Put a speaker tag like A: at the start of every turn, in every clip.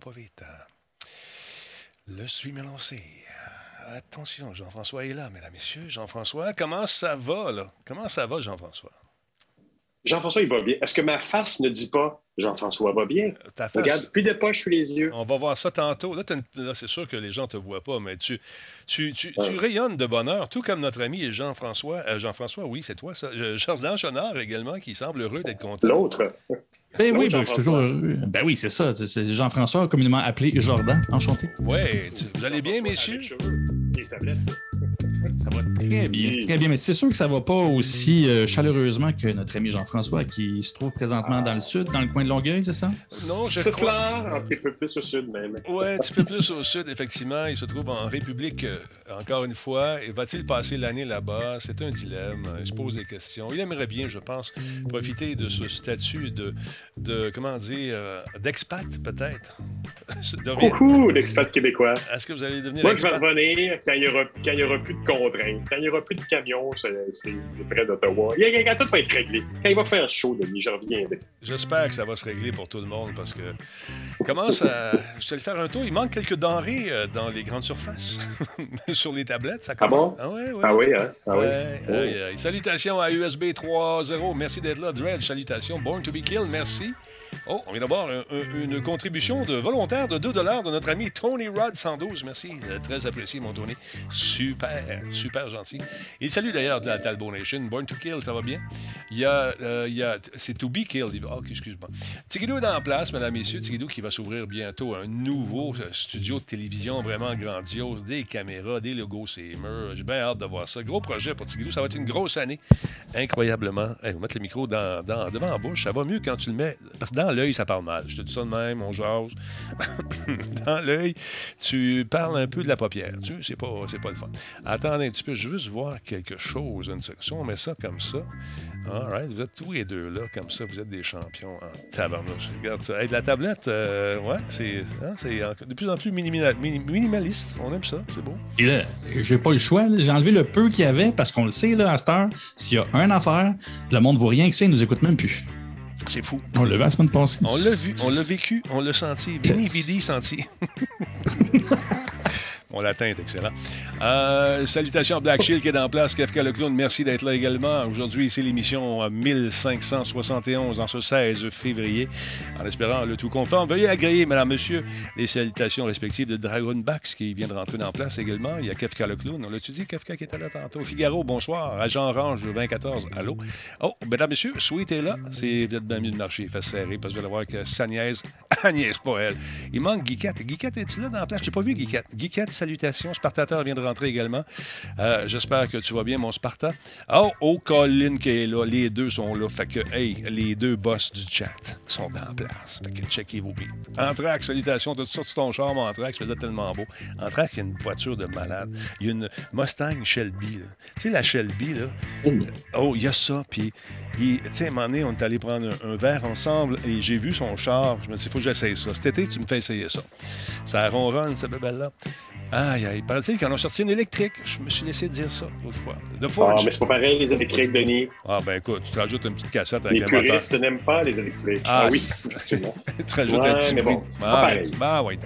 A: pas vite. Le suis lancé. Attention, Jean-François est là, mesdames, messieurs. Jean-François, comment ça va, là? Comment ça va, Jean-François?
B: Jean-François, il va bien. Est-ce que ma face ne dit pas Jean-François va bien? Euh, ta face... Regarde, puis de poche sur les yeux.
A: On va voir ça tantôt. Là, c'est sûr que les gens ne te voient pas, mais tu, tu, tu, rayonnes de bonheur, tout comme notre ami Jean-François. Euh, Jean-François, oui, c'est toi, ça. Jordan Chonard également, qui semble heureux d'être content.
B: L'autre.
C: Ben oui, ben, je suis toujours heureux. Ben oui, c'est ça. C'est Jean-François, communément appelé Jordan. Enchanté.
A: Oui, vous allez bien, messieurs?
C: Ça va très bien. Très bien, mais c'est sûr que ça ne va pas aussi euh, chaleureusement que notre ami Jean-François qui se trouve présentement dans le sud, dans le coin de Longueuil, c'est ça?
B: Non, je crois... un petit peu plus au sud même.
A: Oui, un petit peu plus au sud, effectivement. Il se trouve en République, euh, encore une fois. Et va-t-il passer l'année là-bas? C'est un dilemme. Il se pose des questions. Il aimerait bien, je pense, profiter de ce statut de, de comment dire, euh, d'expat, peut-être.
B: Beaucoup d'expat québécois.
A: Est-ce que vous allez devenir
B: Moi, je vais revenir quand il n'y aura, plus de Quand il n'y aura plus de camions, c'est près d'Ottawa. Quand tout va être réglé. Quand il va faire chaud, Denis, je reviendrai.
A: J'espère que ça va se régler pour tout le monde parce que commence à. Je te le faire un tour. Il manque quelques denrées euh, dans les grandes surfaces. Sur les tablettes, ça
B: commence. Ah bon? Ah, ouais, ouais. ah oui, hein? Ah
A: oui. Salutations à USB 3.0. Merci d'être là, Dredge. Salutations. Born to be killed. Merci. Oh, on vient d'avoir une contribution de volontaire de 2 de notre ami Tony Rod 112. Merci, euh, très apprécié, mon Tony. Super, super gentil. Il salue d'ailleurs de la Talbot Nation. Born to Kill, ça va bien? Il y a, euh, il y a c'est To Be Killed. Oh, excuse-moi. Tigidou est en place, mesdames, messieurs. Tigidou qui va s'ouvrir bientôt un nouveau euh, studio de télévision vraiment grandiose, des caméras, des logos, c'est J'ai bien hâte de voir ça. Gros projet pour Tigidou. Ça va être une grosse année. Incroyablement. Hey, on va mettre le micro dans, devant la bouche. Ça va mieux quand tu le mets. Parce que dans l'œil, ça parle mal. Je te dis ça de même, on jase. dans l'œil, tu parles un peu de la paupière. Tu sais, c'est pas, c'est pas le fun. Attendez un petit peu, je veux juste voir quelque chose. Une section, on met ça comme ça. All right, vous êtes tous les deux là, comme ça, vous êtes des champions en tabarnouche. Regarde ça. la tablette, euh, ouais, c'est, hein, c'est de plus en plus minimaliste. On aime ça, c'est beau.
C: Et là, j'ai pas le choix. J'ai enlevé le peu qu'il y avait parce qu'on le sait, là, à cette heure, s'il y a un affaire, le monde ne vaut rien que ça, il nous écoute même plus.
A: C'est fou.
C: On l'a vu la semaine passée.
A: On l'a vu, on l'a vécu, on l'a senti. Vini, vidi, senti. Mon latin est excellent. Euh, salutations à Black Shield qui est en place. Kafka le clown, merci d'être là également. Aujourd'hui, c'est l'émission 1571 en ce 16 février. En espérant le tout conforme. Veuillez agréer, madame, monsieur, les salutations respectives de Dragon Bax qui vient de rentrer en place également. Il y a Kafka le clown. On l'a-tu dit, Kafka qui était là tantôt? Figaro, bonsoir. Agent Orange 2014, allô? Oh, mesdames, messieurs, Sweet est là. C'est peut-être bien mieux de marcher. Il fait serrer parce que vous allez voir que sa nièce, Agnès, pas elle. Il manque Guiquette. Guiquette, est-il là dans la place? J'ai pas vu Guiquette. Guiquette, salutations. Spartateur vient de rentrer également. Euh, j'espère que tu vas bien, mon Sparta. Oh, oh, Colin qui est là. Les deux sont là. Fait que, hey, les deux boss du chat sont en place. Fait que checkez vos billes. Anthrax, salutations. T'as sorti ton charme, Anthrax? faisait tellement beau. Anthrax, il y a une voiture de malade. Il y a une Mustang Shelby. Tu sais, la Shelby, là. Oh, il y a ça. Puis, tu sais, à un moment donné, on est allé prendre un, verre ensemble et j'ai vu son char. Je me suis dit, il faut que j'essaye ça. Cet été, tu me fais essayer ça. Ça ronronne, cette belle-là. Aïe, aïe. Paraît-il qu'ils en ont sorti une électrique. Je me suis laissé dire ça l'autre fois.
B: De Forge. Ah, mais c'est pas pareil, les électriques, Denis.
A: Ah, ben écoute, tu te rajoutes une petite cassette avec
B: les. Les puristes n'aiment pas les électriques.
A: Ah, ah oui, effectivement. tu rajoutes un petit mais bon, ah, pareil. Ah, oui.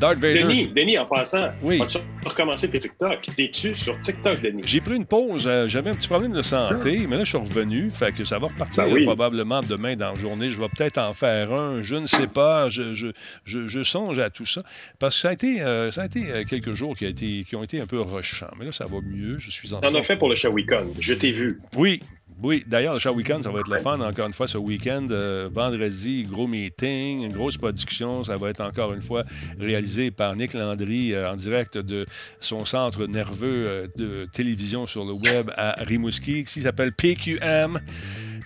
B: Darth Vader. Denis, Denis, en passant, oui. vas-tu recommencer tes TikTok? T'es-tu sur TikTok, Denis?
A: J'ai pris une pause. Euh, j'avais un petit problème de santé, mais là, je suis revenu. Fait que ça va repartir ben probablement demain dans la journée. Je vais peut-être en faire un. Je ne sais pas. Je, je, je, songe à tout ça. Parce que ça a été, euh, ça a été euh, quelques jours qui a été qui ont été un peu rushants. Mais là, ça va mieux. Je suis en
B: On a fait pour le show weekend. Je t'ai vu.
A: Oui, oui, d'ailleurs, le show weekend, ça va être le fun encore une fois ce week-end. Euh, vendredi, gros meeting, une grosse production. Ça va être encore une fois réalisé par Nick Landry euh, en direct de son centre nerveux euh, de télévision sur le web à Rimouski, qui s'appelle PQM.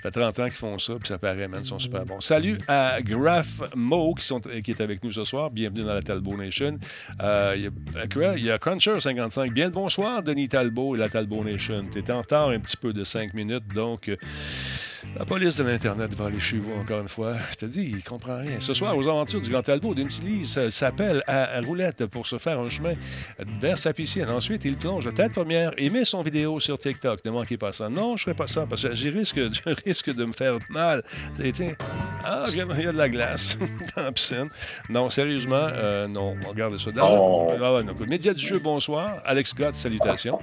A: Fait 30 ans qu'ils font ça, puis ça paraît, man, ils sont super bons. Salut à Graph Mo qui, sont, qui est avec nous ce soir. Bienvenue dans la Talbot Nation. Euh, il, y a, a Cruncher55. Bien le bonsoir, Denis Talbot et la Talbot Nation. Étais en retard un petit peu de 5 minutes, donc. Euh, La police de l'Internet va aller chez vous encore une fois. Je te dis, il comprend rien. Ce soir, aux aventures du Grand Talbot, utilise s'appelle à, roulette pour se faire un chemin vers sa piscine. Ensuite, il plonge la tête première et met son vidéo sur TikTok. Ne manquez pas ça. Non, je ne ferai pas ça parce que je risque, je risque de me faire mal. Tiens, ah, il y a de la glace dans la piscine. Non, sérieusement, euh, non. Regardez ça. Oh. Ah, Média du jeu, bonsoir. Alex Gott, salutations.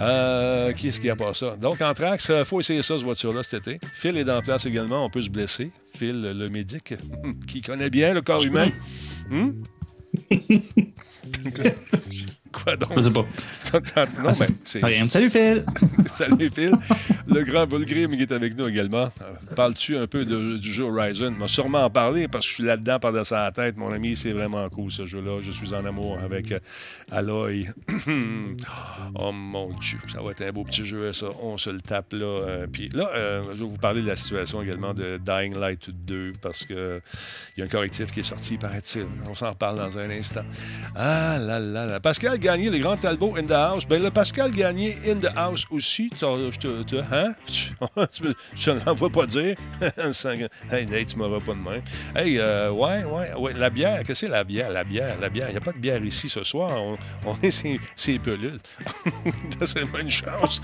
A: Euh, qui est-ce qui a pas ça? Donc, en trax, il faut essayer ça, ce voiture-là, cet été. Phil est en place également, on peut se blesser. Phil, le médic, qui connaît bien le corps humain. Hmm? Quoi donc?
C: Je sais pas. non, ah, Rien. Salut Phil!
A: Salut Phil! Le grand Volgrim qui est avec nous également. Euh, parles-tu un peu du jeu Horizon? Je sûrement en parler parce que je suis là-dedans par-dessus la tête. Mon ami, c'est vraiment cool ce jeu-là. Je suis en amour avec euh, Aloy. oh mon Dieu, ça va être un beau petit jeu, ça. On se le tape là. Euh, puis là, je vais vous parler de la situation également de Dying Light 2 parce qu'il y a un correctif qui est sorti, paraît-il. On s'en reparle dans un instant. Ah là là là. Pascal Gagné, le grand Talbot in the house. Ben le Pascal Gagné in the house aussi. Je te, hein? Je ne l'envoie pas dire. hey, Nate, tu m'auras pas de main. Hey, euh, ouais, ouais, ouais. La bière, qu'est-ce que c'est la bière? La bière, la bière? Il n'y a pas de bière ici ce soir. On, est ces, pelules. c'est une chance.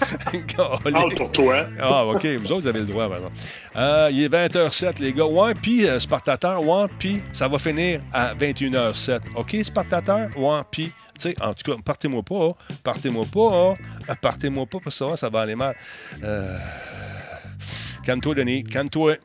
B: Parle pour toi.
A: Ah, OK. Vous autres, vous avez le droit, maintenant. Euh, il est 20h07, les gars. Ouais, puis euh, Spartateur, ouais, puis ça va finir à 21h07. OK, Spartateur? Ouais, puis sais, en tout cas, partez-moi pas, partez-moi pas, hein. partez-moi pas, parce que ça, ça va aller mal. Euh... Calme-toi, Denis, calme-toi.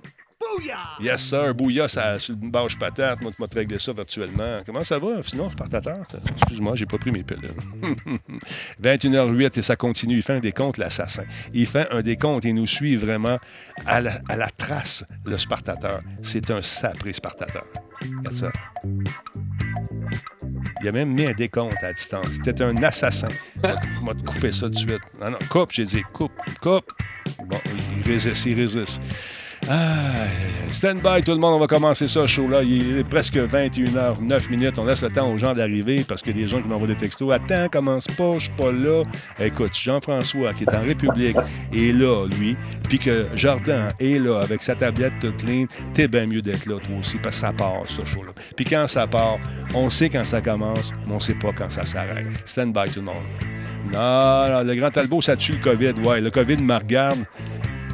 A: Yes, sir. Bouya, ça sur une bâche patate. Moi, tu m'as réglé ça virtuellement. Comment ça va? Sinon, Spartateur? Excuse-moi, j'ai pas pris mes pilules. 21h08 et ça continue. Il fait un décompte, l'assassin. Il fait un décompte et nous suit vraiment à la, à la trace, le Spartateur. C'est un sapré Spartateur. Regarde ça. Il a même mis un décompte à distance. C'était un assassin. On va te couper ça tout de suite. Non, non, coupe, j'ai dit, coupe, coupe. Bon, il résiste, il résiste. Stand by tout le monde, on va commencer ça, show-là. Il est presque 21h09 minutes. On laisse le temps aux gens d'arriver parce que des gens qui m'envoient des textos. Attends, commence pas, je suis pas là. Écoute, Jean-François, qui est en République, est là, lui. Puis que Jardin est là avec sa tablette toute clean. T'es bien mieux d'être là, toi aussi, parce que ça part, ce show-là. Puis quand ça part, on sait quand ça commence, mais on sait pas quand ça s'arrête. Stand by tout le monde. Non, non, le grand Talbot, ça tue le COVID. Ouais, le COVID me regarde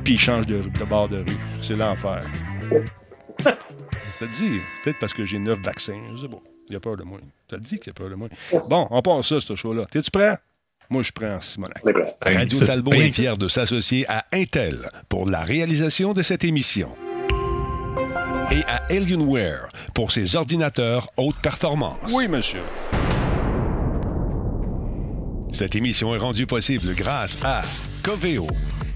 A: puis il change de, bord de rue. C'est l'enfer. T'as dit, peut-être parce que j'ai neuf vaccins. Je sais pas. Il a peur de moi. T'as dit qu'il a peur de moi. Bon, on passe ça, ce show-là. T'es-tu prêt? Moi, je suis prêt en Simonac.
D: Radio Talbot est fier de s'associer à Intel pour la réalisation de cette émission. Et à Alienware pour ses ordinateurs haute performance.
A: Oui, monsieur.
D: Cette émission est rendue possible grâce à Coveo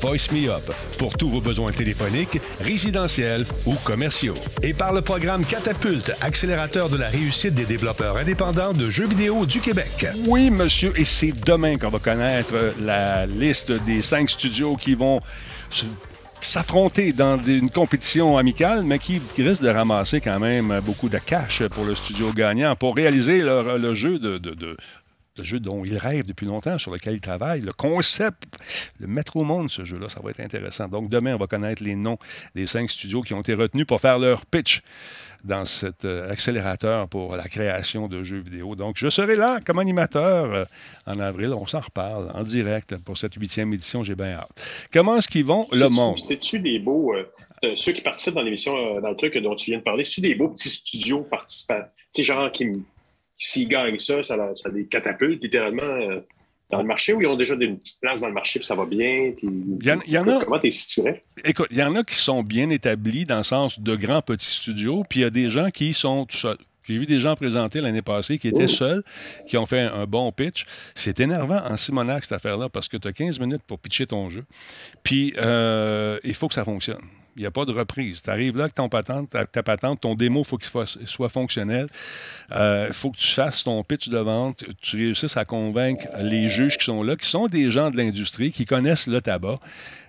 D: Voice Me Up pour tous vos besoins téléphoniques, résidentiels ou commerciaux. Et par le programme Catapulte, accélérateur de la réussite des développeurs indépendants de jeux vidéo du Québec.
A: Oui, monsieur, et c'est demain qu'on va connaître la liste des cinq studios qui vont s'affronter dans une compétition amicale, mais qui risque de ramasser quand même beaucoup de cash pour le studio gagnant pour réaliser le, jeu de, le jeu dont il rêve depuis longtemps, sur lequel il travaille, le concept, le mettre au monde, ce jeu-là, ça va être intéressant. Donc, demain, on va connaître les noms des cinq studios qui ont été retenus pour faire leur pitch dans cet euh, accélérateur pour la création de jeux vidéo. Donc, je serai là comme animateur euh, en avril. On s'en reparle en direct pour cette huitième édition. J'ai bien hâte. Comment est-ce qu'ils vont, le monde?
B: C'est-tu des beaux... Euh, ceux qui participent dans l'émission, dans le truc dont tu viens de parler, c'est-tu des beaux petits studios participants? Tu sais, genre qui s'ils gagnent ça, ça, ça les catapulte littéralement euh, dans le marché ou ils ont déjà une petite place dans le marché puis ça va bien? il y en, a, comment tu situé?
A: Écoute, il y en a qui sont bien établis dans le sens de grands petits studios, puis il y a des gens qui sont tout seuls. J'ai vu des gens présenter l'année passée qui étaient seuls, qui ont fait un, bon pitch. C'est énervant en Simonac, cette affaire-là, parce que tu as 15 minutes pour pitcher ton jeu. Puis, euh, il faut que ça fonctionne. Il n'y a pas de reprise. Tu arrives là avec ton patente, ta, patente, ton démo, il faut qu'il soit, fonctionnel. Il euh, faut que tu fasses ton pitch de vente, tu réussisses à convaincre les juges qui sont là, qui sont des gens de l'industrie, qui connaissent le tabac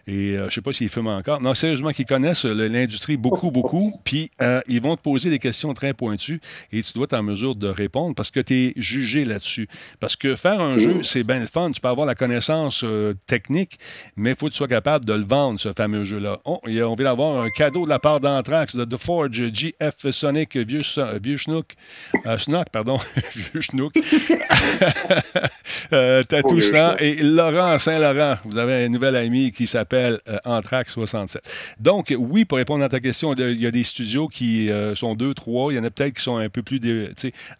A: Et je ne sais pas s'ils fument encore. Non, sérieusement, qu'ils connaissent l'industrie beaucoup, beaucoup. Puis ils vont te poser des questions très pointues et tu dois être en mesure de répondre parce que tu es jugé là-dessus. Parce que faire un jeu, c'est bien le fun. Tu peux avoir la connaissance technique, mais il faut que tu sois capable de le vendre, ce fameux jeu-là. Oh, on vient d'avoir un cadeau de la part d'Anthrax, de The Forge, GF Sonic, vieux, vieux schnook. Euh, Snook, pardon. vieux schnook. euh, Tatou 100 et Laurent Saint-Laurent. Vous avez un nouvel ami qui s'appelle euh, Anthrax 67. Donc, oui, pour répondre à ta question, il y a des studios qui euh, sont deux, trois. Il y en a peut-être qui sont un peu plus,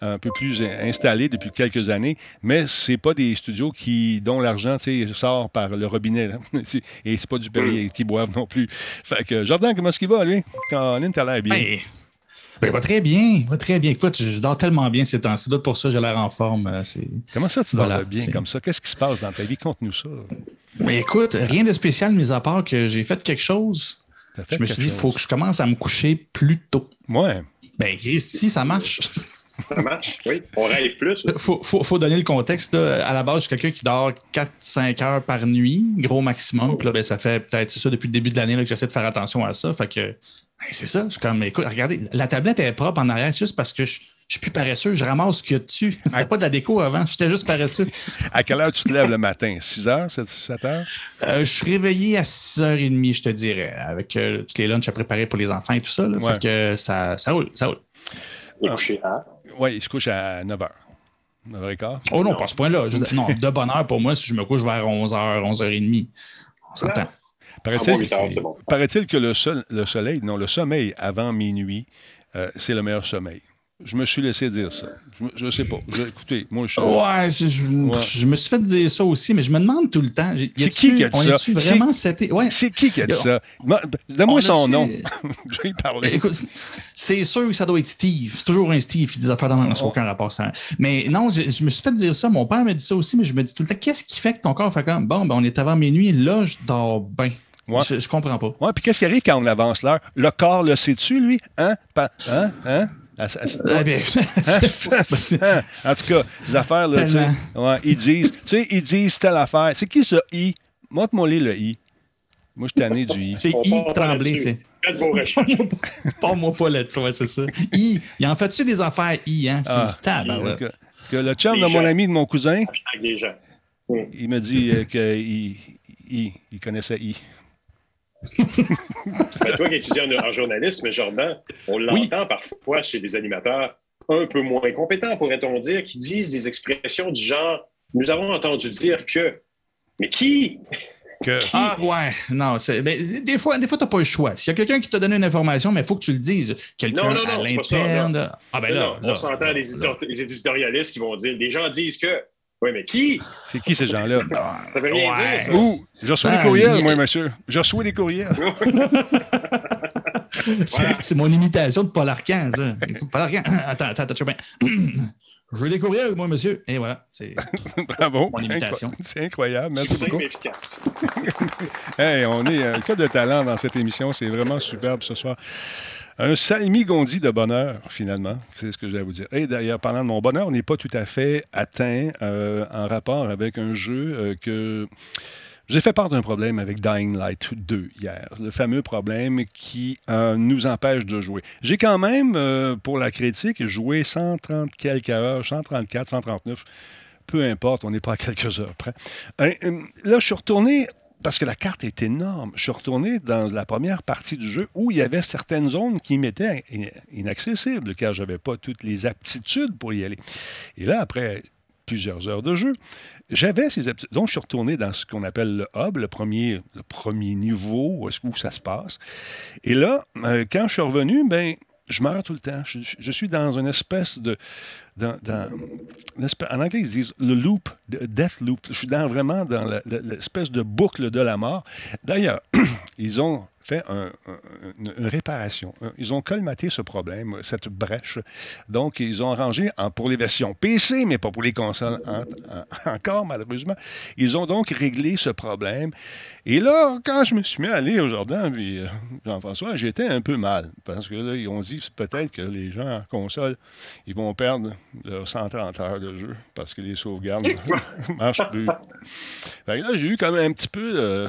A: un peu plus installés depuis quelques années, mais c'est pas des studios qui, dont l'argent sort par le robinet. et c'est pas du Perrier qui boivent non plus. Fait que, Jordan, comment est-ce qu'il va, lui? Quand t'as l'air bien.
C: Ben, il va très bien, va très bien. Écoute, je dors tellement bien ces temps-ci. D'autres pour ça, j'ai l'air en forme. Euh,
A: comment ça, tu dors bien comme ça? Qu'est-ce qui se passe dans ta vie? Conte-nous ça.
C: Mais ben, écoute, rien de spécial, mis à part que j'ai fait quelque chose. je me suis dit, il faut que je commence à me coucher plus tôt.
A: Ouais.
C: Ben, ici, ça marche?
B: Ça marche, oui. On rêve plus.
C: Il faut, faut, donner le contexte. À la base, je suis quelqu'un qui dort 4-5 heures par nuit, gros maximum. Puis là, ben, ça fait peut-être ça depuis le début de l'année que j'essaie de faire attention à ça. Fait que ben, c'est ça. Je suis comme, écoute, regardez, la tablette est propre en arrière, c'est juste parce que je, je suis plus paresseux, je ramasse ce qu'il y a dessus. C'était pas de la déco avant, j'étais juste paresseux.
A: à quelle heure tu te lèves le matin? 6 heures, 7, 7 heures?
C: Euh, je suis réveillé à 6h30, je te dirais, avec euh, tous les lunchs à préparer pour les enfants et tout ça. Là, Fait que ça, ça roule, ça roule.
B: Et couché à?
A: Oui, il se couche à 9 h. 9 h
C: Oh non, pas à ce point-là. non, de bonne heure pour moi si je me couche vers 11 h, 11 h 30. On s'entend.
A: Paraît-il que le, le, soleil, non, le sommeil avant minuit, euh, c'est le meilleur sommeil. Je me suis laissé dire ça. Je ne sais pas. écoutez, moi, je,
C: ouais, je, me suis fait dire ça aussi, mais je me demande tout le temps.
A: C'est qui qui a dit ça?
C: vraiment
A: ouais. C'est qui qui a dit ça? Donne-moi son nom. je vais y parler.
C: Écoute, c'est sûr que ça doit être Steve. C'est toujours un Steve qui dit des affaires dans oh. aucun rapport. Mais non, je, me suis fait dire ça. Mon père m'a dit ça aussi, mais je me dis tout le temps, qu'est-ce qui fait que ton corps fait comme, bon, ben, on est avant minuit, là, je dors bien. Je, je, comprends pas.
A: Ouais, puis qu'est-ce qui arrive quand on avance l'heure? Le corps le sait-tu, lui? Hein? Hein? Hein? En tout cas, les affaires, là, tu sais, ouais, ils disent, tu sais, ils disent telle affaire. C'est qui ce I? Montre-moi le I. Moi, je suis tanné du I.
C: C'est I tremblé, c'est. Pas-moi pas là-dessus, c'est ça. I. Il en fait-tu des affaires I, hein? C'est ah, stable.
A: que le chum de mon ami, de mon cousin, il me dit euh, qu'il il connaissait I.
B: Ben, toi qui étudies en, journalisme, Jordan, on l'entend parfois chez des animateurs un peu moins compétents, pourrait-on dire, qui disent des expressions du genre Nous avons entendu dire que. Mais qui?
C: Que... Ah, ouais, non, c'est... des fois, des fois tu n'as pas le choix. S'il y a quelqu'un qui t'a donné une information, mais il faut que tu le dises. Quelqu'un
B: non, non,
C: non,
B: à l'interne. Ah, ben là, on s'entend les, les éditorialistes qui vont dire les gens disent que. Oui, mais qui?
A: C'est qui ces gens-là?
B: Ça veut rien dire, ça.
A: Ouh, je reçois des courriels, moi, monsieur. Je reçois des courriels.
C: c'est mon imitation de Paul Arcan, ça. Paul Arcan. Attends, attends, attends, bien. Je veux des courriels, moi, monsieur. Et voilà, c'est
A: Bravo.
C: mon imitation.
A: C'est incroyable. Merci beaucoup. efficace. hey, on est un cas de talent dans cette émission. C'est vraiment superbe ce soir. Un salmi-gondi de bonheur, finalement. C'est ce que je vais vous dire. Et d'ailleurs, parlant de mon bonheur, on n'est pas tout à fait atteint euh, en rapport avec un jeu euh, que. J'ai fait part d'un problème avec Dying Light 2 hier, le fameux problème qui euh, nous empêche de jouer. J'ai quand même, pour la critique, joué 130 quelques heures, 134, 139, peu importe, on n'est pas à quelques heures près. là, je suis retourné parce que la carte est énorme. Je suis retourné dans la première partie du jeu où il y avait certaines zones qui m'étaient inaccessibles car je n'avais pas toutes les aptitudes pour y aller. Et là, après plusieurs heures de jeu, j'avais ces aptitudes. Donc, je suis retourné dans ce qu'on appelle le hub, le premier, le premier niveau où, ça se passe. Et là, euh, quand je suis revenu, ben, je meurs tout le temps. Je, suis dans une espèce de. Dans, en anglais, ils disent le loop, death loop. Je suis vraiment dans l'espèce de boucle de la mort. D'ailleurs, ils ont fait une, réparation. Ils ont colmaté ce problème, cette brèche. Donc, ils ont arrangé pour les versions PC, mais pas pour les consoles encore, malheureusement. Ils ont donc réglé ce problème. Et là, quand je me suis mis à lire aujourd'hui, puis euh, Jean-François, j'étais un peu mal. Parce que là, ils ont dit peut-être que les gens en console, ils vont perdre leurs 130 heures de jeu parce que les sauvegardes ne marchent plus. là, j'ai eu quand même un petit peu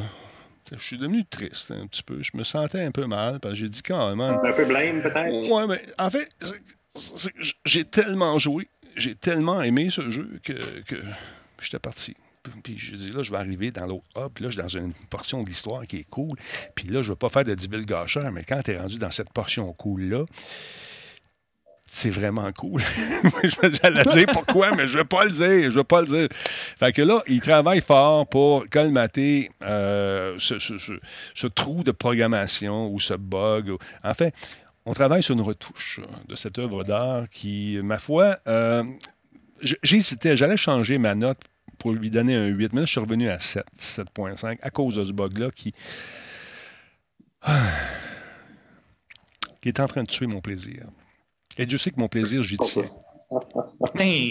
A: Je suis devenu triste un petit peu. Je me sentais un peu mal parce que j'ai dit quand même.
B: Un peu blême, peut-être?
A: Ouais, mais en fait, j'ai tellement joué, j'ai tellement aimé ce jeu que, que j'étais parti. Puis je dis là, je vais arriver dans l'autre hub, puis là, je suis dans une portion de l'histoire qui est cool. Puis là, je ne vais pas faire de divulgacheur, mais quand tu es rendu dans cette portion cool-là, c'est vraiment cool. J'allais dire pourquoi, mais je ne vais pas le dire. Je vais pas le dire. Fait que là, il travaille fort pour colmater euh, ce, trou de programmation ou ce bug. En fait, on travaille sur une retouche de cette œuvre d'art qui, ma foi, euh, j'hésitais, j'allais changer ma note pour lui donner un 8, mais là, je suis revenu à 7, 7.5 à cause de ce bug-là qui. qui est en train de tuer mon plaisir. Et Dieu sait que mon plaisir, j'y tiens.
C: Ben,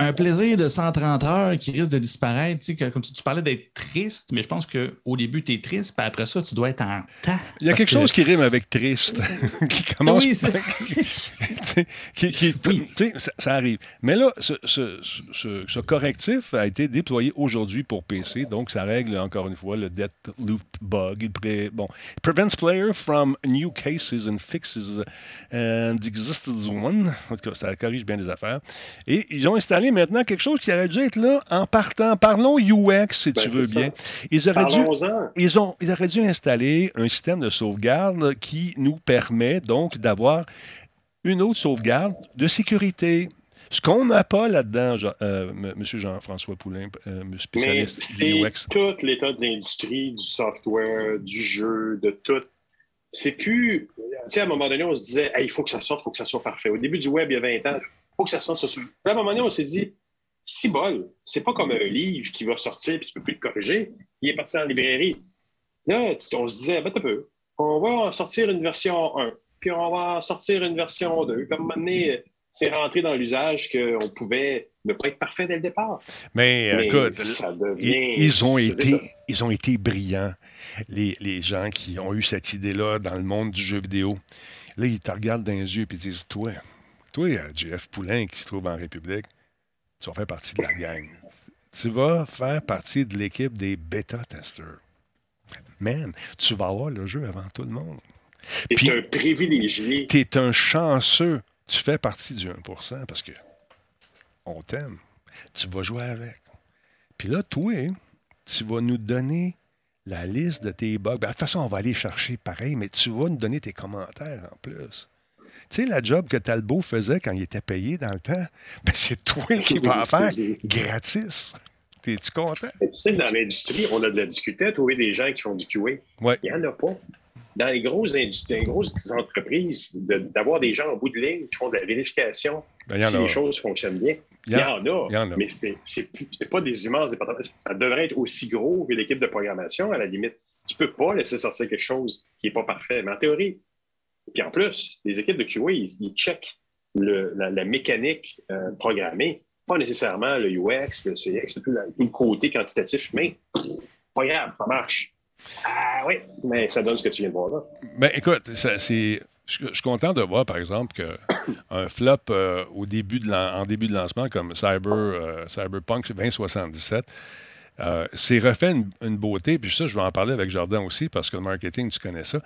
C: un plaisir de 130 heures qui risque de disparaître. Tu sais, comme tu, tu parlais d'être triste, mais je pense qu'au début, tu es triste, puis après ça, tu dois être en temps.
A: Il y a quelque chose qui rime avec triste, qui commence. Oui, qui, qui, ça, ça, arrive. Mais là, ce, ce, ce, correctif a été déployé aujourd'hui pour PC, donc ça règle encore une fois le death loop bug. Pré, bon, prevents player from new cases and fixes and existed one. En tout cas, ça corrige bien les affaires. Et ils ont installé maintenant quelque chose qui aurait dû être là en partant. Parlons UX, si tu ben, veux bien. Ils auraient, dû, ils, ont, ils auraient dû installer un système de sauvegarde qui nous permet donc d'avoir une autre sauvegarde de sécurité. Ce qu'on n'a pas là-dedans, euh, M. Jean-François Poulain, euh, spécialiste
B: du UX. tout l'état de l'industrie, du software, du jeu, de tout. C'est que, tu sais, à un moment donné, on se disait, il faut que ça sorte, il faut que ça soit parfait. Au début du web, il y a 20 ans, faut que ça sorte. Ça. À un moment donné, on s'est dit, si bol, c'est pas comme un livre qui va sortir puis tu peux plus le corriger. Il est parti en librairie. Là, on se disait, ben, un peu. On va en sortir une version 1, puis on va en sortir une version 2. Puis à un moment donné, c'est rentré dans l'usage qu'on pouvait ne pas être parfait dès le départ.
A: Mais, écoute, ils, ont été, ils ont été brillants, les, les, gens qui ont eu cette idée-là dans le monde du jeu vidéo. Là, ils te regardent dans les yeux et ils disent Toi, toi, Jeff Poulain qui se trouve en République, tu vas faire partie de la gang. Tu vas faire partie de l'équipe des bêta-testeurs. Man, tu vas avoir le jeu avant tout le monde.
B: Tu es un privilégié.
A: Tu es un chanceux. Tu fais partie du 1 parce que on t'aime. Tu vas jouer avec. Puis là, toi, tu vas nous donner la liste de tes bugs. Ben, de toute façon, on va aller chercher pareil, mais tu vas nous donner tes commentaires en plus. Tu sais, la job que Talbot faisait quand il était payé dans le temps, ben c'est toi qui vas en faire gratis. Es-tu content?
B: tu sais, dans l'industrie, on a de la difficulté à trouver des gens qui font du QA.
A: Il
B: n'y en a pas. Dans les grosses, les grosses entreprises, d'avoir des gens au bout de ligne qui font de la vérification ben, si les choses fonctionnent bien. Il y, en a, mais ce n'est pas des immenses départements. Ça devrait être aussi gros que l'équipe de programmation, à la limite. Tu ne peux pas laisser sortir quelque chose qui n'est pas parfait. Mais en théorie, puis en plus, les équipes de QA, ils, checkent la, mécanique euh, programmée, pas nécessairement le UX, le CX, le, le côté quantitatif, mais pas grave, ça marche. Ah oui, mais ça donne ce que tu viens de voir là.
A: Ben, écoute, c'est. Je suis content de voir, par exemple, qu'un flop euh, au début de en début de lancement comme Cyber, euh, Cyberpunk 2077 euh, c'est refait une, beauté, puis ça, je vais en parler avec Jordan aussi, parce que le marketing, tu connais ça.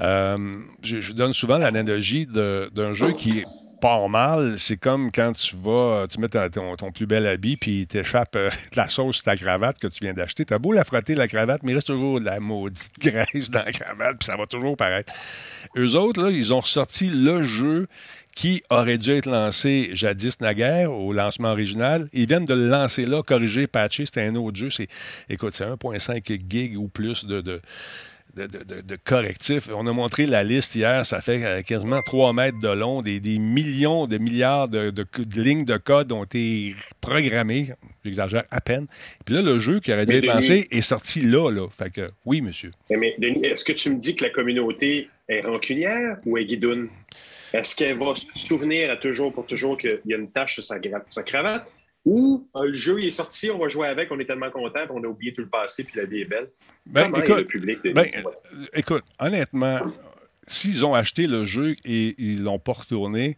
A: Euh, je, donne souvent l'analogie d'un jeu qui pas mal. C'est comme quand tu vas, tu mets ton, plus bel habit, puis t'échappes euh, la sauce sur ta cravate que tu viens d'acheter. T'as beau la frotter, la cravate, mais il reste toujours de la maudite graisse dans la cravate, puis ça va toujours paraître. Eux autres, là, ils ont ressorti le jeu qui aurait dû être lancé jadis naguère au lancement original. Ils viennent de le lancer là, corrigé, patché. C'était un autre jeu. Écoute, c'est 1,5 gig ou plus de, de de, correctifs. On a montré la liste hier, ça fait euh, quasiment 3 mètres de long, des, millions de milliards de, lignes de code ont été programmées, j'exagère à peine. Puis là, le jeu qui aurait dû être lancé est sorti là, là. Fait que oui, monsieur.
B: Mais Denis, est-ce que tu me dis que la communauté est rancunière ou est guidoune? Est-ce qu'elle va se souvenir à toujours pour toujours qu'il y a une tache sur sa, cravate? Ou euh, le jeu est sorti, on va jouer avec, on est tellement content, on a oublié tout le passé, puis la vie est belle.
A: Ben, écoute, le public ben, écoute, honnêtement, s'ils ont acheté le jeu et ils ne l'ont pas retourné,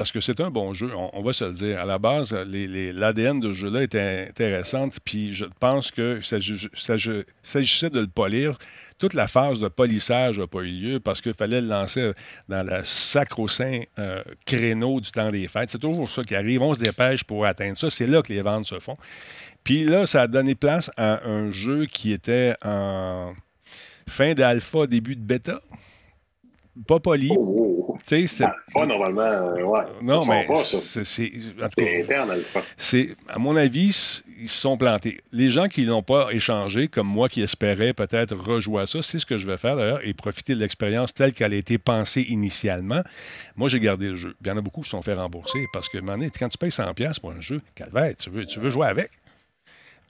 A: parce que c'est un bon jeu, on, va se le dire. À la base, l'ADN de ce jeu-là était intéressante, puis je pense que s'agissait de le polir. Toute la phase de polissage n'a pas eu lieu parce qu'il fallait le lancer dans le sacro-saint euh, créneau du temps des fêtes. C'est toujours ça qui arrive. On se dépêche pour atteindre ça. C'est là que les ventes se font. Puis là, ça a donné place à un jeu qui était en fin d'alpha, début de bêta. Pas poli.
B: Oh, oh. C'est pas normalement, euh, ouais.
A: Non, mais c'est
B: interne.
A: C'est, à mon avis, ils se sont plantés. Les gens qui n'ont pas échangé, comme moi qui espérais peut-être rejouer à ça, c'est ce que je vais faire d'ailleurs, et profiter de l'expérience telle qu'elle a été pensée initialement. Moi, j'ai gardé le jeu. Il y en a beaucoup qui se sont fait rembourser parce que, quand tu payes 100$ pour un jeu, calvaire, tu veux, tu veux jouer avec.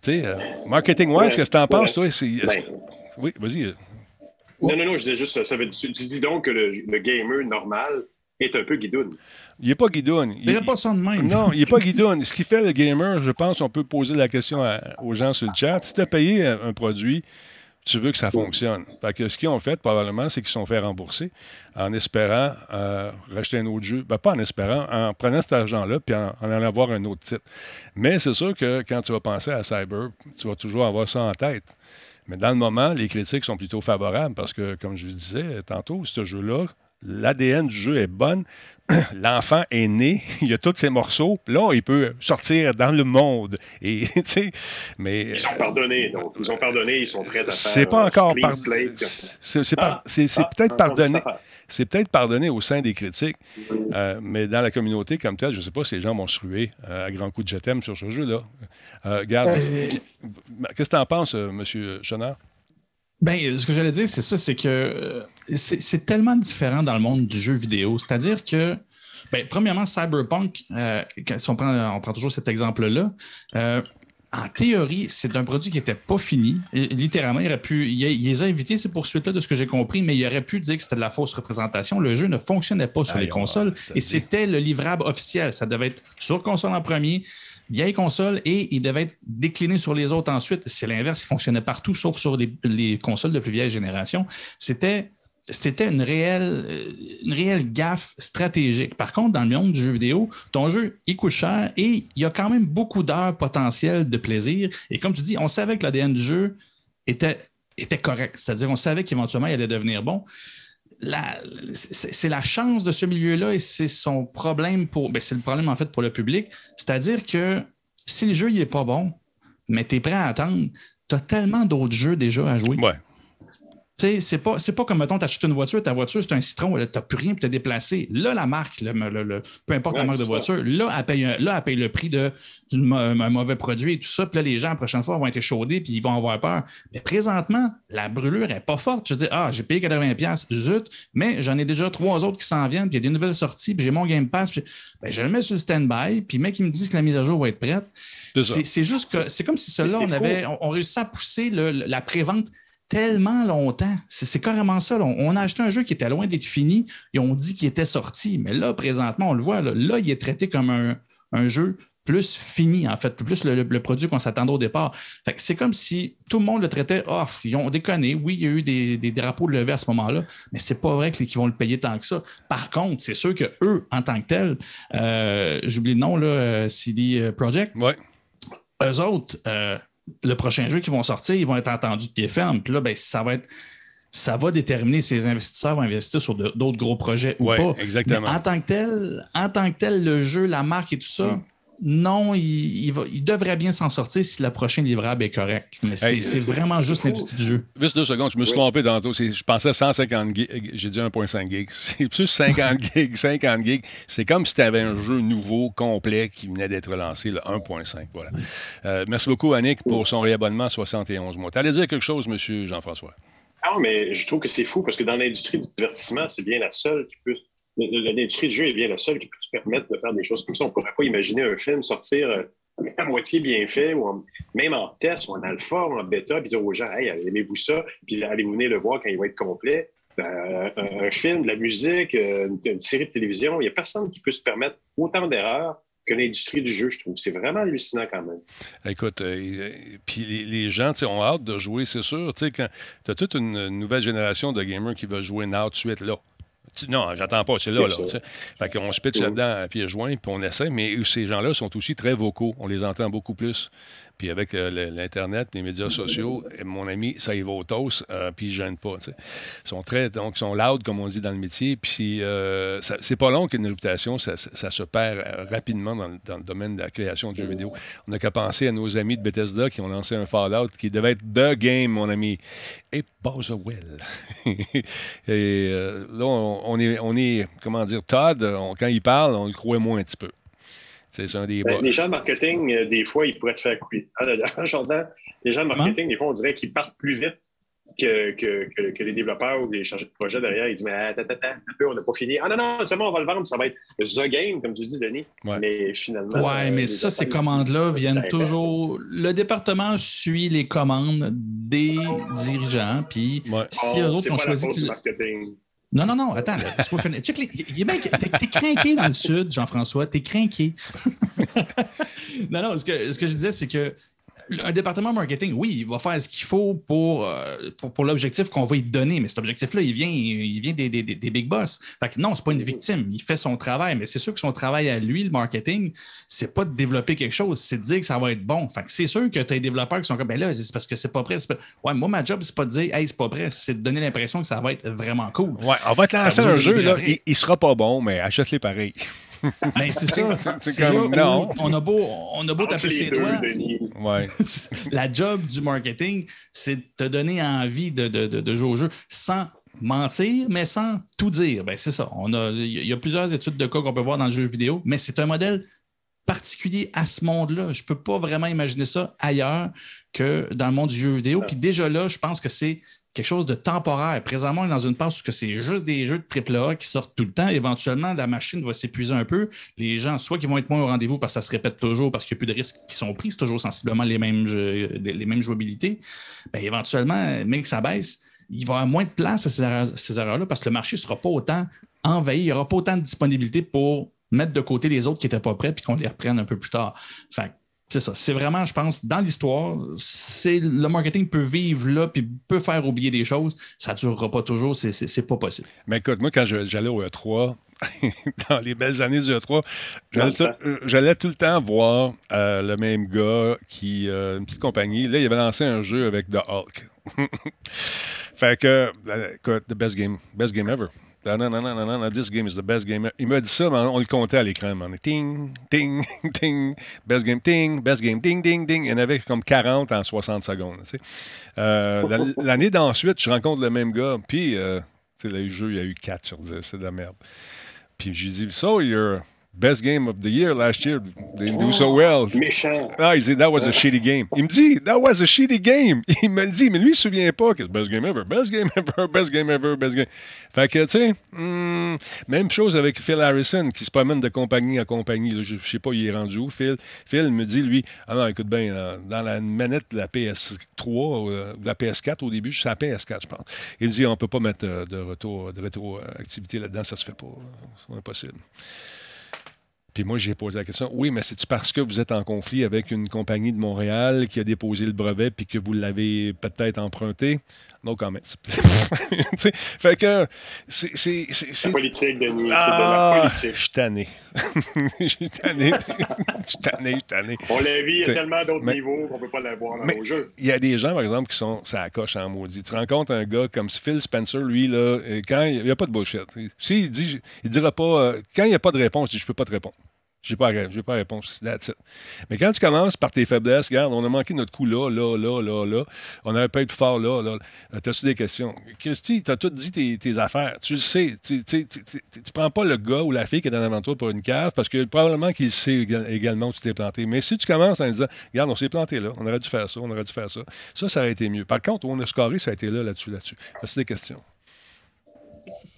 A: Tu sais, euh, marketing-wise, qu'est-ce que tu en penses, toi? Ben, oui, vas-y.
B: Non, non, non, je disais juste, ça veut, tu, tu dis donc que le, gamer normal est un peu guidoune.
A: Il n'est pas guidoune.
C: Il n'est pas ça de même.
A: Non, il n'est pas guidoune. Ce qui fait le gamer, je pense, on peut poser la question aux gens sur le chat. Si tu as payé un produit, tu veux que ça fonctionne. Fait que ce qu'ils ont fait, probablement, c'est qu'ils se sont fait rembourser en espérant euh, racheter un autre jeu. Ben, pas en espérant, en prenant cet argent-là puis en, en allant avoir un autre titre. Mais c'est sûr que quand tu vas penser à Cyber, tu vas toujours avoir ça en tête. Mais dans le moment, les critiques sont plutôt favorables parce que, comme je vous disais tantôt, ce jeu-là, l'ADN du jeu est bonne. L'enfant est né, il a tous ses morceaux. Là, il peut sortir dans le monde. Et, mais,
B: ils ont pardonné, donc. Ils ont pardonné, ils sont prêts à faire.
A: C'est pas encore pardonné. C'est ah, peut-être pardonné. C'est peut-être pardonné au sein des critiques, euh, mais dans la communauté comme telle, je ne sais pas si les gens vont se ruer euh, à grands coups de je sur ce jeu-là. Euh, regarde, qu'est-ce que tu en penses, M. Chenard?
C: Ben, ce que j'allais dire, c'est ça, c'est que c'est tellement différent dans le monde du jeu vidéo. C'est-à-dire que, ben, premièrement, Cyberpunk, si on prend, on prend toujours cet exemple-là, en théorie, c'est un produit qui n'était pas fini. littéralement, il aurait pu. Il, les a invités ces poursuites-là, de ce que j'ai compris, mais il aurait pu dire que c'était de la fausse représentation. Le jeu ne fonctionnait pas sur les consoles et c'était le livrable officiel. Ça devait être sur console en premier, vieille console, et il devait être décliné sur les autres ensuite. C'est l'inverse, il fonctionnait partout, sauf sur les, les consoles de plus vieille génération. C'était c'était une réelle, euh, une réelle gaffe stratégique. Par contre, dans le monde du jeu vidéo, ton jeu, il coûte cher et il y a quand même beaucoup d'heures potentielles de plaisir. Et comme tu dis, on savait que l'ADN du jeu était, était correct. C'est-à-dire, on savait qu'éventuellement, il allait devenir bon. C'est la chance de ce milieu-là et c'est son problème pour. Ben, c'est le problème en fait pour le public. C'est-à-dire que si le jeu n'est pas bon, mais tu prêt à attendre, tu tellement d'autres jeux déjà à jouer. C'est pas, pas comme, mettons, tu achètes une voiture, ta voiture, c'est un citron, tu n'as plus rien pour te déplacer. Là, la marque, peu importe la marque de voiture, là elle, paye, là, paye le prix d'un mauvais produit et tout ça. Puis là, les gens, la prochaine fois, vont être échaudés puis ils vont avoir peur. Mais présentement, la brûlure n'est pas forte. Je dis, ah, j'ai payé 80$, zut, mais j'en ai déjà trois autres qui s'en viennent, puis il y a des nouvelles sorties, puis j'ai mon Game Pass. Ben, je le mets sur le stand-by, puis mec, il me dit que la mise à jour va être prête. C'est juste que c'est comme si cela, on avait on, réussit à pousser la prévente tellement longtemps. C'est carrément ça. On a acheté un jeu qui était loin d'être fini et on dit qu'il était sorti. Mais là, présentement, on le voit, là, il est traité comme un, jeu plus fini, en fait, plus le, produit qu'on s'attendait au départ. c'est comme si tout le monde le traitait, oh, ils ont déconné. Oui, il y a eu des, des drapeaux levés à ce moment-là, mais c'est pas vrai qu'ils vont le payer tant que ça. Par contre, c'est sûr que eux, en tant que tels, euh, j'oublie le nom, là, euh, CD euh, Project.
A: Ouais.
C: Eux autres, le prochain jeu qui vont sortir, ils vont être entendus de pied ferme. Puis là, ben, ça va être. Ça va déterminer si les investisseurs vont investir sur d'autres gros projets ou pas.
A: Exactement.
C: en tant que tel, en tant que tel, le jeu, la marque et tout ça, mm non, il, devrait bien s'en sortir si la prochaine livrable est correcte. Mais c'est vraiment juste l'industrie du jeu.
A: Juste deux secondes, je me suis trompé tantôt. Je pensais 150 gigs. J'ai dit 1.5 gigs. C'est plus 50 gigs. 50 gigs. C'est comme si tu avais un jeu nouveau, complet, qui venait d'être lancé, le 1.5. Voilà. Euh, merci beaucoup, Annick, pour son réabonnement à 71 mois. Tu allais dire quelque chose, monsieur Jean-François?
B: Ah, mais je trouve que c'est fou parce que dans l'industrie du divertissement, c'est bien la seule qui peut l'industrie du jeu est bien la seule qui peut te permettre de faire des choses comme ça. On ne pourrait pas imaginer un film sortir euh, à moitié bien fait, ou même en test, ou en alpha, ou en bêta, puis dire aux gens, hey, aimez-vous ça, puis allez-vous venir le voir quand il va être complet. Ben, un, film, de la musique, euh, une, série de télévision, il n'y a personne qui peut se permettre autant d'erreurs que l'industrie du jeu, je trouve. C'est vraiment hallucinant quand même.
A: Écoute, euh, puis les, gens ont hâte de jouer, c'est sûr. Tu as toute une nouvelle génération de gamers qui veulent jouer now de suite là. Non, j'attends pas, c'est là. là fait qu'on se pitch là-dedans à pieds joints, puis on essaie, mais ces gens-là sont aussi très vocaux. On les entend beaucoup plus. Puis avec euh, l'Internet, les médias sociaux, mon ami, ça y va au toast, euh, puis ils ne gênent pas. Ils sont très, donc, ils sont loud, comme on dit dans le métier. Puis euh, c'est pas long qu'une réputation, ça, se perd rapidement dans, le domaine de la création de jeux vidéo. On n'a qu'à penser à nos amis de Bethesda qui ont lancé un Fallout qui devait être The Game, mon ami. Et Bowserwell. Et là, on, est, on est, comment dire, Todd, quand il parle, on le croit moins un petit peu.
B: Ben, les gens de marketing, euh, des fois, ils pourraient te faire couper. Ah, les gens de marketing, des fois, on dirait qu'ils partent plus vite que, que, que, les développeurs ou les chargés de projet derrière. Ils disent Mais attends, attends, un peu, on n'a pas fini. Ah non, non, c'est bon, on va le vendre, ça va être The Game, comme tu dis, Denis. Mais finalement.
C: Ouais, mais ça, ces commandes-là viennent toujours. Le département suit les commandes des dirigeants. Puis si eux autres ont choisi. Non, non, non, attends, laisse-moi. Check T'es craqué dans le sud, Jean-François, t'es craqué. non, non, ce que, ce que je disais, c'est que un département marketing, oui, il va faire ce qu'il faut pour, euh, pour, l'objectif qu'on va lui donner, mais cet objectif-là, il vient, il vient des, big boss. Fait que non, c'est pas une victime. Il fait son travail, mais c'est sûr que son travail à lui, le marketing, c'est pas de développer quelque chose, c'est de dire que ça va être bon. Fait que c'est sûr que tu as des développeurs qui sont comme, ben là, c'est parce que c'est pas prêt. Ouais, moi, ma job, c'est pas de dire, hey, c'est pas prêt, c'est de donner l'impression que ça va être vraiment cool.
A: Ouais, on va te lancer un jeu, là, il, il, sera pas bon, mais achète-les pareil.
C: Ben, c'est ça. C'est comme, non. On a beau, on a beau taper ses doigts. Ouais. La job du marketing, c'est de te donner envie de, de, de, jouer au jeu sans mentir, mais sans tout dire. Ben, c'est ça. Il y a plusieurs études de cas qu'on peut voir dans le jeu vidéo, mais c'est un modèle particulier à ce monde-là. Je ne peux pas vraiment imaginer ça ailleurs que dans le monde du jeu vidéo. Puis déjà là, je pense que c'est quelque chose de temporaire. Présentement, on est dans une passe où c'est juste des jeux de AAA qui sortent tout le temps. Éventuellement, la machine va s'épuiser un peu. Les gens, soit qui vont être moins au rendez-vous parce que ça se répète toujours, parce qu'il n'y a plus de risques qui sont pris, c'est toujours sensiblement les mêmes, les jouabilités. Bien, éventuellement, même que ça baisse, il va y avoir moins de place à ces erreurs-là parce que le marché ne sera pas autant envahi, il n'y aura pas autant de disponibilité pour mettre de côté les autres qui n'étaient pas prêts puis qu'on les reprenne un peu plus tard. Fait c'est ça. C'est vraiment, je pense, dans l'histoire, c'est le marketing peut vivre là puis peut faire oublier des choses. Ça ne durera pas toujours. C'est pas possible.
A: Mais écoute, moi, quand j'allais au E3, dans les belles années du E3, j'allais tout, le temps voir euh, le même gars qui, euh, une petite compagnie, là, il avait lancé un jeu avec The Hulk. fait que, euh, écoute, the best game, best game ever. Non, non, non, non, non, this game is the best game. Il m'a dit ça, mais on le comptait à l'écran. Ting, ting, ting, best game, ting, best game, ding, ding, ding. Il y en avait comme 40 en 60 secondes. Tu sais. euh, L'année d'ensuite, je rencontre le même gars, puis euh, le jeu, il y a eu 4 sur 10. C'est de la merde. Puis j'ai dit, So, you're best game of the year last year. They didn't do so well.
B: Méchant.
A: Ah, il dit, that was a shitty game. Il me dit, that was a shitty game. Il me dit, mais lui, il se souvient pas que c'est best game ever, best game ever, best game ever, best game. Fait que, tu sais, hmm, même chose avec Phil Harrison qui se promène de compagnie en compagnie. je, sais pas, il est rendu où, Phil? Phil me dit, lui, ah non, écoute bien, dans la manette de la PS3 euh, ou de la PS4 au début, c'est la PS4, je pense. Il dit, on peut pas mettre euh, de retour, de rétroactivité là-dedans, ça se fait pas. C'est impossible. Puis moi, j'ai posé la question oui, mais c'est-tu parce que vous êtes en conflit avec une compagnie de Montréal qui a déposé le brevet puis que vous l'avez peut-être emprunté? No comments. fait que c'est.
B: Politique, Denis.
A: Ah, c'est de la politique. Je suis tanné. Je suis tanné. Je suis tanné, je suis tanné.
B: On l'a vu, il y a tellement d'autres niveaux qu'on ne peut pas l'avoir dans nos jeux.
A: Il y a des gens, par exemple, qui sont. Ça coche en maudit. Tu rencontres un gars comme Phil Spencer, lui, là, euh, quand il n'y a pas de bullshit. S'il dit, il dira pas. Euh, quand il n'y a pas de réponse, il dit Je ne peux pas te répondre. Je n'ai pas, pas réponse. Mais quand tu commences par tes faiblesses, regarde, on a manqué notre coup là, là, là, là, là. On n'avait pas été plus fort là, là. Euh, T'as-tu des questions? Christy, tu as tout dit tes, tes, affaires. Tu le sais. Tu ne prends pas le gars ou la fille qui est dans avant toi pour une cave parce que probablement qu'il sait également que tu t'es planté. Mais si tu commences en disant, regarde, on s'est planté là, on aurait dû faire ça, on aurait dû faire ça, ça, ça aurait été mieux. Par contre, on a scoré, ça a été là, là-dessus, là-dessus. As-tu des questions?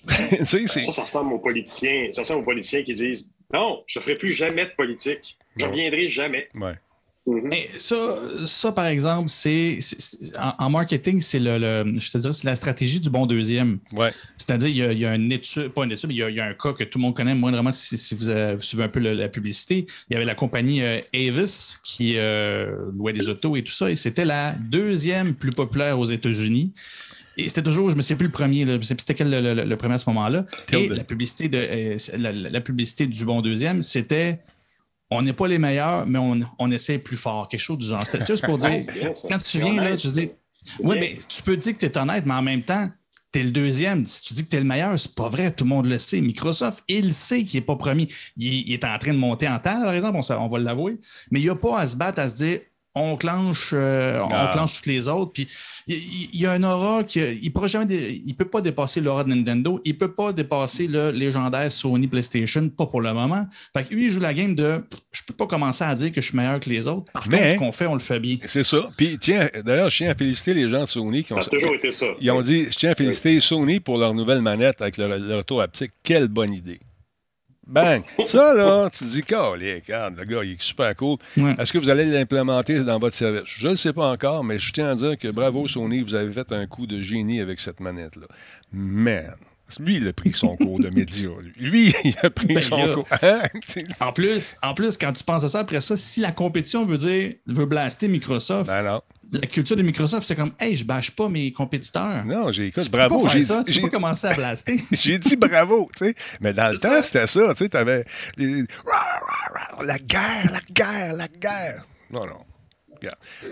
B: ça, ça ressemble aux politiciens. Ça ressemble aux politiciens qui disent non, je ne ferai plus jamais de politique. Je ne reviendrai jamais.
A: Ouais.
C: Mhm. Mais ça, ça, par exemple, c'est en, marketing, c'est le, je te dirais, c'est la stratégie du bon deuxième.
A: Ouais.
C: C'est-à-dire, il, y a, une étude, pas une étude, mais il y a, un cas que tout le monde connaît, moindrement si, si vous, suivez un peu la publicité. Il y avait la compagnie euh, Avis qui euh, louait des autos et tout ça, et c'était la deuxième plus populaire aux États-Unis. Et c'était toujours, je me sais plus le premier, je ne sais plus c'était quel le, premier à ce moment-là. Et la publicité, de, euh, la, publicité du bon deuxième, c'était on n'est pas les meilleurs, mais on, on essaie plus fort, quelque chose du genre. C'est juste pour dire, quand tu viens là, je dis, oui, mais tu peux dire que tu es honnête, mais en même temps, tu es le deuxième. Si tu dis que tu es le meilleur, c'est pas vrai. Tout le monde le sait. Microsoft, il sait qu'il n'est pas premier. Il, est en train de monter en terre, par exemple, on, on va l'avouer. Mais il n'y a pas à se battre, à se dire on clenche, euh, on ah. clenche toutes les autres. Puis il y, a un aura qui il ne jamais, il peut pas dépasser l'aura de Nintendo, il ne peut pas dépasser le légendaire Sony PlayStation, pas pour le moment. Fait que lui, il joue la game de je peux pas commencer à dire que je suis meilleur que les autres. Par contre, ce qu'on fait, on le fait bien.
A: C'est ça. Puis tiens, d'ailleurs, je tiens à féliciter les gens de Sony qui
B: ça
A: ont.
B: a toujours été ça.
A: Ils ont dit je tiens à féliciter Sony pour leur nouvelle manette avec le, le retour haptique. Quelle bonne idée. Bang! Ça, là, tu te dis, regarde, le gars, il est super cool. Est-ce que vous allez l'implémenter dans votre service? Je ne sais pas encore, mais je tiens à dire que bravo, Sony, vous avez fait un coup de génie avec cette manette-là. Man! Lui, il a pris son cours de média. Lui, il a pris ben, son cours. Hein?
C: en, plus, en plus, quand tu penses à ça, après ça, si la compétition veut dire veut blaster Microsoft,
A: ben non
C: la culture de Microsoft, c'est comme, hey, je bâche pas mes compétiteurs.
A: Non, j'ai écoute, bravo.
C: J'ai ça, tu peux pas commencer à blaster.
A: j'ai dit bravo, tu sais. Mais dans le temps, c'était ça, tu sais, t'avais la guerre, la guerre, la guerre. Non, non.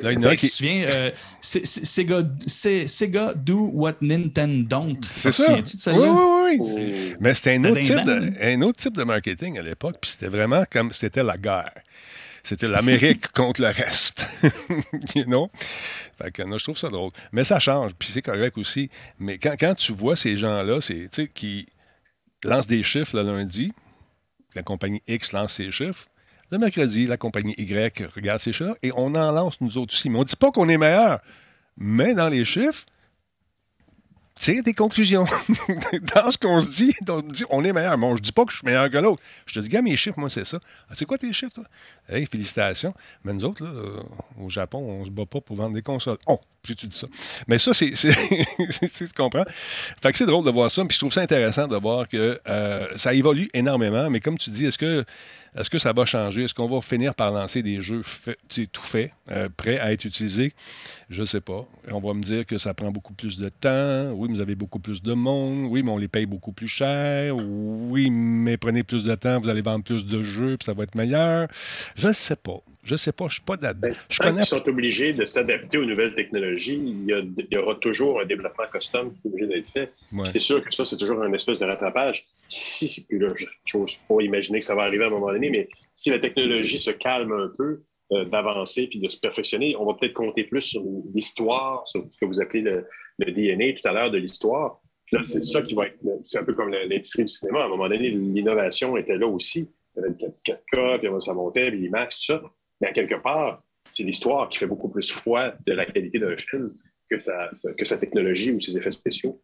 C: Là, il y a qui... Tu te souviens, euh, Sega, Sega do what Nintendo don't.
A: C'est ça. oui, oui, oui. Mais c'était un, autre type de, un autre type de marketing à l'époque, puis c'était vraiment comme c'était la guerre. C'était l'Amérique contre le reste. you know? Fait que, je trouve ça drôle. Mais ça change, puis c'est correct aussi. Mais quand, quand tu vois ces gens-là, c'est, qui lancent des chiffres le lundi, la compagnie X lance ses chiffres, le mercredi, la compagnie Y regarde ses chiffres, et on en lance nous autres aussi. Mais on ne dit pas qu'on est meilleur. Mais dans les chiffres, tire des conclusions. Dans ce qu'on se dit, on est meilleur. Bon, je dis pas que je suis meilleur que l'autre. Je te dis, gars, mes chiffres, moi, c'est ça. Ah, c'est quoi tes chiffres, toi? Hey, félicitations. Mais nous autres, là, euh, au Japon, on se bat pas pour vendre des consoles. Oh, j'ai-tu dit ça? Mais ça, c'est. tu comprends? Fait que c'est drôle de voir ça. Puis je trouve ça intéressant de voir que euh, ça évolue énormément. Mais comme tu dis, est-ce que est-ce que ça va changer? Est-ce qu'on va finir par lancer des jeux tout faits, euh, prêts à être utilisés? Je ne sais pas. On va me dire que ça prend beaucoup plus de temps. Oui, vous avez beaucoup plus de monde. Oui, mais on les paye beaucoup plus cher. Oui, mais prenez plus de temps, vous allez vendre plus de jeux, puis ça va être meilleur. Je ne sais pas. Je ne sais pas, je ne suis pas là-dedans. Ben,
B: je connais... Ils sont obligés de s'adapter aux nouvelles technologies. Il y, aura toujours un développement custom qui est obligé d'être fait. C'est sûr que ça, c'est toujours un espèce de rattrapage. Si, puis là, je pas imaginer que ça va arriver à un moment donné, mais si la technologie se calme un peu, euh, d'avancer puis de se perfectionner, on va peut-être compter plus sur l'histoire, sur ce que vous appelez le, DNA tout à l'heure de l'histoire. là, c'est ça qui va être. C'est un peu comme l'industrie du cinéma. À un moment donné, l'innovation était là aussi. Il y avait le 4K, puis ça montait, puis l'IMAX, tout ça. Mais à quelque part, c'est l'histoire qui fait beaucoup plus foi de la qualité d'un film que sa, que sa technologie ou ses effets spéciaux.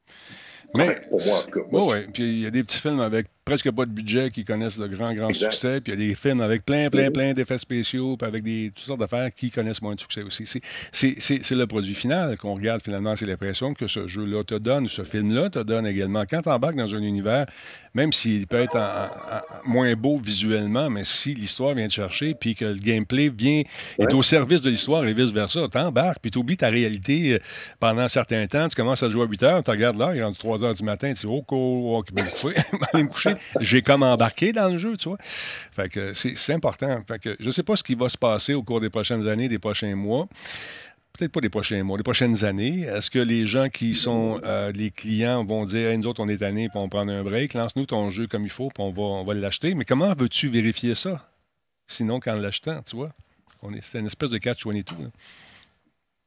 A: Mais, pour moi, en tout cas. oui, puis il y a des petits films avec presque pas de budget qui connaissent le grand, grand succès. Puis il y a des films avec plein, plein, plein d'effets spéciaux, puis avec des, toutes sortes d'affaires qui connaissent moins de succès aussi. C'est le produit final qu'on regarde finalement. C'est l'impression que ce jeu-là te donne, ce film-là te donne également. Quand tu embarques dans un univers, même s'il peut être moins beau visuellement, mais si l'histoire vient te chercher, puis que le gameplay vient, est au service de l'histoire et vice-versa, t'embarques, puis tu oublies ta réalité euh, pendant un certain temps. Tu commences à jouer à 8 heures, tu regardes là, il est rendu 3 heures du matin, tu dis, oh, oh, oh, me coucher, aller me coucher j'ai comme embarqué dans le jeu, tu vois. Fait que c'est important. Fait que je sais pas ce qui va se passer au cours des prochaines années, des prochains mois. Peut-être pas des prochains mois, des prochaines années. Est-ce que les gens qui sont euh, les clients vont dire nous autres, on est tannés, puis on prend un break, lance-nous ton jeu comme il faut, puis on va, on va l'acheter. Mais comment veux-tu vérifier ça? Sinon, qu'en l'achetant, tu vois? C'est une espèce de catch-22.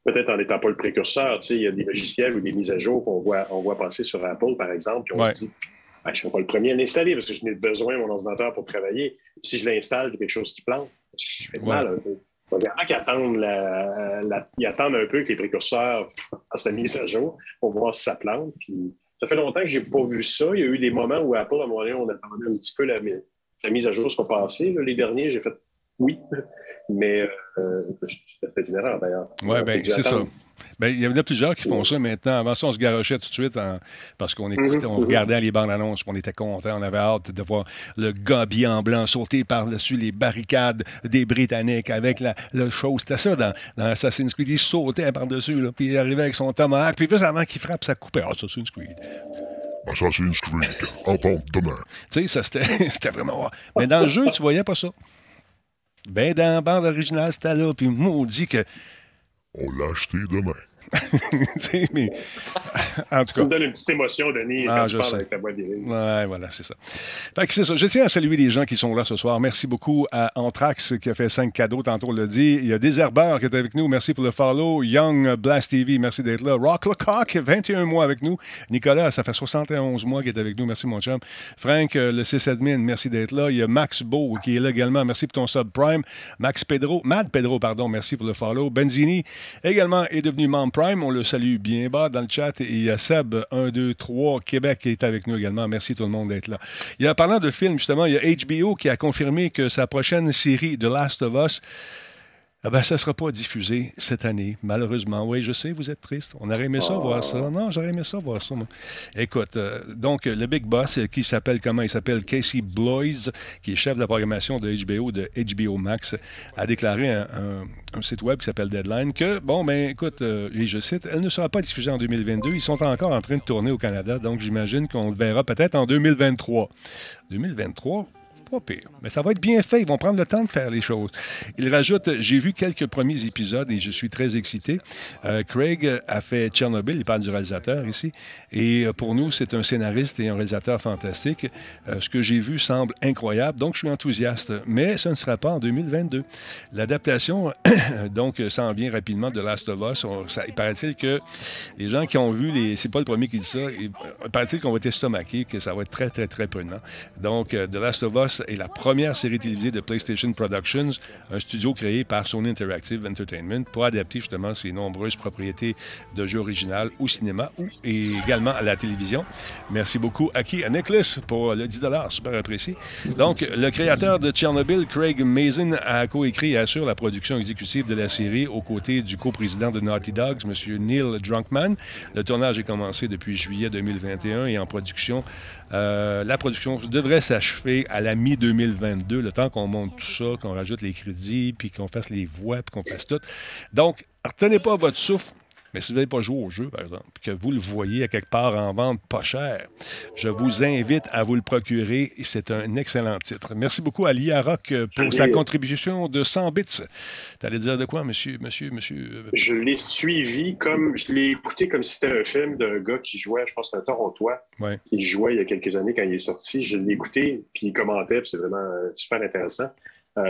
B: Peut-être en n'étant pas le précurseur, tu sais, il y a des logiciels ou des mises à jour qu'on voit, on voit passer sur Apple, par exemple, puis on se dit ben, je ne serai pas le premier à l'installer parce que je n'ai besoin de mon ordinateur pour travailler. Si je l'installe, quelque chose qui plante. Je fais mal un peu. Il y a qui attendent, un peu que les précurseurs fassent la mise à jour pour voir si ça plante. Puis, ça fait longtemps que je n'ai pas vu ça. Il y a eu des moments où Apple, à un moment donné, on attendait un petit peu la, mise à jour soit passée. les derniers, j'ai fait oui, mais euh, fait une erreur d'ailleurs.
A: Oui, bien, c'est ça. Ben, il y en a plusieurs qui font ça maintenant. Avant ça, on se garochait tout de suite parce qu'on écoutait, on mhm, mhm. regardait les bandes annonces, on était content, on avait hâte de voir le gars en blanc sauter par-dessus les barricades des Britanniques avec la, le show. C'était ça dans, Assassin's Creed. Il sautait par-dessus, puis il arrivait avec son tomahawk, puis juste avant qu'il frappe, ça coupait. Ah, Assassin's Creed.
E: Assassin's Creed, en vente demain.
A: Tu sais, ça c'était vraiment. Mais dans le jeu, tu voyais pas ça. Ben, dans la bande originale, c'était là, puis maudit que
E: on l'a acheté demain.
A: mais, en tout
B: cas. Ça me donne une petite émotion, Denis, ah, quand je parle avec ta voix
A: Oui, voilà, c'est ça. Fait que c'est ça. Je tiens à saluer les gens qui sont là ce soir. Merci beaucoup à Anthrax qui a fait cinq cadeaux, tantôt on l'a dit. Il y a Désherbeur qui est avec nous. Merci pour le follow. Young Blast TV, merci d'être là. Rock Lecoq, 21 mois avec nous. Nicolas, ça fait 71 mois qu'il est avec nous. Merci, mon chum. Frank, euh, le 6 admin, merci d'être là. Il y a Max Beau qui est là également. Merci pour ton subprime. Max Pedro, Mad Pedro, pardon, merci pour le follow. Benzini également est devenu membre on le salue bien bas dans le chat. Et il y a Seb, 1, 2, 3, Québec, qui est avec nous également. Merci tout le monde d'être là. Il y a, parlant de films, justement, il y a HBO qui a confirmé que sa prochaine série, The Last of Us, ah ben, ça ne sera pas diffusé cette année, malheureusement. Oui, je sais, vous êtes triste. On aurait aimé ça voir ça. Non, j'aurais aimé ça voir ça. Moi. Écoute, euh, donc, le Big Boss, euh, qui s'appelle comment Il s'appelle? Casey Bloys, qui est chef de la programmation de HBO, de HBO Max, a déclaré un, un, site web qui s'appelle Deadline que, bon, ben, écoute, euh, et je cite, elle ne sera pas diffusée en 2022. Ils sont encore en train de tourner au Canada, donc j'imagine qu'on le verra peut-être en 2023. 2023 pas pire. Mais ça va être bien fait. Ils vont prendre le temps de faire les choses. Il rajoute J'ai vu quelques premiers épisodes et je suis très excité. Euh, Craig a fait Tchernobyl. Il parle du réalisateur ici. Et euh, pour nous, c'est un scénariste et un réalisateur fantastique. Euh, ce que j'ai vu semble incroyable. Donc, je suis enthousiaste. Mais ce ne sera pas en 2022. L'adaptation, donc, s'en vient rapidement de Last of Us. il paraît-il que les gens qui ont vu les. C'est pas le premier qui dit ça. Il, paraît-il qu'on va être estomaqué, que ça va être très, très, très prenant. Donc, The Last of Us est la première série télévisée de PlayStation Productions, un studio créé par Sony Interactive Entertainment pour adapter justement ses nombreuses propriétés de jeux originaux au cinéma ou également à la télévision. Merci beaucoup à qui? À Nicholas pour le 10 super apprécié. Donc, le créateur de Chernobyl, Craig Mazin, a coécrit et assure la production exécutive de la série aux côtés du coprésident de Naughty Dogs, M. Neil Drunkman. Le tournage est commencé depuis juillet 2021 et en production euh, la production devrait s'achever à la mi-2022, le temps qu'on monte tout ça, qu'on rajoute les crédits, puis qu'on fasse les voix, puis qu'on fasse tout. Donc, retenez pas votre souffle. Mais si vous n'avez pas joué au jeu, par exemple, que vous le voyez à quelque part en vente pas cher, je vous invite à vous le procurer. C'est un excellent titre. Merci beaucoup à Lia Rock euh, pour sa contribution de 100 bits. Tu allais dire de quoi, monsieur, monsieur, monsieur? Euh,
B: je l'ai suivi comme, je l'ai écouté comme si c'était un film d'un gars qui jouait, je pense que c'est un Torontois,
A: ouais.
B: qui jouait il y a quelques années quand il est sorti. Je l'ai écouté, puis il commentait, puis c'est vraiment euh, super intéressant.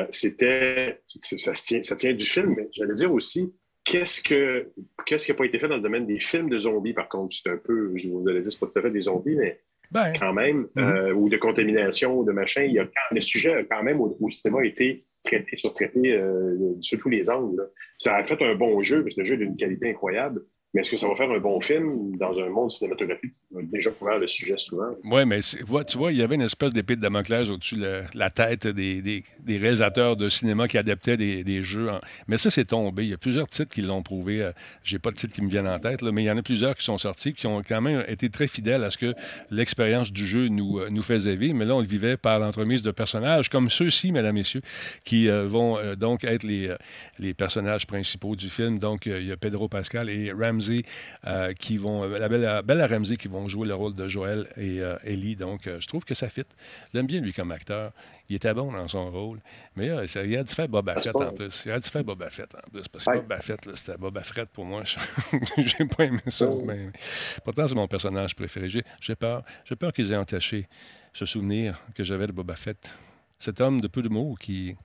B: c'était, ça, tient, ça tient du film, mais j'allais dire aussi, Qu'est-ce que qu'est-ce qui n'a pas été fait dans le domaine des films de zombies, par contre? C'est un peu, je vous allez dire, c'est pas tout à fait des zombies, mais ben, quand même, mm-hmm. euh, ou de contamination, ou de machin. Il y a, le sujet, quand même, au, au cinéma, a été traité, surtraité euh, sur tous les angles. Ça a fait un bon jeu, parce que le jeu est d'une qualité incroyable. Mais est-ce que ça va faire un bon film dans un monde cinématographique qui a déjà couvert le sujet souvent?
A: Oui, mais tu vois, il y avait une espèce d'épée de Damoclès au-dessus de la, tête des, des, réalisateurs de cinéma qui adaptaient des, jeux. Mais ça, c'est tombé. Il y a plusieurs titres qui l'ont prouvé. Euh, j'ai pas de titres qui me viennent en tête, mais il y en a plusieurs qui sont sortis qui ont quand même été très fidèles à ce que l'expérience du jeu nous, euh, nous faisait vivre. Mais là, on le vivait par l'entremise de personnages comme ceux-ci, mesdames, messieurs, qui euh, vont donc être les, les personnages principaux du film. Donc, il y a Pedro Pascal et Ram euh, qui vont, la belle, belle Ramsey qui vont jouer le rôle de Joël et euh, Ellie. Donc, euh, je trouve que ça fit. J'aime bien lui comme acteur. Il était bon dans son rôle. Mais il a dû faire Boba Fett en plus. Il a dû faire Boba Fett en plus. Parce que Boba Fett, c'était Boba Fett pour moi. J'ai pas aimé ça. Oh. Mais, pourtant, c'est mon personnage préféré. J'ai peur. J'ai peur qu'ils aient entaché ce souvenir que j'avais de Boba Fett. Cet homme de peu de mots qui,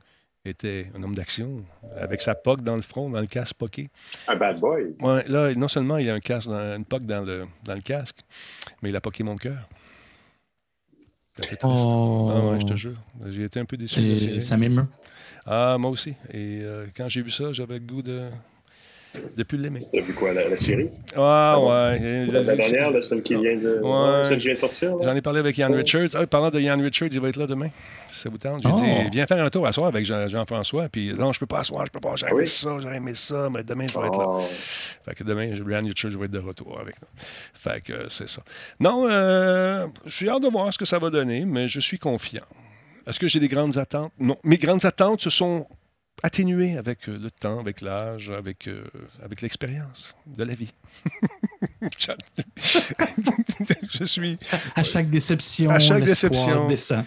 A: était un homme d'action, avec sa poque dans le front, dans le casque poqué.
B: Un bad boy.
A: Ouais, là, non seulement il a un casque une poque dans le, dans le casque, mais il a poqué mon cœur.
C: Oh.
A: Ah ouais, je te jure. J'ai été un peu déçu.
C: Et ça m'émeut.
A: Ah, moi aussi. Et euh, quand j'ai vu ça, j'avais le goût de de plus l'aimer.
B: T'as vu quoi, la, série?
A: Ah, ouais.
B: La, dernière, celle qui vient de,
A: ouais.
B: celle qui vient de sortir?
A: J'en ai parlé avec Ian Richards. Ah, parlant de Ian Richards, il va être là demain. ça vous tente? J'ai
C: Oh.
A: dit, viens faire un tour à soir avec Jean- Jean-François. Puis non, je peux pas asseoir, je peux pas. J'ai
B: Ah
A: aimé
B: oui?
A: ça, j'ai aimé ça, mais demain, je vais être là.
B: Oh.
A: Fait que demain, Brian Church va être de retour avec nous. Fait que euh, c'est ça. Non, euh, j'ai hâte de voir ce que ça va donner, mais je suis confiant. Est-ce que j'ai des grandes attentes? Non. Mes grandes attentes se sont atténuées avec euh, le temps, avec l'âge, avec, euh, avec l'expérience de la vie. je suis.
C: À chaque déception,
A: À chaque
C: l'espoir
A: déception.
C: descend.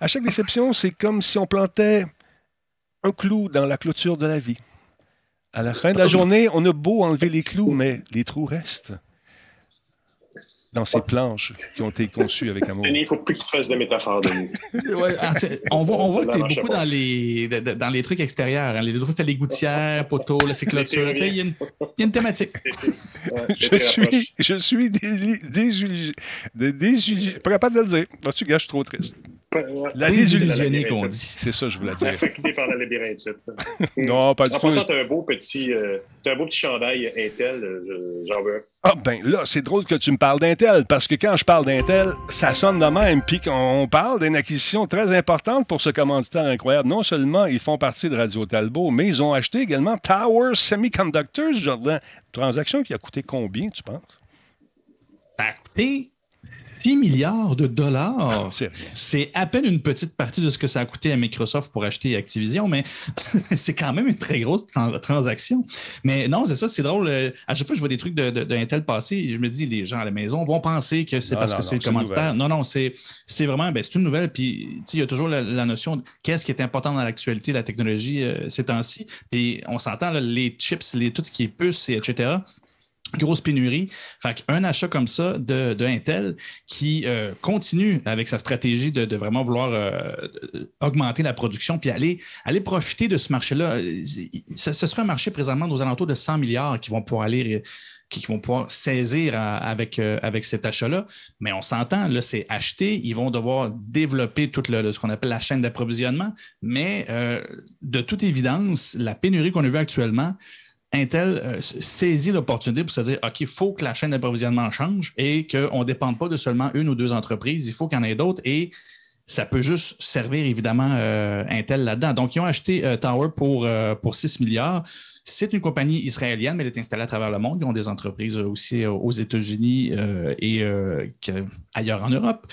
A: À chaque déception, c'est comme si on plantait un clou dans la clôture de la vie. À la fin de la journée, on a beau enlever les clous, mais les trous restent dans ces planches qui ont été conçues avec amour.
B: Denis, il ne faut plus que tu fasses des métaphores, Denis.
C: Ouais, ah, on voit, on voit que tu es beaucoup
B: pas.
C: dans les, de- de- dans les trucs extérieurs. hein. Les autres fois, c'était les gouttières, poteaux, là, c'est clôture. Il y, a une- il y a une thématique.
B: Ouais,
A: Je suis, je suis de- désillusionné- Pas capable de le dire. Gars, je suis trop triste.
B: Ouais.
A: La
C: Désillusionné
A: désillusion.
C: qu'on dit.
A: C'est ça que je voulais dire.
B: Affecté par la labyrinthite.
A: Non, pas du
B: En
A: tout.
B: passant, t'as un beau petit, euh, t'as un beau petit chandail Intel, euh, je- j'en veux un.
A: Ah, ben là, c'est drôle que tu me parles d'Intel, parce que quand je parle d'Intel, ça sonne de même, puis qu'on parle d'une acquisition très importante pour ce commanditaire incroyable. Non seulement ils font partie de Radio Talbot, mais ils ont acheté également Tower Semiconductors, Jordan. Transaction qui a coûté combien, tu penses?
C: Ça a coûté 6 milliards de dollars.
A: C'est rien.
C: C'est à peine une petite partie de ce que ça a coûté à Microsoft pour acheter Activision, mais c'est quand même une très grosse tran- transaction. Mais non, c'est ça, c'est drôle. euh, À chaque fois que je vois des trucs de, de, de Intel passer, je me dis, les gens à la maison vont penser que c'est parce
A: non,
C: que c'est le commanditaire. Non, non, c'est vraiment, ben, c'est une nouvelle. Puis, il y a toujours la, la notion de qu'est-ce qui est important dans l'actualité, la technologie euh, ces temps-ci. Puis, on s'entend, les chips, les, tout ce qui est puces, et etc. Grosse pénurie. Fait qu'un achat comme ça de, de Intel qui euh, continue avec sa stratégie de, de vraiment vouloir euh, augmenter la production puis aller, aller profiter de ce marché-là. Ce, ce sera un marché présentement aux alentours de 100 milliards qui vont pouvoir aller qui vont pouvoir saisir avec, euh, avec cet achat-là. Mais on s'entend, là, c'est acheté. Ils vont devoir développer tout le- ce qu'on appelle la chaîne d'approvisionnement. Mais euh, de toute évidence, la pénurie qu'on a vue actuellement, Intel euh, saisit l'opportunité pour se dire OK, il faut que la chaîne d'approvisionnement change et qu'on ne dépende pas de seulement une ou deux entreprises. Il faut qu'il y en ait d'autres et ça peut juste servir évidemment euh, Intel là-dedans. Donc, ils ont acheté euh, Tower pour, pour 6 milliards. C'est une compagnie israélienne, mais elle est installée à travers le monde. Ils ont des entreprises aussi aux États-Unis et ailleurs en Europe.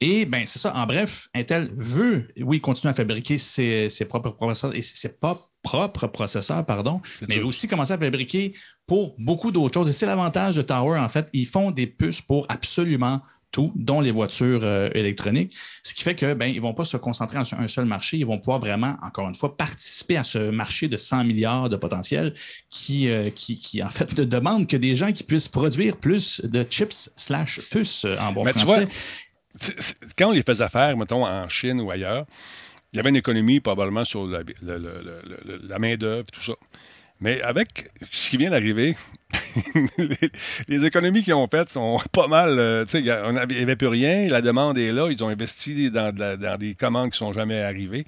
C: Et ben c'est ça. En bref, Intel veut, oui, continuer à fabriquer ses, propres processeurs et ses, ses pas propres processeurs, pardon, mais aussi commencer à fabriquer pour beaucoup d'autres choses. Et c'est l'avantage de Tower, en fait. Ils font des puces pour absolument tout, dont les voitures euh, électroniques. Ce qui fait que ben, ils ne vont pas se concentrer sur un seul marché. Ils vont pouvoir vraiment, encore une fois, participer à ce marché de 100 milliards de potentiel qui, euh, qui, qui, en fait, ne demande que des gens qui puissent produire plus de chips slash puces euh, en bon
A: Mais tu vois, Quand on les faisait faire, mettons, en Chine ou ailleurs, il y avait une économie probablement sur la, le- le- le- le- la main-d'œuvre, tout ça. Mais avec ce qui vient d'arriver, les, les économies qu'ils ont faites sont pas mal. euh, tu sais, il n'y avait plus rien, la demande est là, ils ont investi dans, de la- dans des commandes qui ne sont jamais arrivées.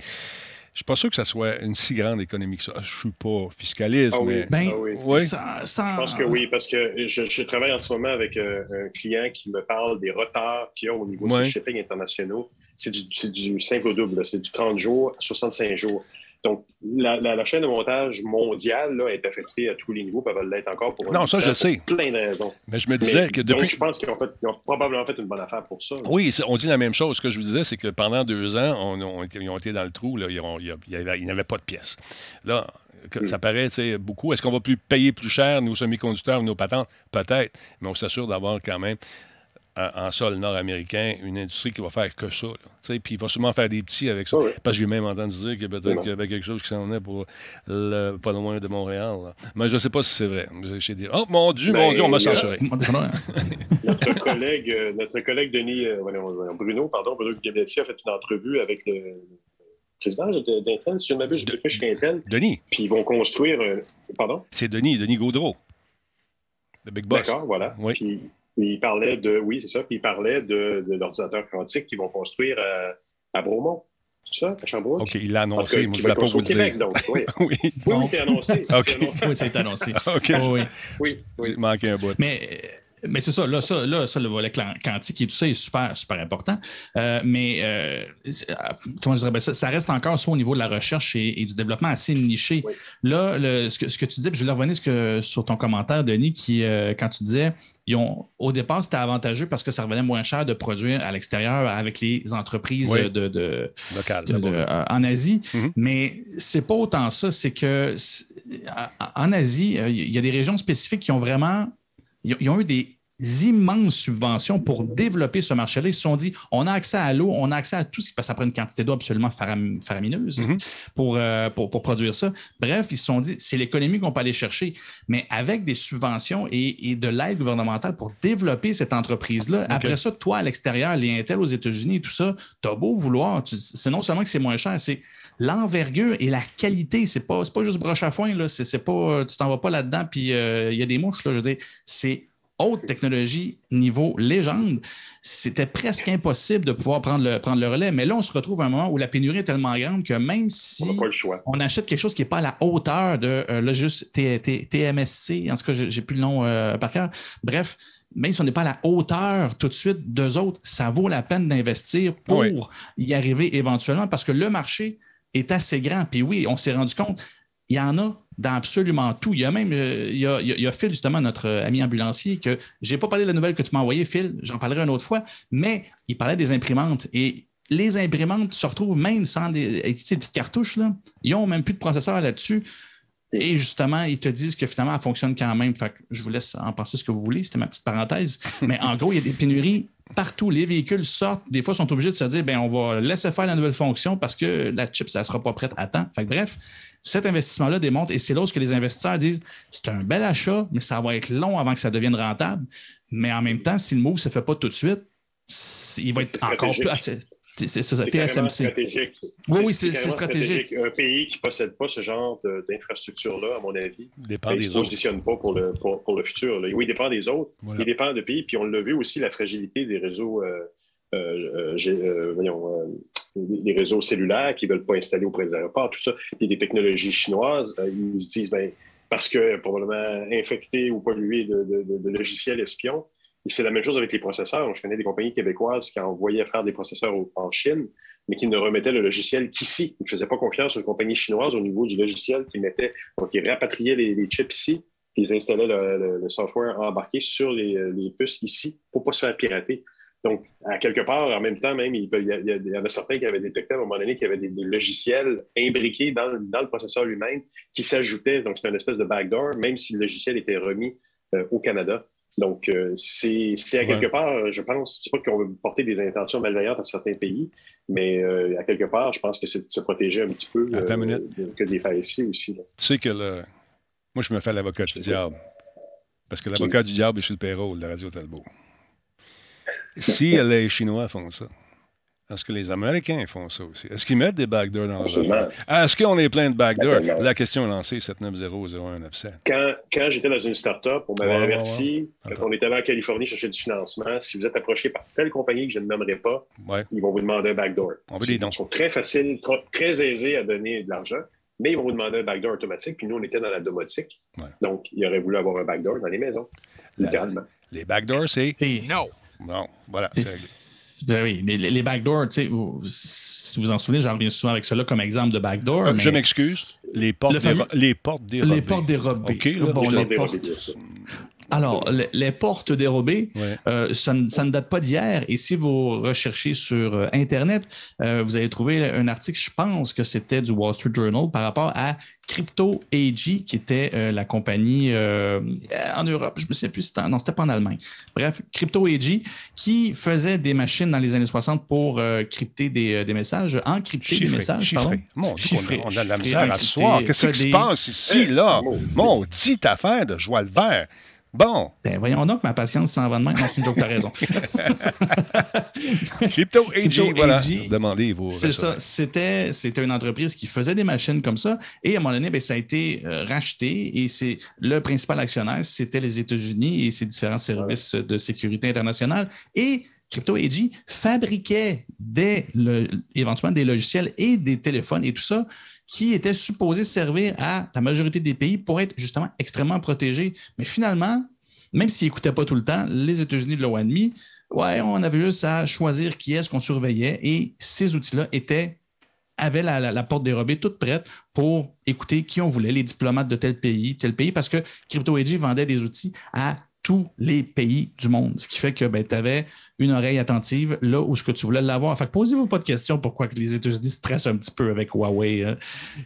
A: Je suis pas sûr que ça soit une si grande économie que ça. Je suis pas fiscaliste,
B: Ah oui.
A: mais.
C: Ben,
B: Ah oui.
A: Oui.
C: ça- ça-
B: Je pense que oui, parce que je, je travaille en ce moment avec euh, un client qui me parle des retards qu'il y a au niveau de ces shipping internationaux. C'est du, du simple au double, c'est du 30 jours à 65 jours. Donc, la, la- la chaîne de montage mondiale là, est affectée à tous les niveaux, puis elle va l'être encore pour
A: Non, ça, je sais.
B: Plein de raisons.
A: Mais je me disais
B: Mais-
A: que
B: Donc,
A: depuis.
B: je pense qu'ils ont, probablement fait une bonne affaire pour ça. là.
A: Oui, on dit la même chose. Ce que je vous disais, c'est que pendant deux ans, on, on était- ils ont été dans le trou. Là, ils n'avaient pas de pièces. Là, que- ça paraît beaucoup. Est-ce qu'on va plus payer plus cher nos semi-conducteurs, nos patentes? Peut-être. Mais on s'assure d'avoir quand même en, en sol nord-américain une industrie qui va faire que ça. Puis il va sûrement faire des petits avec ça.
B: Oui.
A: Parce que j'ai même entendu dire que peut-être qu'il y avait quelque chose qui s'en est pour le, pas loin de Montréal. là. Mais je ne sais pas si c'est vrai. J'ai dit, oh mon Dieu,
B: Ben,
A: mon Dieu, on m'a censuré.
B: Notre collègue, euh, notre collègue Denis, euh, Bruno, pardon, Bruno Gabletti a fait une entrevue avec le président de- d'Intel, si je ne m'abuse, je chez Intel,
A: Denis,
B: puis ils vont construire. euh, pardon?
A: c'est Denis, Denis Gaudreau. Le Big Boss.
B: D'accord, voilà.
A: Oui.
B: Puis il parlait de, oui, c'est ça, puis il parlait de, de l'ordinateur quantique qu'ils vont construire à, à Bromont. C'est ça, à Sherbrooke?
A: OK, il l'a annoncé. Moi, je ne
B: être
A: pas vous dire.
B: Québec, donc, oui.
A: oui.
B: Oui, oui, c'est annoncé.
A: OK.
B: C'est annoncé.
C: oui, ça a été annoncé.
A: OK.
C: Oh, oui.
B: Oui, oui.
A: Il manquait un bout.
C: Mais mais c'est ça, là, ça, là, ça, le volet quantique et tout ça est super, super important. Euh, mais euh, euh, comment je dirais ça, ça reste encore soit au niveau de la recherche et, du développement assez niché. Là, ce, que, ce, que, tu dis, je vais revenir sur ton commentaire, Denis, qui, quand tu disais, ils ont, au départ, c'était avantageux parce que ça revenait moins cher de produire à l'extérieur avec les entreprises de, de, en Asie. Mm-hmm. Mais c'est pas autant ça, c'est que en Asie, il y a des régions spécifiques qui ont vraiment ils ont eu des immenses subventions pour développer ce marché-là. Ils se sont dit, on a accès à l'eau, on a accès à tout ce qui passe après une quantité d'eau absolument faramineuse mhm. euh, pour, pour, produire ça. Bref, ils se sont dit, c'est l'économie qu'on peut aller chercher, mais avec des subventions et, de l'aide gouvernementale pour développer cette entreprise-là. Après ça, toi, à l'extérieur, les Intel aux États-Unis et tout ça, tu as beau vouloir, c'est non seulement que c'est moins cher, c'est l'envergure et la qualité. C'est pas, pas juste broche à foin, là. C'est, pas, tu t'en vas pas là-dedans, puis euh, il y a des mouches, là. Je veux dire, c'est haute technologie niveau légende, c'était presque impossible de pouvoir prendre le, prendre le relais. Mais là, on se retrouve à un moment où la pénurie est tellement grande que même si on, achète quelque chose qui n'est pas à la hauteur de euh, juste TMSC, en tout cas, j'ai plus le nom euh, par cœur. Bref, même si on n'est pas à la hauteur tout de suite d'eux autres, ça vaut la peine d'investir pour y arriver éventuellement parce que le marché est assez grand. Puis oui, on s'est rendu compte, il y en a dans absolument tout. Il y a même, euh, il, y a, il, y a, Phil, justement, notre ami ambulancier, que je n'ai pas parlé de la nouvelle que tu m'as envoyée, Phil, j'en parlerai une autre fois, mais il parlait des imprimantes. Et les imprimantes se retrouvent même sans des, petites cartouches, là, ils n'ont même plus de processeur là-dessus. Et justement, ils te disent que finalement, elle fonctionne quand même. Fait je vous laisse en penser ce que vous voulez. C'était ma petite parenthèse. Mais en gros, il y a des pénuries partout. Les véhicules sortent. Des fois, sont obligés de se dire ben, on va laisser faire la nouvelle fonction parce que la chip, ça ne sera pas prête à temps. Fait bref, cet investissement-là démontre, et c'est là que les investisseurs disent c'est un bel achat, mais ça va être long avant que ça devienne rentable. Mais en même temps, si le move ne se fait pas tout de suite, il va être encore plus.
B: C'est ça, TSMC. stratégique.
C: Oui, oui, c'est stratégique.
B: Un pays qui ne possède pas ce genre d'infrastructure-là, à mon avis, ben, il ne se positionne pas pour le, pour, le futur. Oui, il dépend des autres. Il dépend de pays. Puis on l'a vu aussi, la fragilité des réseaux, euh, euh, euh, voyons, les réseaux cellulaires qui ne veulent pas installer auprès des aéroports, tout ça. Il y a des technologies chinoises. ils se disent, ben, parce que probablement infectés ou pollués de, de logiciels espions, c'est la même chose avec les processeurs. Je connais des compagnies québécoises qui envoyaient faire des processeurs en Chine, mais qui ne remettaient le logiciel qu'ici. Ils ne faisaient pas confiance aux compagnies chinoises au niveau du logiciel qui mettaient, donc ils rapatriaient les, chips ici, puis ils installaient le, software embarqué sur les, puces ici pour ne pas se faire pirater. Donc, à quelque part, en même temps, même, il, y, en a certains qui avaient détecté à un moment donné qu'il y avait des, logiciels imbriqués dans, le processeur lui-même qui s'ajoutaient. Donc, c'est une espèce de backdoor, même si le logiciel était remis euh, au Canada. Donc, euh, c'est à quelque part, je pense, c'est pas qu'on veut porter des intentions malveillantes à certains pays, mais euh, à quelque part, je pense que c'est de se protéger un petit peu euh, que des failles ici aussi. Tu
A: sais que le... moi, je me fais l'avocat du diable. Parce que l'avocat du diable est chez le payroll de la Radio Talbot. Si les Chinois font ça, est-ce que les Américains font ça aussi? Est-ce qu'ils mettent des backdoors dans leur ah, Est-ce qu'on est plein de backdoors? La question est lancée, 7900197.
B: Quand, quand j'étais dans une start-up, on m'avait averti, quand on était allé en Californie chercher du financement, si vous êtes approché par telle compagnie que je ne nommerai pas, ils vont vous demander un backdoor.
A: On veut des dons.
B: Ils sont très faciles, très aisés à donner de l'argent, mais ils vont vous demander un backdoor automatique. Puis nous, on était dans la domotique. Donc, ils auraient voulu avoir un backdoor dans les maisons, littéralement.
A: Les backdoors, c'est non. Non, voilà, c'est réglé.
C: Ben oui, les, les backdoors, si vous vous en souvenez, j'en reviens souvent avec cela comme exemple de backdoor.
A: Euh, je m'excuse. Les portes, les portes dérobées.
C: Les portes dérobées. OK, bon, les portes, alors, les, portes dérobées, euh, ça, ne date pas d'hier. Et si vous recherchez sur euh, Internet, euh, vous allez trouver un article, je pense que c'était du Wall Street Journal, par rapport à Crypto AG, qui était la compagnie en Europe. Je ne me souviens plus, non, c'était pas en Allemagne. Bref, Crypto AG, qui faisait des machines dans les années 60 pour crypter des, messages, encrypter des messages.
A: Chiffré. Mon on, a, de la misère à soir. Qu'est-ce qui se passe ici, là? Mon petite affaire de joie le vert. Bon.
C: Ben, voyons donc, ma patience s'en va de même. Non, c'est une joke, t'as raison.
A: Crypto AG, voilà. Demandez vos.
C: C'est ça. C'était, c'était une entreprise qui faisait des machines comme ça. Et à un moment donné, ben, ça a été euh, racheté. Et c'est le principal actionnaire, c'était les États-Unis et ses différents services de sécurité internationale. Et Crypto fabriquait éventuellement des logiciels et des téléphones et tout ça qui était supposé servir à la majorité des pays pour être justement extrêmement protégés. Mais finalement, même s'ils n'écoutaient pas tout le temps, les États-Unis l'ont admis. Ouais, on avait juste à choisir qui est-ce qu'on surveillait et ces outils-là étaient avaient la, porte dérobée toute prête pour écouter qui on voulait, les diplomates de tel pays, tel pays, parce que CryptoAG vendait des outils à tous les pays du monde. Ce qui fait que ben, tu avais une oreille attentive là où ce que tu voulais l'avoir. Fait posez-vous pas de questions pourquoi que les États-Unis stressent un petit peu avec Huawei. Hein.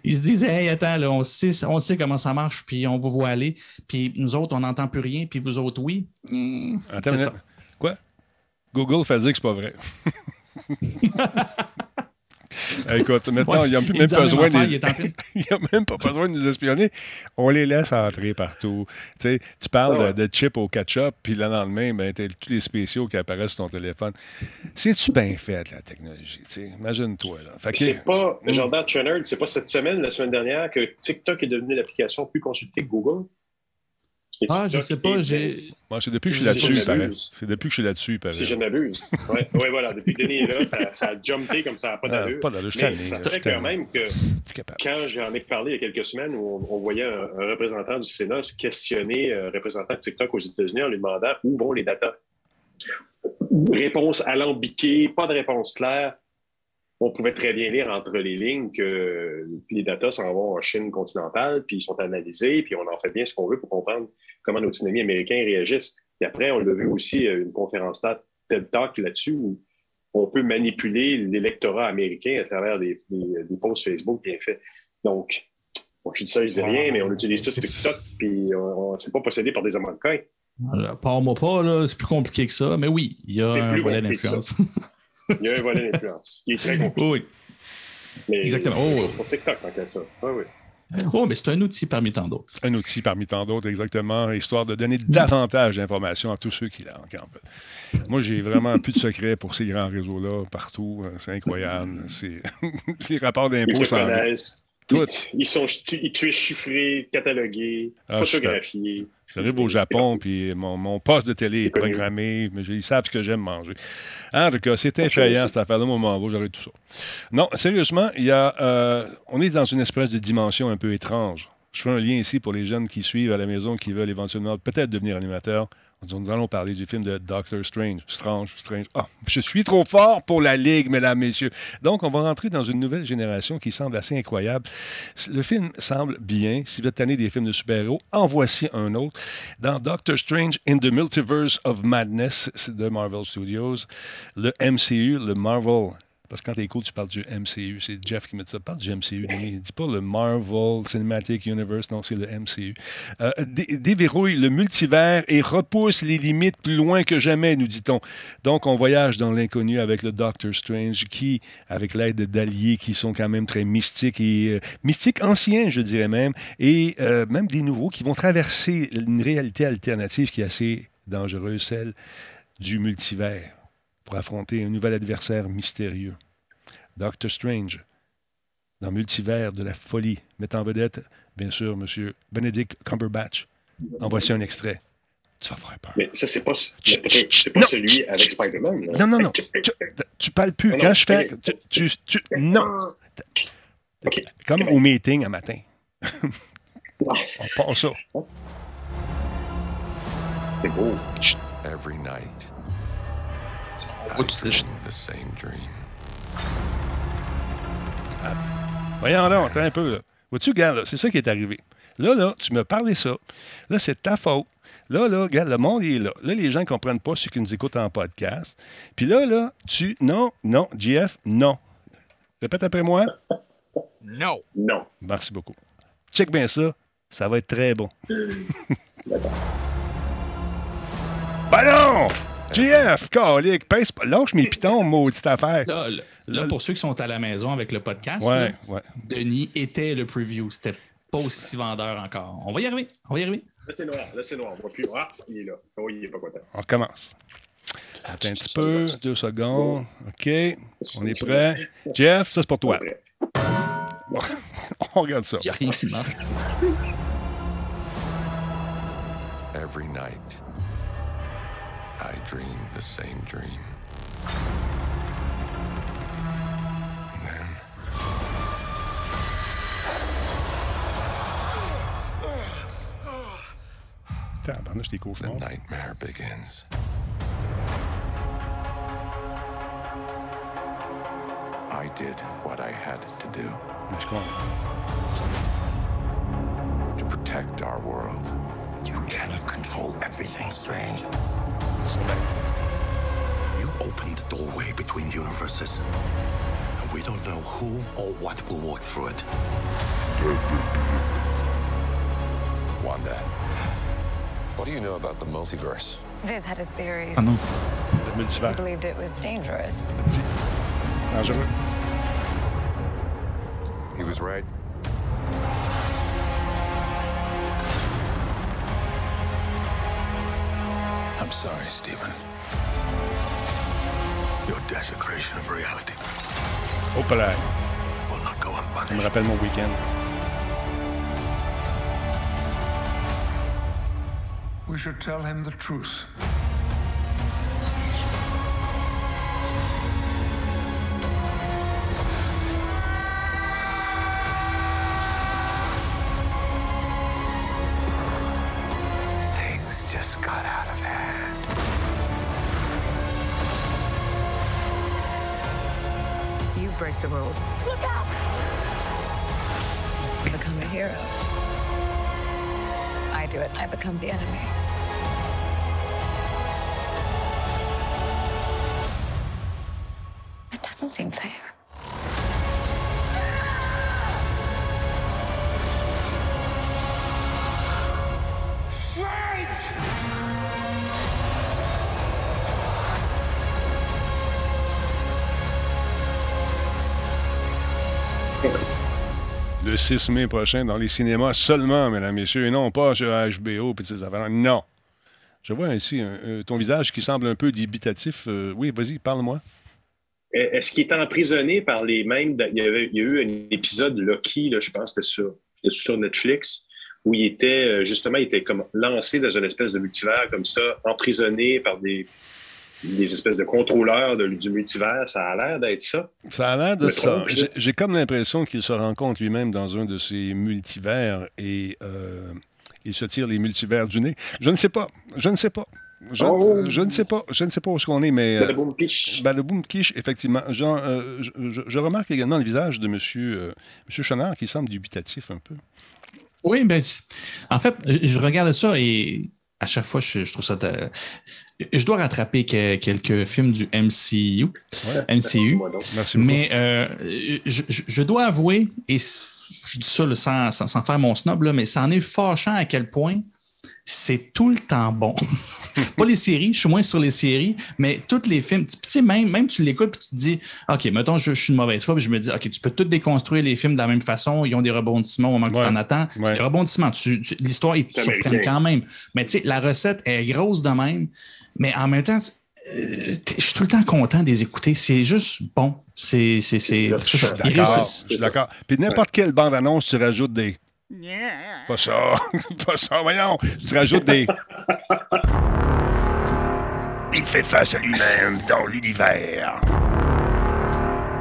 C: Ils se disent Hey, attends, on, sait, on sait comment ça marche, puis on vous voit aller. Puis nous autres, on n'entend plus rien, puis vous autres, oui.
A: Attends, quoi? Google fait dire que c'est pas vrai. Écoute, maintenant, il n'y a même, besoin même pas besoin de nous espionner. On les laisse entrer partout. tu parles de, chip au ketchup, puis le lendemain, ben, tu as tous les spéciaux qui apparaissent sur ton téléphone. C'est-tu bien fait, la technologie? Imagine-toi.
B: C'est pas, hmm. Jordan c'est pas cette semaine, la semaine dernière, que TikTok est devenu l'application plus consultée que Google?
C: Ah, je sais pas, j'ai.
A: Moi, c'est depuis que je suis là-dessus, C'est depuis que je suis là-dessus,
B: Si je m'abuse. Oui, ouais, voilà. Depuis que Denis est là, ça, ça, a jumpé comme ça n'a pas ah, d'allure.
A: pas d'allure,
B: Mais c'est vrai quand même que quand j'en ai parlé il y a quelques semaines où on, voyait un, représentant du Sénat se questionner un représentant de TikTok aux États-Unis en lui demandant où vont les datas. Réponse alambiquée, pas de réponse claire on pouvait très bien lire entre les lignes que les datas s'en vont en Chine continentale, puis ils sont analysés, puis on en fait bien ce qu'on veut pour comprendre comment nos dynamiques américains réagissent. Et après, on l'a vu aussi, euh, une conférence TED Talk là-dessus, où on peut manipuler l'électorat américain à travers des, posts Facebook bien faits. Donc, je dis ça, je dis rien, mais on utilise tout TikTok, puis on ne s'est pas possédé par des Américains.
C: Euh, Parle-moi pas, là, c'est plus compliqué que ça, mais oui, il y a un volet d'influence.
B: Il y a un volet d'influence qui est très compliqué.
C: Oui. Exactement.
B: Oh. Pour TikTok, en quelque sorte. Oui, oui.
C: Oh, mais c'est un outil parmi tant d'autres.
A: Un outil parmi tant d'autres, exactement, histoire de donner davantage d'informations à tous ceux qui l'ont. Moi, j'ai vraiment plus de secrets pour ces grands réseaux-là, partout. C'est incroyable. C'est les rapports d'impôts
B: sans. Tout. Ils, sont, tu es chiffré, catalogué, ah, photographié.
A: J'arrive au Japon, puis mon, mon, poste de télé est programmé, mais ils savent ce que j'aime manger. En tout cas, c'est effrayant cette affaire-là. Moi, où j'aurais tout ça. Non, sérieusement, il y a, euh, on est dans une espèce de dimension un peu étrange. Je fais un lien ici pour les jeunes qui suivent à la maison, qui veulent éventuellement peut-être devenir animateurs. Nous allons parler du film de Doctor Strange. Strange, Strange. Ah, je suis trop fort pour la Ligue, mesdames, messieurs. Donc, on va rentrer dans une nouvelle génération qui semble assez incroyable. Le film semble bien. Si vous êtes tanné des films de super-héros, en voici un autre. Dans Doctor Strange in the Multiverse of Madness de Marvel Studios, le MCU, le Marvel parce que quand t'es cool, tu parles du MCU. C'est Jeff qui me dit ça. Parle du MCU. Il dit pas le Marvel Cinematic Universe. Non, c'est le MCU. Euh, déverrouille le multivers et repousse les limites plus loin que jamais, nous dit-on. Donc, on voyage dans l'inconnu avec le Doctor Strange qui, avec l'aide d'alliés qui sont quand même très mystiques et euh, mystiques anciens, je dirais même, et euh, même des nouveaux qui vont traverser une réalité alternative qui est assez dangereuse, celle du multivers pour affronter un nouvel adversaire mystérieux. Doctor Strange, dans Multivers de la folie, met en vedette, bien sûr, M. Benedict Cumberbatch. En voici un extrait. Tu vas avoir peur.
B: Mais ça, c'est pas, pas celui avec Spider-Man.
A: Non, non, non. Tu, tu parles plus. Quand je fais. Tu, tu, non. Comme au meeting un matin. On part ça.
B: C'est beau.
F: Every night.
A: Ah. Voyons donc, un peu, là. Vois-tu, regarde, c'est ça qui est arrivé. Là, là, tu me parlais ça. Là, c'est ta faute. Là, là, regarde, le monde est là. Là, les gens ne comprennent pas ceux qui nous écoutent en podcast. Puis là, là, tu. Non, non, JF, non. Répète après moi.
F: Non.
B: Non.
A: Merci beaucoup. Check bien ça. Ça va être très bon. Ben non! GF, calique, pince pas. Lâche mes pitons, maudite affaire.
C: Là, là, pour ceux qui sont à la maison avec le podcast, Denis était le preview. C'était pas aussi vendeur encore. On va y arriver. On va y arriver.
B: Là, c'est noir. Là, c'est noir. On voit plus. Ah, il est là. Oh, il est pas content.
A: On recommence. Attends un petit peu. Deux secondes. OK. On est prêt. Jeff, ça, c'est pour toi. On regarde ça.
C: Il n'y a rien qui marche.
F: Every night. I dreamed the same dream. And then.
A: Tabarnouche, des
F: the nightmare begins. I did what I had to do
A: Mais je
F: to protect our world.
G: You cannot control everything, Strange. You opened the doorway between universes. And we don't know who or what will walk through it.
F: Wanda, what do you know about the multiverse?
H: Viz had his theories.
C: I non.
A: Le
H: He believed it was dangerous.
A: Dangereux.
F: He was right.
G: I'm sorry, Stephen. Your desecration of reality
A: Au palais.
G: will not go
A: Ça me
G: unpunished.
A: rappelle mon week-end.
I: We should tell him the truth.
H: Doesn't seem fair.
A: Le 6 mai prochain dans les cinémas seulement, mesdames, messieurs, et non pas sur HBO et ces affaires. Non. Je vois ici un- un- ton visage qui semble un peu débitatif. Euh, oui, vas-y, parle-moi.
B: Est-ce qu'il est emprisonné par les mêmes. Il y, avait- il y a eu un épisode Lucky, là, je pense que c'était sur, Netflix, où il était euh, justement il était comme lancé dans une espèce de multivers comme ça, emprisonné par des, des espèces de contrôleurs de- du multivers. Ça a l'air d'être ça.
A: Ça a l'air de ça. J'ai comme l'impression qu'il se rencontre lui-même dans un de ces multivers et euh, il se tire les multivers du nez. Je ne sais pas. Je ne sais pas. Je,
B: Oh!
A: je ne sais pas. Je ne sais pas où est-ce qu'on est, mais. euh,
B: Badaboum, piche.
A: Ben, le boom quiche, effectivement. Jean, euh, je, remarque également le visage de M. Monsieur, euh, monsieur Chenard qui semble dubitatif un peu.
C: Oui, ben, en fait, je regarde ça et à chaque fois, je, je trouve ça. de- Je dois rattraper que- quelques films du MCU. MCU.
A: Merci.
C: Mais euh, je, je- dois avouer, et je dis ça là, sans, sans- sans faire mon snob, là, mais ça en est fâchant à quel point c'est tout le temps bon. Pas les séries, je suis moins sur les séries, mais tous les films, tu sais, même, même tu l'écoutes et tu te dis, OK, mettons, je, je suis une mauvaise foi, puis je me dis, OK, tu peux tout déconstruire les films de la même façon, ils ont des rebondissements au moment que
A: Ouais.
C: tu t'en attends.
A: Ouais.
C: C'est des rebondissements, l'histoire, ils te surprennent quand même. Mais tu sais, la recette est grosse de même, mais en même temps, euh, je suis tout le temps content de les écouter. C'est juste bon. C'est.
A: Je suis d'accord. Puis n'importe quelle bande-annonce, tu rajoutes des. Pas ça. pas ça, voyons. Tu rajoutes des. Il fait face à lui-même dans l'univers.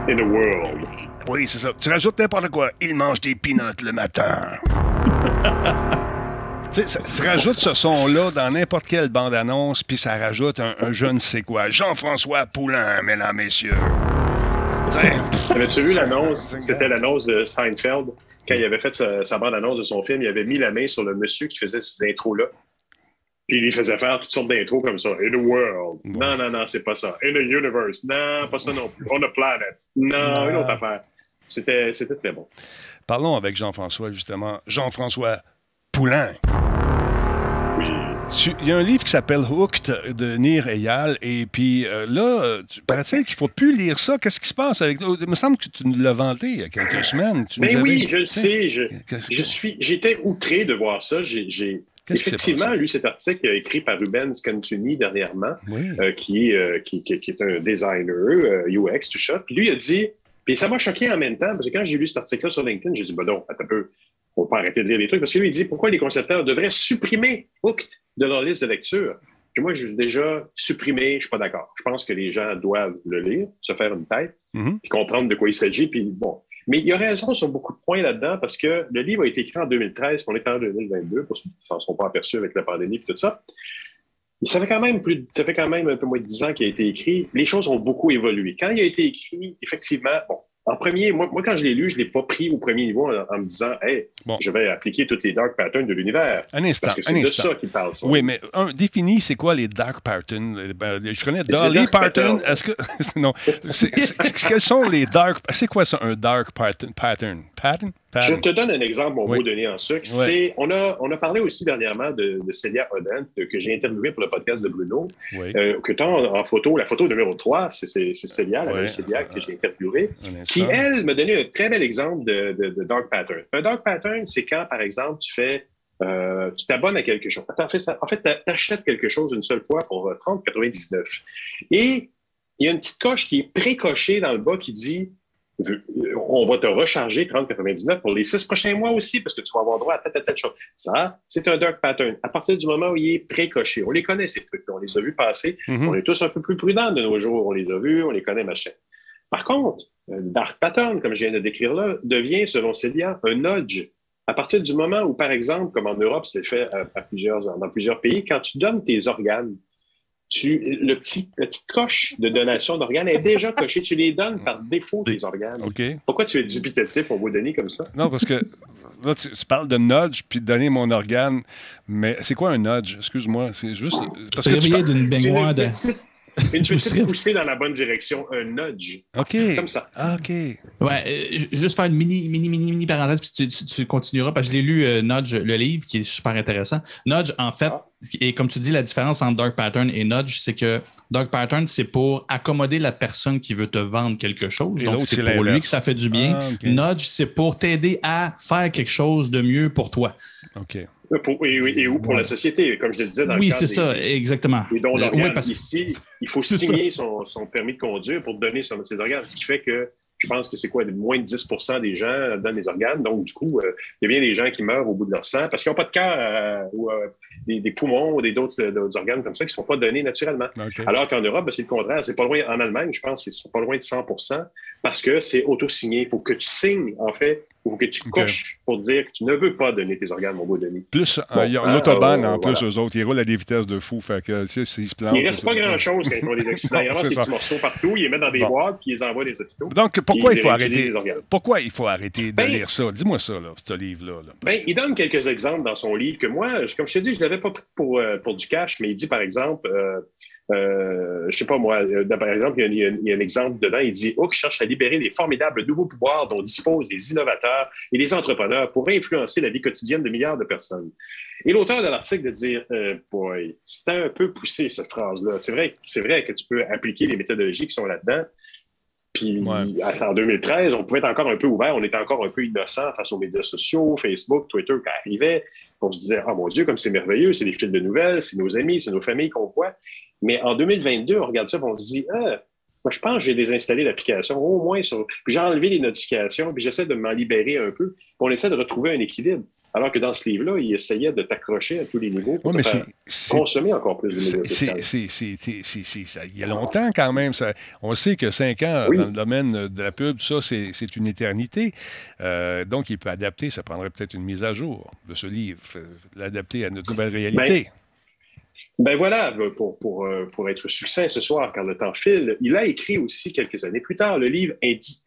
B: In the world.
A: Oui, c'est ça. Tu rajoutes n'importe quoi. Il mange des peanuts le matin. tu sais, ça- tu rajoutes ce son-là dans n'importe quelle bande-annonce, puis ça rajoute un, un je ne sais quoi. Jean-François Poulain, mesdames, messieurs. Tu sais,
B: Avais-tu vu l'annonce? C'était l'annonce de Seinfeld? Quand il avait fait sa, sa bande-annonce de son film, il avait mis la main sur le monsieur qui faisait ces intros-là. Puis il lui faisait faire toutes sortes d'intros comme ça. In the world. Non, non, non, c'est pas ça. In the universe. Non, pas ça non plus. On the planet. Non, une autre affaire. C'était, c'était très bon.
A: Parlons avec Jean-François, justement. Jean-François Poulain. Il y a un livre qui s'appelle Hooked de Nir Eyal. Et puis euh, là, euh, paraît-il qu'il ne faut plus lire ça. Qu'est-ce qui se passe avec toi? Il me semble que tu nous l'as vanté il y a quelques semaines. Tu nous
B: Mais
A: avais-
B: oui, je le
A: sais.
B: Je, suis, j'étais outré de voir ça. J'ai, effectivement lu cet article écrit par Ruben Scantuni dernièrement.
A: Oui.
B: euh, qui, euh, qui, qui- qui est un designer euh, UX, tout ça. Puis lui, a dit, puis ça m'a choqué en même temps, parce que quand j'ai lu cet article-là sur LinkedIn, j'ai dit, ben non, attends un peu, faut pas arrêter de lire les trucs, parce que lui, il dit, pourquoi les concepteurs devraient supprimer Hooked de leur liste de lecture? Puis moi, je veux déjà supprimer, je suis pas d'accord. Je pense que les gens doivent le lire, se faire une tête,
A: Mhm.
B: puis comprendre de quoi il s'agit, puis bon. Mais il a raison sur beaucoup de points là-dedans parce que le livre a été écrit en 2013, on est en 2022, pour ceux qui ne s'en sont pas aperçus avec la pandémie et tout ça. Ça fait quand même plus, ça fait quand même un peu moins de dix ans qu'il a été écrit. Les choses ont beaucoup évolué. Quand il a été écrit, effectivement, bon, en premier, moi, moi quand je l'ai lu, je ne l'ai pas pris au premier niveau en, en me disant, hey,
A: Bon.
B: je vais appliquer toutes les dark patterns de l'univers.
A: Un instant,
B: Parce que c'est de
A: instant.
B: ça qu'il parle. ça.
A: Oui, mais un, définis, c'est quoi les dark patterns? Ben, je connais Dolly
B: pattern.
A: Est-ce que. non. Quels sont les dark. C'est quoi ça, un dark pattern? Pattern? Pattern?
B: Je te donne un exemple, mon
A: Oui.
B: beau Denis en sucre. C'est- On, a, on a parlé aussi dernièrement de, de Célia Odent, que j'ai interviewé pour le podcast de Bruno.
A: Oui.
B: Euh, que tu as en, en photo, la photo numéro 3, c'est c'est- c'est Célia, la belle Célia que j'ai interviewée, qui, elle, me donnait un très bel exemple de, de- de dark pattern. Un dark pattern, c'est quand, par exemple, tu fais, euh, tu t'abonnes à quelque chose. En fait, en fait tu achètes quelque chose une seule fois pour euh, 30,99. Et il y a une petite coche qui est précochée dans le bas qui dit euh, on va te recharger 30,99 pour les six prochains mois aussi, parce que tu vas avoir droit à telle, telle, telle chose. Ça, c'est un dark pattern. À partir du moment où il est précoché, on les connaît, ces trucs on les a vus passer.
A: Mhm.
B: On est tous un peu plus prudents de nos jours. On les a vus, on les connaît, machin. Par contre, un dark pattern, comme je viens de décrire là, devient, selon Célia, un nudge. À partir du moment où, par exemple, comme en Europe, c'est fait à, à plusieurs, dans plusieurs pays, quand tu donnes tes organes, tu, le petit, la petite coche de donation d'organes est déjà cochée. Tu les donnes par défaut, tes organes.
A: OK.
B: Pourquoi tu es dubitatif, on vous Denis, comme ça?
A: Non, parce que là, tu, tu parles de nudge puis de donner mon organe. Mais c'est quoi un nudge? Excuse-moi. C'est juste. Parce que tu parles-
C: d'une baignoire de.
B: petite, une petite
C: serais-
B: poussée dans la bonne direction, un nudge.
A: OK.
B: Comme ça.
A: Ah, OK.
C: Ouais, euh, je vais juste faire une mini, mini, mini, mini parenthèse, puis tu, tu- tu continueras, parce que je l'ai lu, euh, Nudge, le livre, qui est super intéressant. Nudge, en fait,
B: Ah.
C: et comme tu dis, la différence entre Dark Pattern et Nudge, c'est que Dark Pattern, c'est pour accommoder la personne qui veut te vendre quelque chose.
A: Et
C: Donc, c'est pour lui que ça fait du bien.
A: Ah.
C: Nudge, c'est pour t'aider à faire quelque chose de mieux pour toi.
A: OK.
B: Pour- et, et où pour la société, comme je le disais dans
C: oui,
B: le cadre
C: ça, exactement.
B: des dons
C: Euh,
B: d'organes.
C: parce
B: Ici, il faut signer son, son permis de conduire pour donner son- ses organes, ce qui fait que je pense que c'est quoi, moins de 10% des gens donnent des organes. Donc, du coup, euh, il y a bien des gens qui meurent au bout de leur sang parce qu'ils n'ont pas de cœur euh, ou euh, des, des poumons ou des d'autres organes comme ça qui ne sont pas donnés naturellement. Alors qu'en Europe, ben, c'est le contraire. C'est pas loin. En Allemagne, je pense c'est pas loin de 100% parce que c'est auto-signé. Il faut que tu signes, en fait. Faut que tu coches pour dire que tu ne veux pas donner tes organes, mon beau Denis.
A: Plus, euh,
B: Bon,
A: il y a
B: hein,
A: l'autobahn
B: euh,
A: en plus,
B: voilà.
A: eux autres. Ils roulent à des vitesses de fou. Fait que, tu sais, s'ils se plantent.
B: Il reste pas grand-chose quand ils font des accidents.
A: Non,
B: Ils ramassent des petits morceaux partout, ils les mettent dans des
A: Bon.
B: boîtes, puis ils les envoient des hôpitaux.
A: Donc, pourquoi il faut arrêter? Pourquoi il faut arrêter de
B: Ben-
A: lire ça? Dis-moi ça, là, ce livre-là. là.
B: Ben, il donne quelques exemples dans son livre que moi, comme je te dis, je ne l'avais pas pris pour, euh, pour du cash, mais il dit, par exemple, euh, euh, je sais pas moi, euh, par exemple, il y, a, il y un exemple dedans, il dit Hook cherche à libérer les formidables nouveaux pouvoirs dont disposent les innovateurs et les entrepreneurs pour influencer la vie quotidienne de milliards de personnes. Et l'auteur de l'article de dire euh, Boy, c'était un peu poussé cette phrase-là. C'est vrai, c'est vrai que tu peux appliquer les méthodologies qui sont là-dedans. Puis
A: Ouais.
B: en 2013, on pouvait être encore un peu ouvert, on était encore un peu innocent face aux médias sociaux, Facebook, Twitter qui arrivaient. On se disait, oh mon Dieu, comme c'est merveilleux, c'est des fils de nouvelles, c'est nos amis, c'est nos familles qu'on voit. Mais en 2022, on regarde ça et on se dit, ah, moi je pense que j'ai désinstallé l'application, au moins sur. Puis j'ai enlevé les notifications, puis j'essaie de m'en libérer un peu. Puis on essaie de retrouver un équilibre. Alors que dans ce livre-là, il essayait de t'accrocher à tous les niveaux pour
A: mais
B: faire consommer encore plus de médias
A: Il y a longtemps quand même. Ça, on sait que cinq ans
B: Oui.
A: dans le domaine de la pub, ça, c'est une éternité. Euh, donc, il peut adapter. Ça prendrait peut-être une mise à jour de ce livre, l'adapter à notre nouvelle réalité.
B: Ben voilà, pour, pour, euh, pour être succinct ce soir, car le temps file, il a écrit aussi quelques années plus tard le livre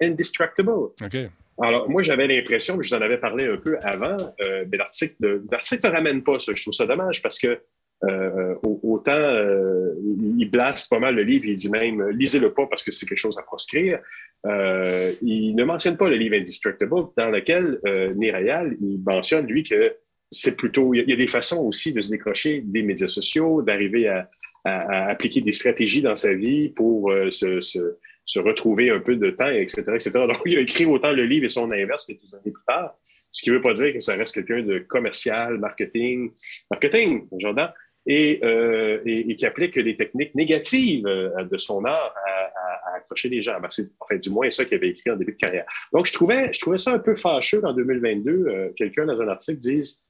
B: Indestructible.
A: OK.
B: Alors, moi, j'avais l'impression, je vous en avais parlé un peu avant, euh, mais l'article ne l'article ne ramène pas ça. Je trouve ça dommage parce que euh, au- autant euh, il blaste pas mal le livre, il dit même euh, lisez-le pas parce que c'est quelque chose à proscrire. Euh, il ne mentionne pas le livre Indestructible, dans lequel euh, Nirayal, il mentionne, lui, que c'est plutôt. Il y, a, des façons aussi de se décrocher des médias sociaux, d'arriver à, appliquer des stratégies dans sa vie pour euh, se, retrouver un peu de temps, etc., etc. Donc, il a écrit autant le livre et son inverse quelques années plus tard. Ce qui ne veut pas dire que ça reste quelqu'un de commercial, marketing, marketing, Jordan, et, euh, et, et qui applique des techniques négatives euh, de son art à accrocher les gens. Ben, c'est enfin, du moins ça qu'il avait écrit en début de carrière. Donc, je trouvais, je trouvais ça un peu fâcheux qu'en 2022, euh, quelqu'un dans un article dise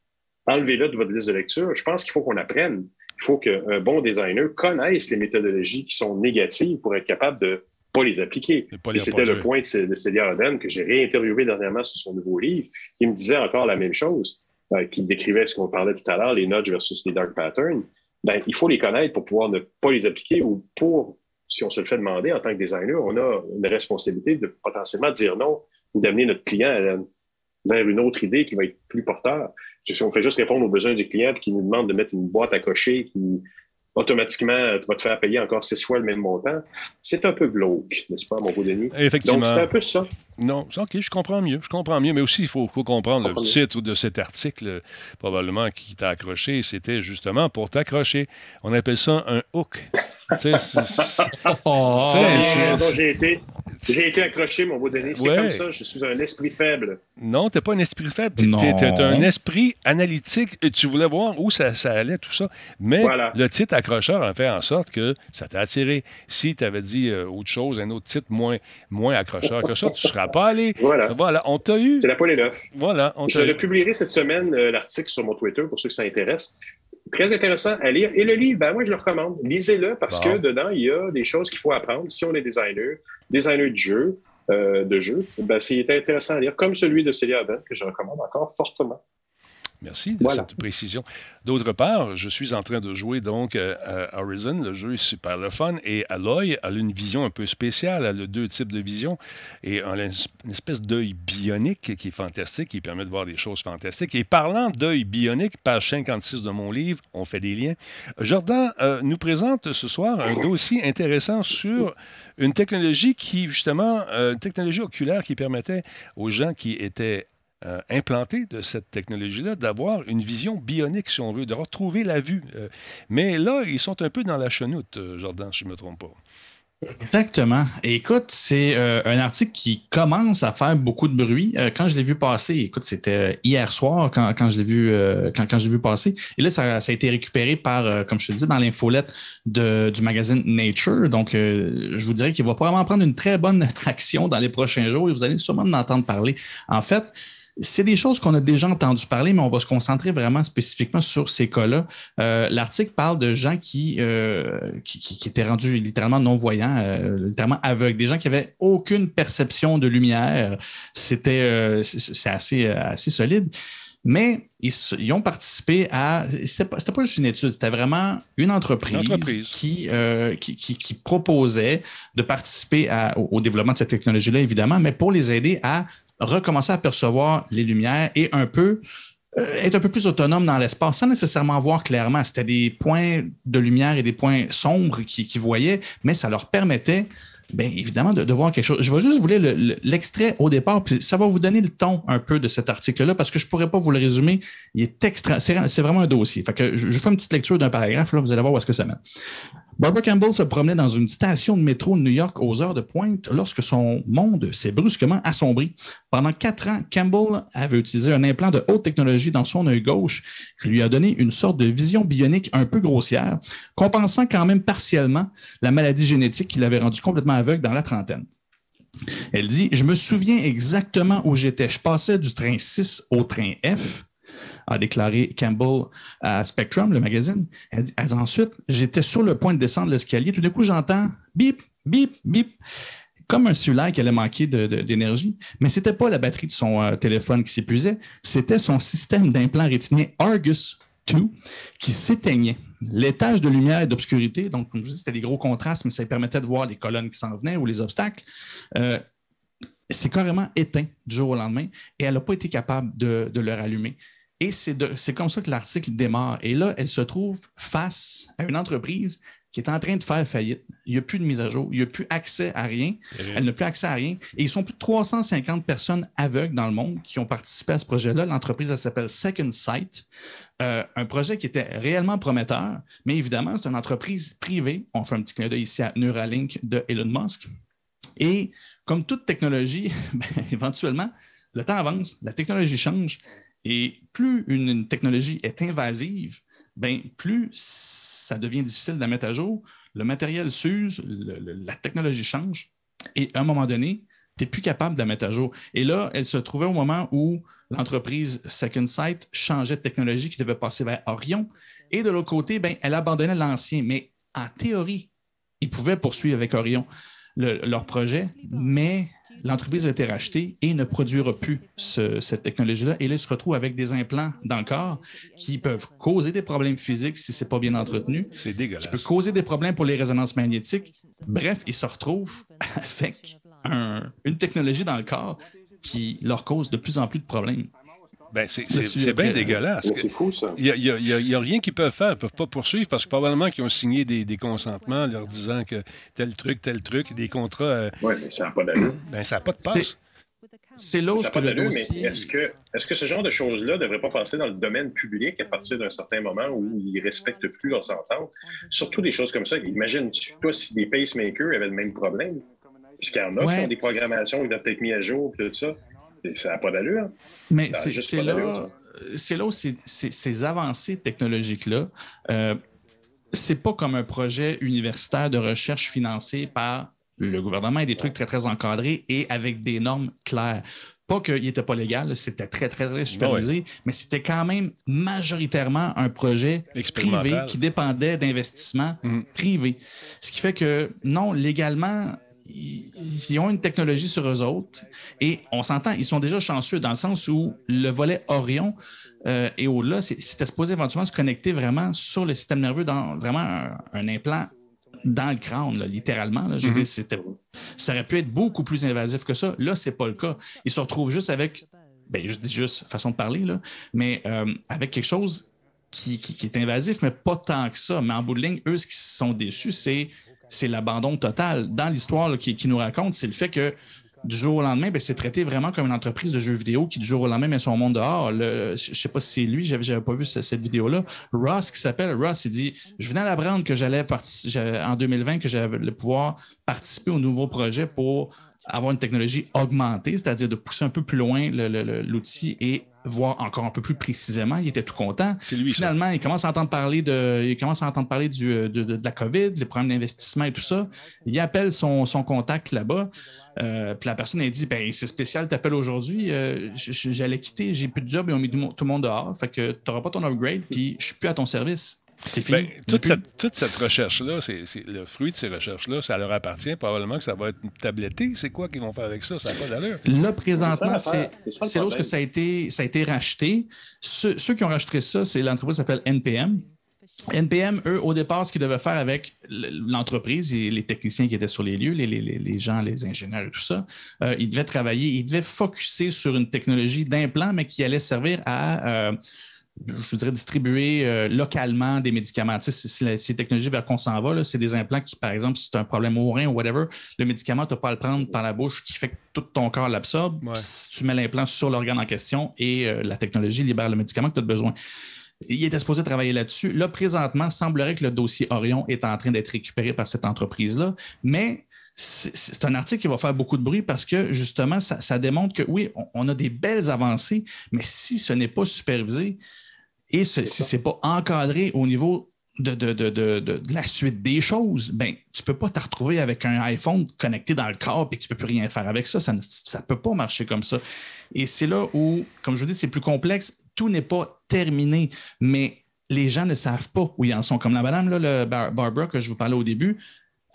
B: enlevez-le de votre liste de lecture. Je pense qu'il faut qu'on apprenne. Il faut qu'un bon designer connaisse les méthodologies qui sont négatives pour être capable de pas les appliquer. Et c'était le point de, de Célia que j'ai réinterviewé dernièrement sur son nouveau livre, qui me disait encore la même chose, euh, qui décrivait ce qu'on parlait tout à l'heure, les nudges versus les dark patterns. Ben, il faut les connaître pour pouvoir ne pas les appliquer ou pour, si on se le fait demander en tant que designer, on a une responsabilité de potentiellement dire non ou d'amener notre client à vers une autre idée qui va être plus porteur. Si on fait juste répondre aux besoins du client et qu'il nous demande de mettre une boîte à cocher qui automatiquement va te faire payer encore six fois le même montant, c'est un peu glauque, n'est-ce pas, mon beau Denis?
A: Effectivement.
B: Donc, c'est un peu ça.
A: Non, OK, je comprends mieux. Je comprends mieux. Mais aussi, il faut, faut comprendre le titre de cet article, probablement, qui t'a accroché. C'était justement pour t'accrocher. On appelle ça un hook.
C: Oh,
B: j'ai été, j'ai été accroché, mon beau Denis. C'est
A: Ouais.
B: comme ça, je suis un esprit faible.
A: non, t'es pas un esprit faible. T'es, t'es un esprit analytique. Et tu voulais voir où ça, ça allait, tout ça. Mais
B: Voilà.
A: le titre accrocheur a fait en sorte que ça t'a attiré. Si tu avais dit euh, autre chose, un autre titre moins, moins accrocheur que ça, tu ne serais pas allé.
B: Voilà.
A: Voilà, on t'a eu.
B: C'est la poêle et l'œuf.
A: Voilà, on
B: Je
A: t'a
B: le
A: eu.
B: publierai cette semaine, euh, l'article sur mon Twitter, pour ceux que ça intéresse. Très intéressant à lire. Et le livre, ben, moi, je le recommande. Lisez-le parce
A: Bon.
B: que dedans, il y a des choses qu'il faut apprendre. Si on est designer, designer de jeu, euh, de jeu, ben, c'est intéressant à lire, comme celui de Célia Aben, que je recommande encore fortement.
A: Merci de
B: Voilà.
A: cette précision. D'autre part, je suis en train de jouer donc euh, à Horizon. Le jeu est super le fun et Aloy a une vision un peu spéciale. Elle a deux types de vision et elle a une espèce d'œil bionique qui est fantastique, qui permet de voir des choses fantastiques. Et parlant d'œil bionique, page 56 de mon livre, on fait des liens. Jordan euh, nous présente ce soir un dossier intéressant sur une technologie qui, justement, euh, une technologie oculaire qui permettait aux gens qui étaient euh, implantés de cette technologie-là d'avoir une vision bionique, si on veut, de retrouver la vue. Euh, mais là, ils sont un peu dans la chenoute, euh, Jordan, si je ne me trompe pas.
C: Exactement. Écoute, c'est euh, un article qui commence à faire beaucoup de bruit. Quand je l'ai vu passer, écoute, c'était hier soir quand, quand je l'ai vu, quand, quand vu passer. Et là, ça, a été récupéré par, comme je te disais, dans l'infolette du magazine Nature. Donc, je vous dirais qu'il va probablement prendre une très bonne traction dans les prochains jours et vous allez sûrement en entendre parler. En fait, c'est des choses qu'on a déjà entendu parler, mais on va se concentrer vraiment spécifiquement sur ces cas-là. Euh, L'article parle de gens qui, euh, qui, qui- qui étaient rendus littéralement non-voyants, euh, littéralement aveugles, des gens qui avaient aucune perception de lumière. C'était c'est assez, assez solide. Mais ils, ont participé à. C'était pas, pas juste une étude, c'était vraiment une entreprise,
A: Une entreprise.
C: Qui, euh, qui, qui- qui proposait de participer à- au, au développement de cette technologie-là, évidemment, mais pour les aider à recommencer à percevoir les lumières et un peu euh, être un peu plus autonome dans l'espace sans nécessairement voir clairement. C'était des points de lumière et des points sombres qui, qui voyaient, mais ça leur permettait, bien évidemment, de, voir quelque chose. Je vais juste vous lire le- le- l'extrait au départ, puis ça va vous donner le ton un peu de cet article-là, parce que je ne pourrais pas vous le résumer. Il est extra, c'est, vraiment un dossier. Fait je, je fais une petite lecture d'un paragraphe, là, vous allez voir où est-ce que ça mène. Barbara Campbell se promenait dans une station de métro de New York aux heures de pointe lorsque son monde s'est brusquement assombri. Pendant quatre ans, Campbell avait utilisé un implant de haute technologie dans son œil gauche qui lui a donné une sorte de vision bionique un peu grossière, compensant quand même partiellement la maladie génétique qui l'avait rendu complètement aveugle dans la trentaine. Elle dit Je me souviens exactement où j'étais. Je passais du train 6 au train F a déclaré Campbell à Spectrum, le magazine. Elle dit, ensuite, j'étais sur le point de descendre l'escalier. Tout d'un coup, j'entends bip, bip, bip, comme un cellulaire qui allait manquer d'énergie. Mais ce n'était pas la batterie de son euh, téléphone qui s'épuisait, c'était son système d'implant rétinien Argus 2 qui s'éteignait. L'étage de lumière et d'obscurité, donc comme je vous c'était des gros contrastes, mais ça permettait de voir les colonnes qui s'en venaient ou les obstacles. Euh, c'est carrément éteint du jour au lendemain et elle n'a pas été capable de, de le rallumer. Et c'est comme ça que l'article démarre. Et là, elle se trouve face à une entreprise qui est en train de faire faillite. Il n'y a plus de mise à jour, il n'y a plus accès à rien. Elle n'a plus accès à rien. Et ils sont plus de 350 personnes aveugles dans le monde qui ont participé à ce projet-là. L'entreprise, elle s'appelle Second Sight. Euh, un projet qui était réellement prometteur, mais évidemment, c'est une entreprise privée. On fait un petit clin d'œil ici à Neuralink de Elon Musk. Et comme toute technologie, ben, éventuellement, le temps avance, la technologie change, et plus une, une technologie est invasive, ben, plus ça devient difficile de la mettre à jour, le matériel s'use, la technologie change, et à un moment donné, tu n'es plus capable de la mettre à jour. Et là, elle se trouvait au moment où l'entreprise Second Sight changeait de technologie qui devait passer vers Orion. Et de l'autre côté, ben, elle abandonnait l'ancien. Mais en théorie, il pouvait poursuivre avec Orion. Le- leur projet, mais l'entreprise a été rachetée et ne produira plus ce- cette technologie-là. Et là, ils se retrouvent avec des implants dans le corps qui peuvent causer des problèmes physiques si ce n'est pas bien entretenu.
A: C'est
C: qui
A: dégueulasse.
C: peut causer des problèmes pour les résonances magnétiques. Bref, ils se retrouvent avec un- une technologie dans le corps qui leur cause de plus en plus de problèmes.
A: Ben, c'est bien
C: après,
A: dégueulasse.
B: C'est fou, ça.
A: Il n'y a, rien qu'ils peuvent faire. Ils ne peuvent pas poursuivre parce que probablement qu'ils ont signé des, des consentements leur disant que tel truc, tel truc, des contrats. euh,
B: Oui, mais ça n'a pas d'allure.
A: ben, ça n'a pas de
C: C'est-
A: passe.
C: C'est où
B: Ça n'a pas d'allure, mais est-ce que, est que ce genre de choses-là ne devrait pas passer dans le domaine public à partir d'un certain moment où ils ne respectent plus leurs ententes? Surtout des choses comme ça. Imagine-tu, toi, si des pacemakers avaient le même problème, puisqu'il y en a
C: Ouais.
B: qui ont des programmations qui doivent être mises à jour, puis tout ça, et ça n'a pas d'allure.
C: Mais c'est là, c'est là où ces, ces- ces avancées technologiques-là, euh, c'est pas comme un projet universitaire de recherche financé par le gouvernement et des trucs très, très encadrés et avec des normes claires. Pas qu'il n'était pas légal, c'était très, très, très supervisé, mais c'était quand même majoritairement un projet privé qui dépendait d'investissements
A: Mhm.
C: privés. Ce qui fait que, non, légalement, ils, ils ont une technologie sur eux autres et on s'entend, ils sont déjà chanceux dans le sens où le volet Orion euh, et au-delà, c'était supposé éventuellement se connecter vraiment sur le système nerveux, dans vraiment un, un implant dans le crâne, là, littéralement. là. Je
A: Mhm.
C: dire, c'était- ça aurait pu être beaucoup plus invasif que ça. Là, c'est pas le cas. Ils se retrouvent juste avec, ben, je dis juste façon de parler, là, mais euh, avec quelque chose qui, qui- qui est invasif, mais pas tant que ça. Mais en bout de ligne, eux, ce qui sont déçus, c'est, c'est l'abandon total. Dans l'histoire qui, nous raconte, c'est le fait que du jour au lendemain, ben, c'est traité vraiment comme une entreprise de jeux vidéo qui, du jour au lendemain, met son monde dehors. Je ne sais pas si c'est lui, j'avais, j'avais pas vu ce- cette vidéo-là. Ross, qui s'appelle Ross, il dit Je venais à l'apprendre que j'allais en 2020 que j'avais le pouvoir participer au nouveau projet pour avoir une technologie augmentée, c'est-à-dire de pousser un peu plus loin l'outil et voir encore un peu plus précisément. Il était tout content.
A: C'est lui, ça.
C: Finalement, il commence à entendre parler de, il commence à entendre parler du, de, de- de la COVID, les problèmes d'investissement et tout ça. Il appelle son, son contact là-bas. Euh, puis la personne elle dit ben c'est spécial, t'appelles aujourd'hui. euh, J'allais quitter, j'ai plus de job, ils ont mis tout le monde- dehors. Fait que tu n'auras pas ton upgrade, puis je suis plus à ton service. C'est fini.
A: Ben, toute, cette, toute cette recherche-là, c'est c'est le fruit de ces recherches-là, ça leur appartient. Probablement que ça va être tabletté. C'est quoi qu'ils vont faire avec ça? Ça n'a pas d'allure.
C: Là, présentement,
B: C'est
C: c'est.
B: C'est ça
C: a été, ça a été racheté. Ceux, ceux qui ont racheté ça, c'est l'entreprise qui s'appelle NPM. NPM, eux, au départ, ce qu'ils devaient faire avec l'entreprise et les techniciens qui étaient sur les lieux, les, les- les- les gens, les ingénieurs et tout ça, euh, ils devaient travailler, ils devaient focuser sur une technologie d'implant, mais qui allait servir à, euh, je vous dirais, distribuer euh, localement des médicaments. Tu sais, si les technologies vers qu'on s'en va, c'est des implants qui, par exemple, si tu as un problème au rein ou whatever, le médicament, tu n'as pas à le prendre par la bouche qui fait que tout ton corps l'absorbe.
A: Ouais.
C: Tu mets l'implant sur l'organe en question et euh, la technologie libère le médicament que tu as besoin. Il était supposé travailler là-dessus. Là, présentement, semblerait que le dossier Orion est en train d'être récupéré par cette entreprise-là, mais c'est c'est un article qui va faire beaucoup de bruit parce que justement, ça, ça démontre que oui, on, on a des belles avancées, mais si ce n'est pas supervisé et ce- si ce n'est pas encadré au niveau de, de- de- de- la suite des choses, ben, tu ne peux pas te retrouver avec un iPhone connecté dans le corps et que tu ne peux plus rien faire avec ça. Ça ne ça peut pas marcher comme ça. Et c'est là où, comme je vous dis, c'est plus complexe. Tout n'est pas terminé, mais les gens ne savent pas où ils en sont. Comme la madame, là, le Bar- Barbara, que je vous parlais au début,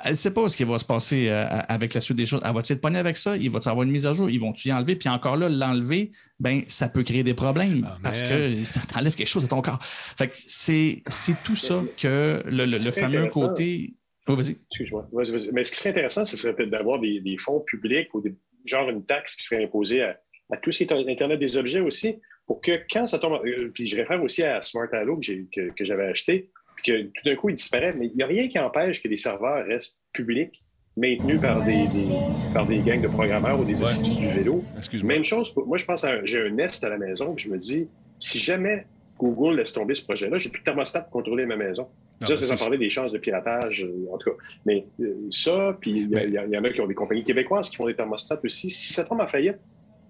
C: elle ne sait pas ce qui va se passer euh, avec la suite des choses. Elle va-t-il être pognée avec ça? Il va-tu avoir une mise à jour? Ils vont-tu y enlever? Puis encore là, l'enlever, ben, ça peut créer des problèmes
A: Ah,
C: parce que tu enlèves quelque chose de ton corps. Fait que c'est c'est tout ça que le, le- fameux côté. Oh, vas-y.
B: Excuse-moi. Vas-y, vas-y. Mais ce qui serait intéressant, ce serait peut-être d'avoir des, des fonds publics ou des, genre une taxe qui serait imposée à, à tout ce qui est Internet des objets aussi, pour que quand ça tombe. euh, Puis je réfère aussi à Smart Allo que, j'ai- que, que j'avais acheté, puis que tout d'un coup, il disparaît. Mais il n'y a rien qui empêche que les serveurs restent publics, maintenus par des, des- par des gangs de programmeurs ou des
A: Ouais.
B: instituts du vélo. Même chose, pour- moi, je pense à j'ai un Nest à la maison, puis je me dis, si jamais Google laisse tomber ce projet-là, j'ai plus de thermostat pour contrôler ma maison. Ça, c'est sans parler des chances de piratage, euh, en tout cas. Mais euh, ça, puis il y,
A: Mais-
B: en a qui ont des compagnies québécoises qui font des thermostats aussi. Si ça tombe en faillite,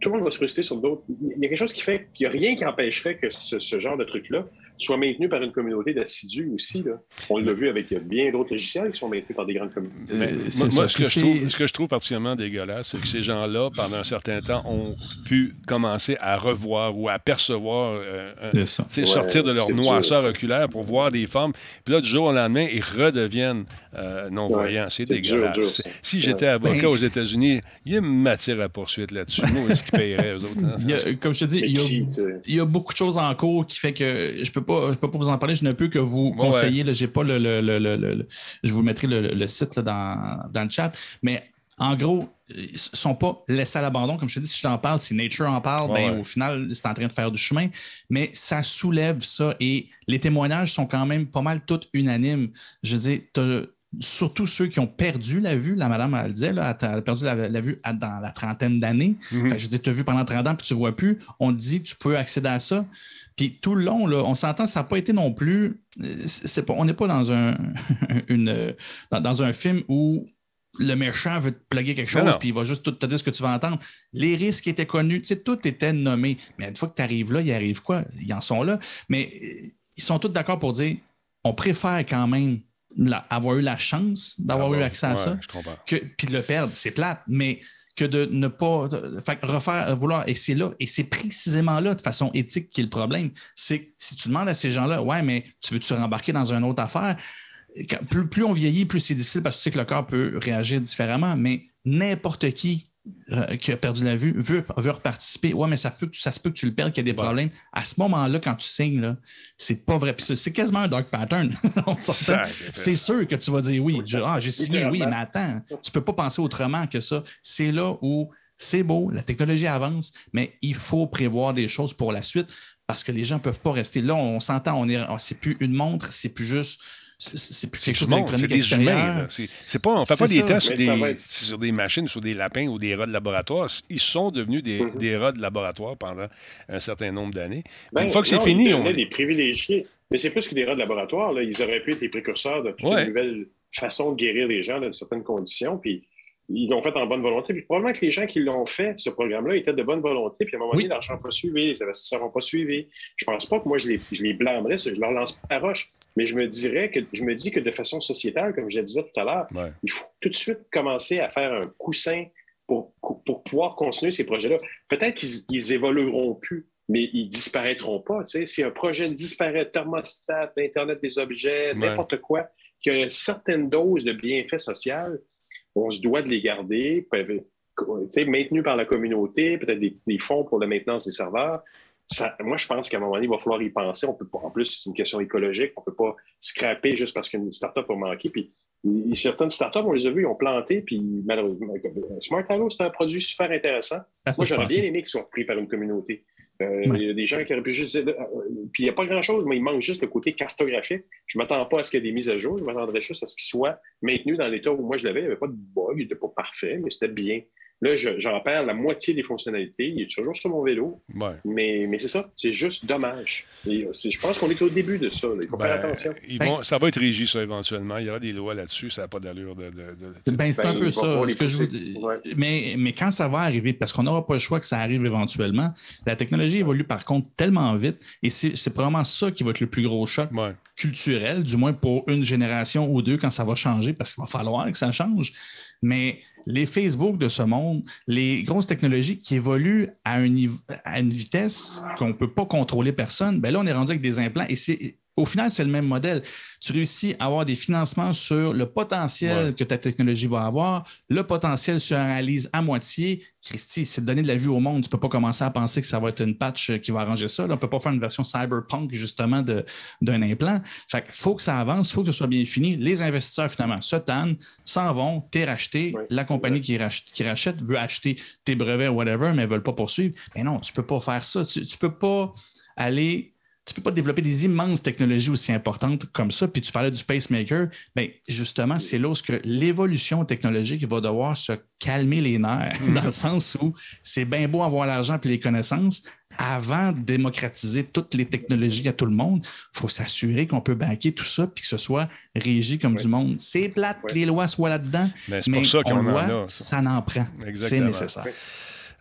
B: tout le monde va se frustrer sur d'autres. Il y a quelque chose qui fait qu'il n'y a rien qui empêcherait que ce, ce genre de truc-là soit maintenu par une communauté d'assidus aussi. Là. On l'a vu avec bien d'autres logiciels qui sont maintenus par des grandes communautés.
C: Euh,
A: moi,
C: c'est
A: moi, ce, que je trouve, ce que je trouve particulièrement dégueulasse, c'est que ces gens-là, pendant un certain temps, ont pu commencer à revoir ou à percevoir, euh, un-
B: Ouais,
A: sortir de leur noirceur
B: dur.
A: oculaire pour voir des formes. Puis là, du jour au lendemain, ils redeviennent euh, non-voyants. c'est dégueulasse.
B: dur,
A: si j'étais avocat
C: Ben-
A: aux États-Unis, il y a une matière à poursuite là-dessus. Moi, est-ce qu'ils paieraient, eux autres? hein?
C: A- comme je te dis, y, a, il y a beaucoup de choses en cours qui fait que je peux pas, je peux pas vous en parler. Je ne peux que vous
A: Ouais,
C: conseiller. là, j'ai pas le, le- le- le- le- le- je vous mettrai le, le site là, dans, dans le chat. Mais en gros, ils sont pas laissés à l'abandon. Comme je te dis, si j'en parle, si Nature en parle,
A: Ouais,
C: ben,
A: ouais.
C: au final, c'est en train de faire du chemin. Mais ça soulève ça et les témoignages sont quand même pas mal tous unanimes. Je veux dire, surtout ceux qui ont perdu la vue, la madame elle le disait, là, elle a perdu la, la vue à- dans la trentaine d'années.
A: Mhm.
C: Que je dis, tu as vu pendant 30 ans puis tu ne vois plus. On te dit, tu peux accéder à ça. Puis tout le long, là, on s'entend, ça n'a pas été non plus. euh, c'est pas, on n'est pas dans un, une, euh, dans, dans un film où le méchant veut te plugger quelque chose, puis il va juste tout te dire ce que tu vas entendre. Les risques étaient connus, tu sais, tout était nommé. Mais une fois que tu arrives là, il arrive quoi? Ils en sont là. Mais euh, ils sont tous d'accord pour dire on préfère quand même la- avoir eu la chance d'avoir
A: Ah
C: eu accès à
A: ouais,
C: ça puis de le perdre, c'est plate, mais que de ne pas fait refaire, vouloir, et c'est là, et c'est précisément là, de façon éthique, qui est le problème. C'est que si tu demandes à ces gens-là, ouais, mais tu veux-tu rembarquer dans une autre affaire? Plus, plus on vieillit, plus c'est difficile parce que tu sais que le corps peut réagir différemment, mais n'importe qui euh, qui a perdu la vue veut, veut reparticiper. Ouais, mais ça, peut, ça se peut que tu le perdes, qu'il y a des
A: Ouais.
C: problèmes. À ce moment-là, quand tu signes, c'est pas vrai. C'est- quasiment un dark pattern. C'est sûr que tu vas dire oui. Ah, j'ai signé oui, mais attends, tu peux pas penser autrement que ça. C'est là où c'est beau, la technologie avance, mais il faut prévoir des choses pour la suite parce que les gens peuvent pas rester là. On s'entend, on est, c'est plus une montre, c'est plus juste, c'est- quelque chose
A: du monde,
C: d'électronique
A: C'est des humains. C'est pas, on ne fait pas des
C: ça.
A: tests sur des,
B: va être-
A: sur des machines, sur des lapins ou des rats de laboratoire. Ils sont devenus des,
B: Mhm.
A: des rats de laboratoire pendant un certain nombre d'années.
B: Ben,
A: Une fois que c'est
B: non,
A: fini,
B: ils
A: on...
B: devenaient des privilégiés. Mais c'est plus que des rats de laboratoire. Là. Ils auraient pu être les précurseurs de toute
A: Ouais.
B: une nouvelle façon de guérir les gens dans certaines conditions. Puis ils l'ont fait en bonne volonté. Puis probablement que les gens qui l'ont fait, ce programme-là, étaient de bonne volonté. Puis à un moment
C: Oui.
B: donné, l'argent n'a pas suivi, les investisseurs n'ont pas suivi. Je pense pas que moi, je les, je les blâmerais, je leur lance pas la roche. Mais je me dirais que je me dis que de façon sociétale, comme je le disais tout à l'heure,
A: Ouais.
B: il faut tout de suite commencer à faire un coussin pour, pour pouvoir continuer ces projets-là. Peut-être qu'ils ils évolueront plus, mais ils disparaîtront pas. tu sais. Si un projet disparaît, thermostat, Internet des objets,
A: Ouais.
B: n'importe quoi, qui a une certaine dose de bienfait social, on se doit de les garder, maintenus par la communauté, peut-être des, des fonds pour la maintenance des serveurs. Ça- moi, je pense qu'à un moment donné, il va falloir y penser. On peut pas, en plus, c'est une question écologique. On ne peut pas scraper juste parce qu'une start-up a manqué. Puis, certaines startups, on les a vues, ils ont planté, puis malheureusement, comme- Smart Halo, c'est un produit super intéressant. Moi, j'aurais bien aimé qu'ils soient repris par une communauté. Euh,
C: Ouais.
B: Il y a des gens qui auraient pu juste dire. euh, puis il n'y a pas grand-chose, mais il manque juste le côté cartographique. Je ne m'attends pas à ce qu'il y ait des mises à jour. Je m'attendrais juste à ce qu'il soit maintenu dans l'état où moi je l'avais. Il n'y avait pas de bug, il n'était pas parfait, mais c'était bien. Là, je- j'en perds la moitié des fonctionnalités. Il est toujours sur mon vélo.
A: Ouais.
B: Mais, mais c'est ça, c'est juste dommage. Et, euh, je pense qu'on est au début de ça. là. Il faut
A: Ben,
B: faire attention.
A: ils vont- ça va être régi, ça, éventuellement. Il y aura des lois là-dessus. Ça n'a pas d'allure de. de- de-
C: C'est ben, c'est un
B: Ben,
C: peu ça. ce que je vous dis.
B: Ouais.
C: Mais, mais quand ça va arriver, parce qu'on n'aura pas le choix que ça arrive éventuellement, la technologie évolue par contre tellement vite et c'est vraiment ça qui va être le plus gros choc
A: Ouais.
C: culturel, du moins pour une génération ou deux quand ça va changer, parce qu'il va falloir que ça change. Mais les Facebook de ce monde, les grosses technologies qui évoluent à, une vitesse qu'on ne peut pas contrôler personne, ben là, on est rendu avec des implants et c'est. Au final, c'est le même modèle. Tu réussis à avoir des financements sur le potentiel
A: Ouais.
C: que ta technologie va avoir, le potentiel se réalise à moitié. Christy, c'est de donner de la vue au monde. Tu ne peux pas commencer à penser que ça va être une patch qui va arranger ça. Là, on ne peut pas faire une version cyberpunk, justement, d'un implant. Fait qu'il faut que ça avance, il faut que ce soit bien fini. Les investisseurs, finalement, se tannent, s'en vont, t'es racheté.
B: Ouais.
C: La compagnie qui, rach- qui rachète veut acheter tes brevets, whatever, mais ne veulent pas poursuivre. Mais non, tu ne peux pas faire ça. Tu ne peux pas aller. Tu peux pas développer des immenses technologies aussi importantes comme ça. Puis tu parlais du pacemaker. Bien, justement, c'est là où ce que l'évolution technologique va devoir se calmer les nerfs, dans le sens où c'est bien beau avoir l'argent et les connaissances. Avant de démocratiser toutes les technologies à tout le monde, il faut s'assurer qu'on peut banquer tout ça puis que ce soit régi comme
B: Ouais.
C: du monde. C'est plate que les lois soient là-dedans,
A: Mais c'est
C: mais
A: pour ça
C: on
A: qu'on
C: le
A: en
C: voit,
A: a. ça.
C: ça n'en prend. C'est
A: Exactement.
C: nécessaire.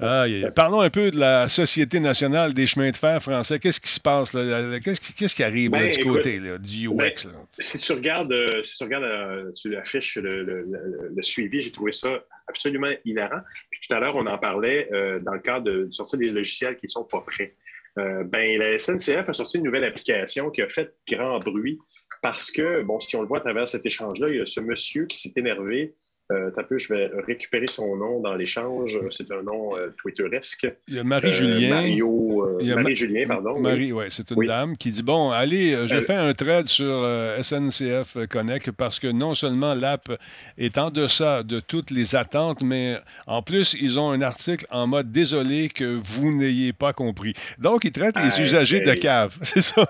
A: Aïe. Parlons un peu de la Société nationale des chemins de fer français. Qu'est-ce qui se passe? là? Qu'est-ce qui, qu'est-ce qui arrive là,
B: Ben,
A: du
B: écoute,
A: côté là, du UX?
B: ben,
A: là?
B: Si tu regardes, euh, si tu regardes euh, tu affiches le, le- le- le suivi, j'ai trouvé ça absolument hilarant. Puis tout à l'heure, on en parlait euh, dans le cadre de, de sortir des logiciels qui ne sont pas prêts. Euh, ben, la SNCF a sorti une nouvelle application qui a fait grand bruit parce que, bon, si on le voit à travers cet échange-là, il y a ce monsieur qui s'est énervé. Euh, peu, je vais récupérer son nom dans l'échange. C'est un nom euh, twitteresque.
A: Il y a Marie-Julien.
B: Euh, Mario, euh,
A: Il y a Ma-
B: Marie-Julien, pardon.
A: Marie, oui, c'est une
B: Oui.
A: dame qui dit Bon, allez, euh, je
B: Elle-
A: fais un thread sur euh, SNCF Connect parce que non seulement l'app est en deçà de toutes les attentes, mais en plus, ils ont un article en mode Désolé que vous n'ayez pas compris. Donc, ils traitent les usagers de cave. C'est ça?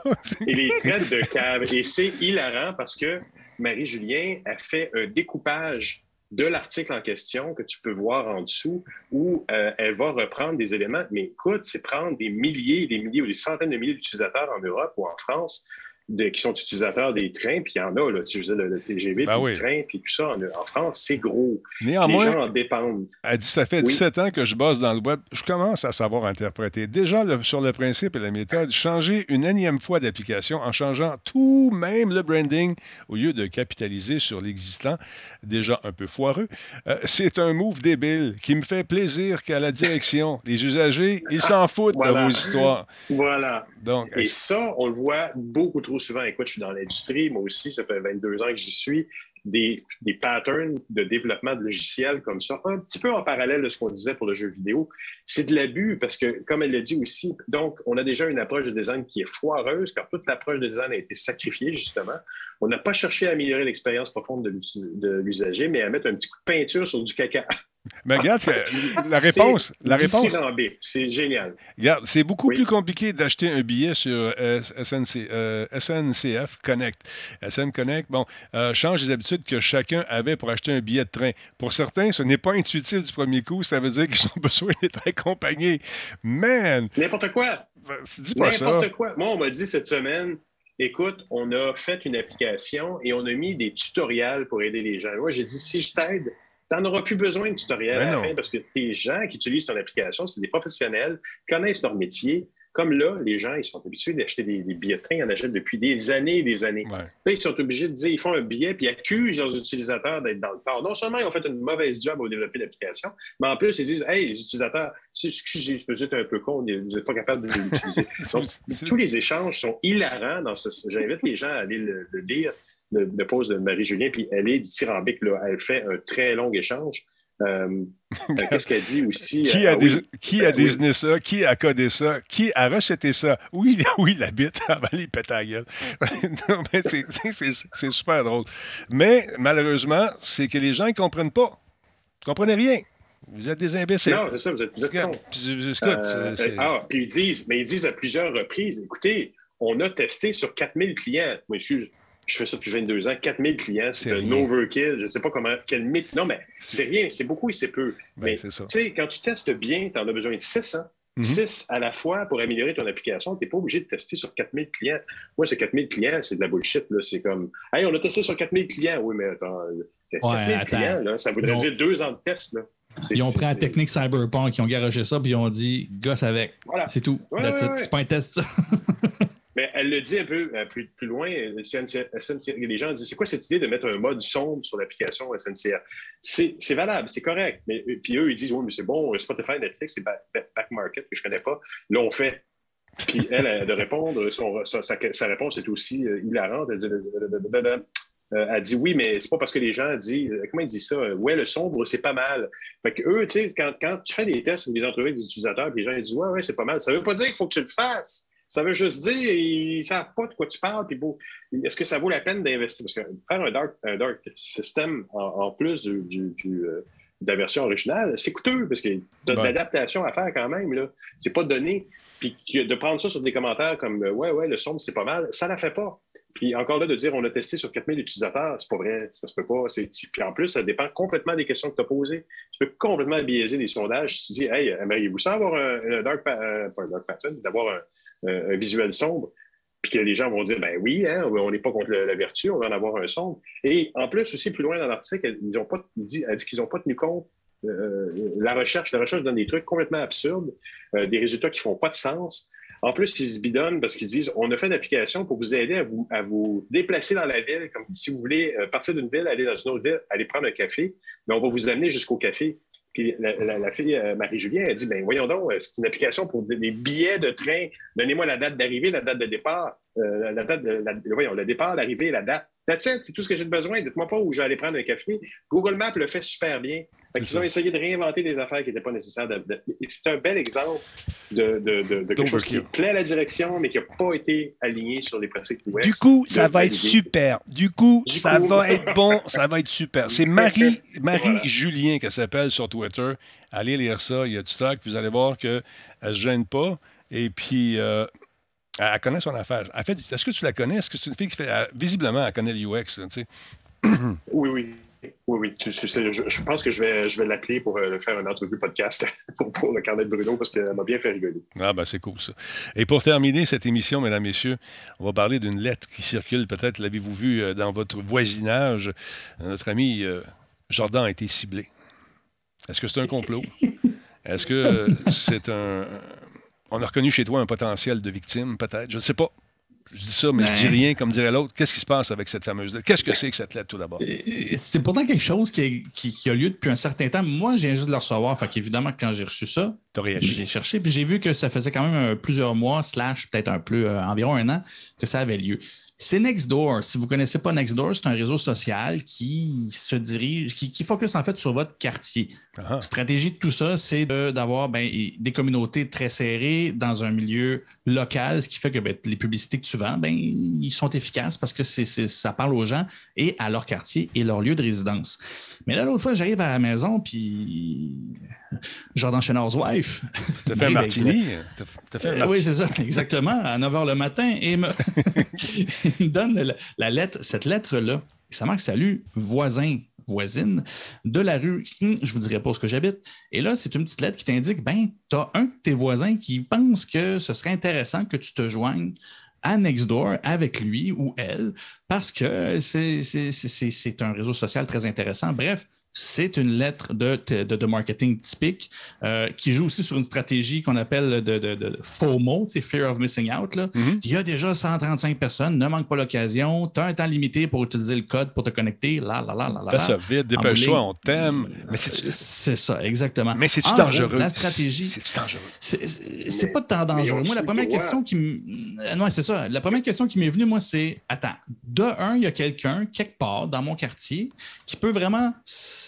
B: et les traites de cave. Et c'est hilarant parce que Marie-Julien a fait un découpage de l'article en question que tu peux voir en dessous où euh, elle va reprendre des éléments. Mais écoute, c'est prendre des milliers, des milliers ou des centaines de milliers d'utilisateurs en Europe ou en France de- qui sont utilisateurs des trains, puis il y en a, là, tu sais, le, le TGV,
A: Ben
B: puis
A: oui.
B: le train, puis tout ça. En, en France, c'est gros.
A: Néanmoins-
B: les gens en dépendent.
A: Ça fait
B: Oui.
A: 17 ans que je bosse dans le web. Je commence à savoir interpréter. Déjà, le- sur le principe et la méthode, changer une énième fois d'application en changeant tout, même le branding, au lieu de capitaliser sur l'existant, déjà un peu foireux, euh, c'est un move débile qui me fait plaisir qu'à la direction. Les usagers, ils s'en foutent de
B: Voilà.
A: vos histoires.
B: Voilà.
A: Donc,
B: Et ça, on le voit beaucoup trop souvent. Écoute, je suis dans l'industrie, moi aussi, ça fait 22 ans que j'y suis. Des, des patterns de développement de logiciels comme ça, un petit peu en parallèle de ce qu'on disait pour le jeu vidéo, c'est de l'abus parce que, comme elle l'a dit aussi, donc, on a déjà une approche de design qui est foireuse car toute l'approche de design a été sacrifiée, justement. On n'a pas cherché à améliorer l'expérience profonde de l'usager, mais à mettre un petit coup de peinture sur du caca.
A: Mais regarde, que- la réponse,
B: C'est
A: la réponse.
B: C'est génial.
A: Regarde, c'est beaucoup
B: Oui.
A: plus compliqué d'acheter un billet sur euh, SNC, euh, SNCF Connect. SM Connect, bon, euh, change les habitudes que chacun avait pour acheter un billet de train. Pour certains, ce n'est pas intuitif du premier coup. Ça veut dire qu'ils ont besoin d'être accompagnés. Man!
B: N'importe quoi.
A: Dis pas ça.
B: N'importe quoi. Moi, on m'a dit cette semaine, écoute, on a fait une application et on a mis des tutoriels pour aider les gens. Moi, j'ai dit, si je t'aide, tu n'en auras plus besoin de tutoriels
A: Ben
B: à la fin parce que tes gens qui utilisent ton application, c'est des professionnels, connaissent leur métier. Comme là, les gens, ils sont habitués d'acheter des, des billets de train, ils en achètent depuis des années et des années.
A: Ouais.
B: Là, ils sont obligés de dire, ils font un billet, puis ils accusent leurs utilisateurs d'être dans le tort. Non seulement ils ont fait une mauvaise job au développer l'application, mais en plus, ils disent, hey, les utilisateurs, excusez, vous êtes un peu con, vous n'êtes pas capable de l'utiliser. Donc, tous les échanges sont hilarants dans ce. J'invite les gens à aller le, le lire, le, le post de Marie-Julien, puis elle est dithyrambique, là. Elle fait un très long échange. Euh, euh, Qu'est-ce qu'elle dit aussi?
A: Qui
B: Euh,
A: a,
B: ah oui.
A: qui a
B: Ben
A: désigné ça? Qui a codé ça? Qui a recetté ça? Oui, oui, la bite les gueule. Non, mais c'est- super drôle. Mais malheureusement, c'est que les gens ne comprennent pas. Ils ne comprennent rien. Vous êtes des imbéciles.
B: Non, c'est ça, vous êtes, vous êtes Euh, ah, puis ils disent, mais ils disent à plusieurs reprises, écoutez, on a testé sur 4000 clients. Moi, je fais ça depuis 22 ans, 4000 clients, c'est un overkill. Je ne sais pas comment, quel mythe. Non, mais c'est rien, c'est beaucoup et c'est peu.
A: Ben,
B: mais
A: c'est ça.
B: tu sais, quand tu testes bien, tu en as besoin de 6, hein?
A: Mhm.
B: 6 à la fois pour améliorer ton application. Tu n'es pas obligé de tester sur 4000 clients. Moi, c'est 4000 clients, c'est de la bullshit. là. C'est comme, hey, on a testé sur 4000 clients. Oui, mais attends, euh, 4000
C: attends.
B: clients, là, ça voudrait dire deux ans de test. Là.
C: Ils ont pris la technique Cyberpunk, ils ont garagé ça, puis ils ont dit gosse avec.
B: Voilà.
C: C'est tout.
B: Ouais, ouais, ouais.
C: C'est pas un test, ça.
B: Mais elle le dit un peu euh, plus, loin. euh, les gens disent c'est quoi cette idée de mettre un mode sombre sur l'application SNCF C'est valable, c'est correct. Mais euh, puis eux, ils disent oui, mais c'est bon, Spotify, Netflix, c'est back, market que je connais pas. Là, on fait. Puis elle, elle, de répondre, sa, réponse est aussi hilarante. Elle dit, dit oui, mais c'est pas parce que les gens disent, comment ils disent ça? Ouais, le sombre, c'est pas mal. Fait que eux, quand, quand tu fais des tests ou des entrevues des utilisateurs, puis les gens ils disent ouais, ouais, c'est pas mal. Ça veut pas dire qu'il faut que tu le fasses. Ça veut juste dire, ils ne savent pas de quoi tu parles. Puis bon, est-ce que ça vaut la peine d'investir? Parce que faire un dark, un dark system en, en plus du, du- du, euh, de la version originale, c'est coûteux parce qu'il y a de l'adaptation à faire quand même. Là. C'est pas donné. Puis que- de prendre ça sur des commentaires comme euh, Ouais, ouais, le son, c'est pas mal, ça la fait pas. Puis encore là, de dire on a testé sur 4000 utilisateurs, c'est pas vrai, ça se peut pas. Puis en plus, ça dépend complètement des questions que tu as posées. Tu peux complètement biaiser les sondages. Si tu dis, hey, aimeriez-vous ça avoir un, un dark, pa- euh, pas un dark pattern, d'avoir un, un- un visuel sombre? Puis que les gens vont dire, ben oui, hein, on n'est pas contre la vertu, on va en avoir un sombre. Et en plus, aussi, plus loin dans l'article, ils ont pas, dit, elle dit qu'ils n'ont pas tenu compte euh, la recherche. La recherche donne des trucs complètement absurdes, euh, des résultats qui font pas de sens. En plus, ils se bidonnent parce qu'ils disent on a fait une application pour vous aider à vous, à vous déplacer dans la ville. Comme si vous voulez euh, partir d'une ville, aller dans une autre ville, aller prendre un café, mais on va vous amener jusqu'au café. Puis la, fille, euh, Marie-Julien, elle dit ben voyons donc, euh, c'est une application pour des billets de train. Donnez-moi la date d'arrivée, la date de départ, euh, la, la date de, la- voyons, le départ, l'arrivée, la date. That's it, c'est tout ce que j'ai besoin. Dites-moi pas où je vais aller prendre un café. Google Maps le fait super bien. Fait qu'ils ont essayé de réinventer des affaires qui n'étaient pas nécessaires. de- de- et c'est un bel exemple de, de- quelque chose qui plaît à la direction, mais qui n'a pas été aligné sur les pratiques UX.
A: Du coup, ça va être super. Du coup,
B: Du
A: ça
B: coup.
A: va être bon. Ça va être super. C'est Marie, Marie
B: Voilà.
A: Julien qu'elle s'appelle sur Twitter. Allez lire ça. Il y a du stock. Vous allez voir qu'elle ne se gêne pas. Et puis, euh, elle elle connaît son affaire. En fait, est-ce que tu la connais? Est-ce que c'est une fille qui fait. elle- visiblement, elle connaît l'UX. Tu sais?
B: Oui, oui. Oui, oui. Tu- tu sais, je, je pense que je vais, je vais l'appeler pour euh, faire une entrevue podcast pour, pour le carnet de Bruno parce qu'elle m'a bien fait rigoler.
A: Ah, ben c'est cool ça. Et pour terminer cette émission, mesdames, messieurs, on va parler d'une lettre qui circule. Peut-être l'avez-vous vu euh, dans votre voisinage. Notre ami euh, Jordan a été ciblé. Est-ce que c'est un complot? Est-ce que euh, c'est un. On a reconnu chez toi un potentiel de victime, peut-être? Je ne sais pas. Je dis ça, mais je dis
C: Ben.
A: rien, comme dirait l'autre. Qu'est-ce qui se passe avec cette fameuse lettre? Qu'est-ce que c'est que cette lettre, tout d'abord?
C: Et C'est pourtant quelque chose qui, qui- qui a lieu depuis un certain temps. Moi, j'ai juste de le recevoir. Fait qu'évidemment, quand j'ai reçu ça, j'ai cherché, puis j'ai vu que ça faisait quand même euh, plusieurs mois, slash peut-être un peu, euh, environ un an, que ça avait lieu. C'est Nextdoor. Si vous ne connaissez pas Nextdoor, c'est un réseau social qui se dirige, qui, qui focus en fait sur votre quartier.
A: Ah,
C: La stratégie de tout ça, c'est de- d'avoir ben, des communautés très serrées dans un milieu local, ce qui fait que ben, les publicités que tu vends, ben, ils sont efficaces parce que c'est- c'est- ça parle aux gens et à leur quartier et leur lieu de résidence. Mais là, l'autre fois, j'arrive à la maison, puis Jordan Chénard's wife.
A: T'as fait un martini? Fait un
C: euh,
A: martini?
C: oui, c'est ça, exactement, à 9 h le matin. Et me, il me donne la, la lettre, cette lettre-là. Ça marque salut, voisin, voisine, de la rue, hum, je vous dirai pas où ce que j'habite. Et là, c'est une petite lettre qui t'indique ben, tu as un de tes voisins qui pense que ce serait intéressant que tu te joignes à Nextdoor avec lui ou elle parce que c'est un réseau social très intéressant. Bref, c'est une lettre de, de, de marketing typique euh, qui joue aussi sur une stratégie qu'on appelle de, de, de FOMO, c'est Fear of Missing Out. Là.
A: Mhm.
C: Il y a déjà 135 personnes, ne manque pas l'occasion, tu as un temps limité pour utiliser le code pour te connecter. Là, là, là, là, là.
A: Ça vite, dépêche-toi, on t'aime. Mais c'est
C: C'est ça, exactement.
A: mais c'est-tu
C: gros,
A: dangereux?
C: La stratégie.
A: C'est dangereux.
C: C'est- C'est c'est pas tant dangereux. Moi, la première question qui me. Euh, Non, c'est ça. La première question qui m'est venue, moi, c'est attends, de un, il y a quelqu'un, quelque part, dans mon quartier, qui peut vraiment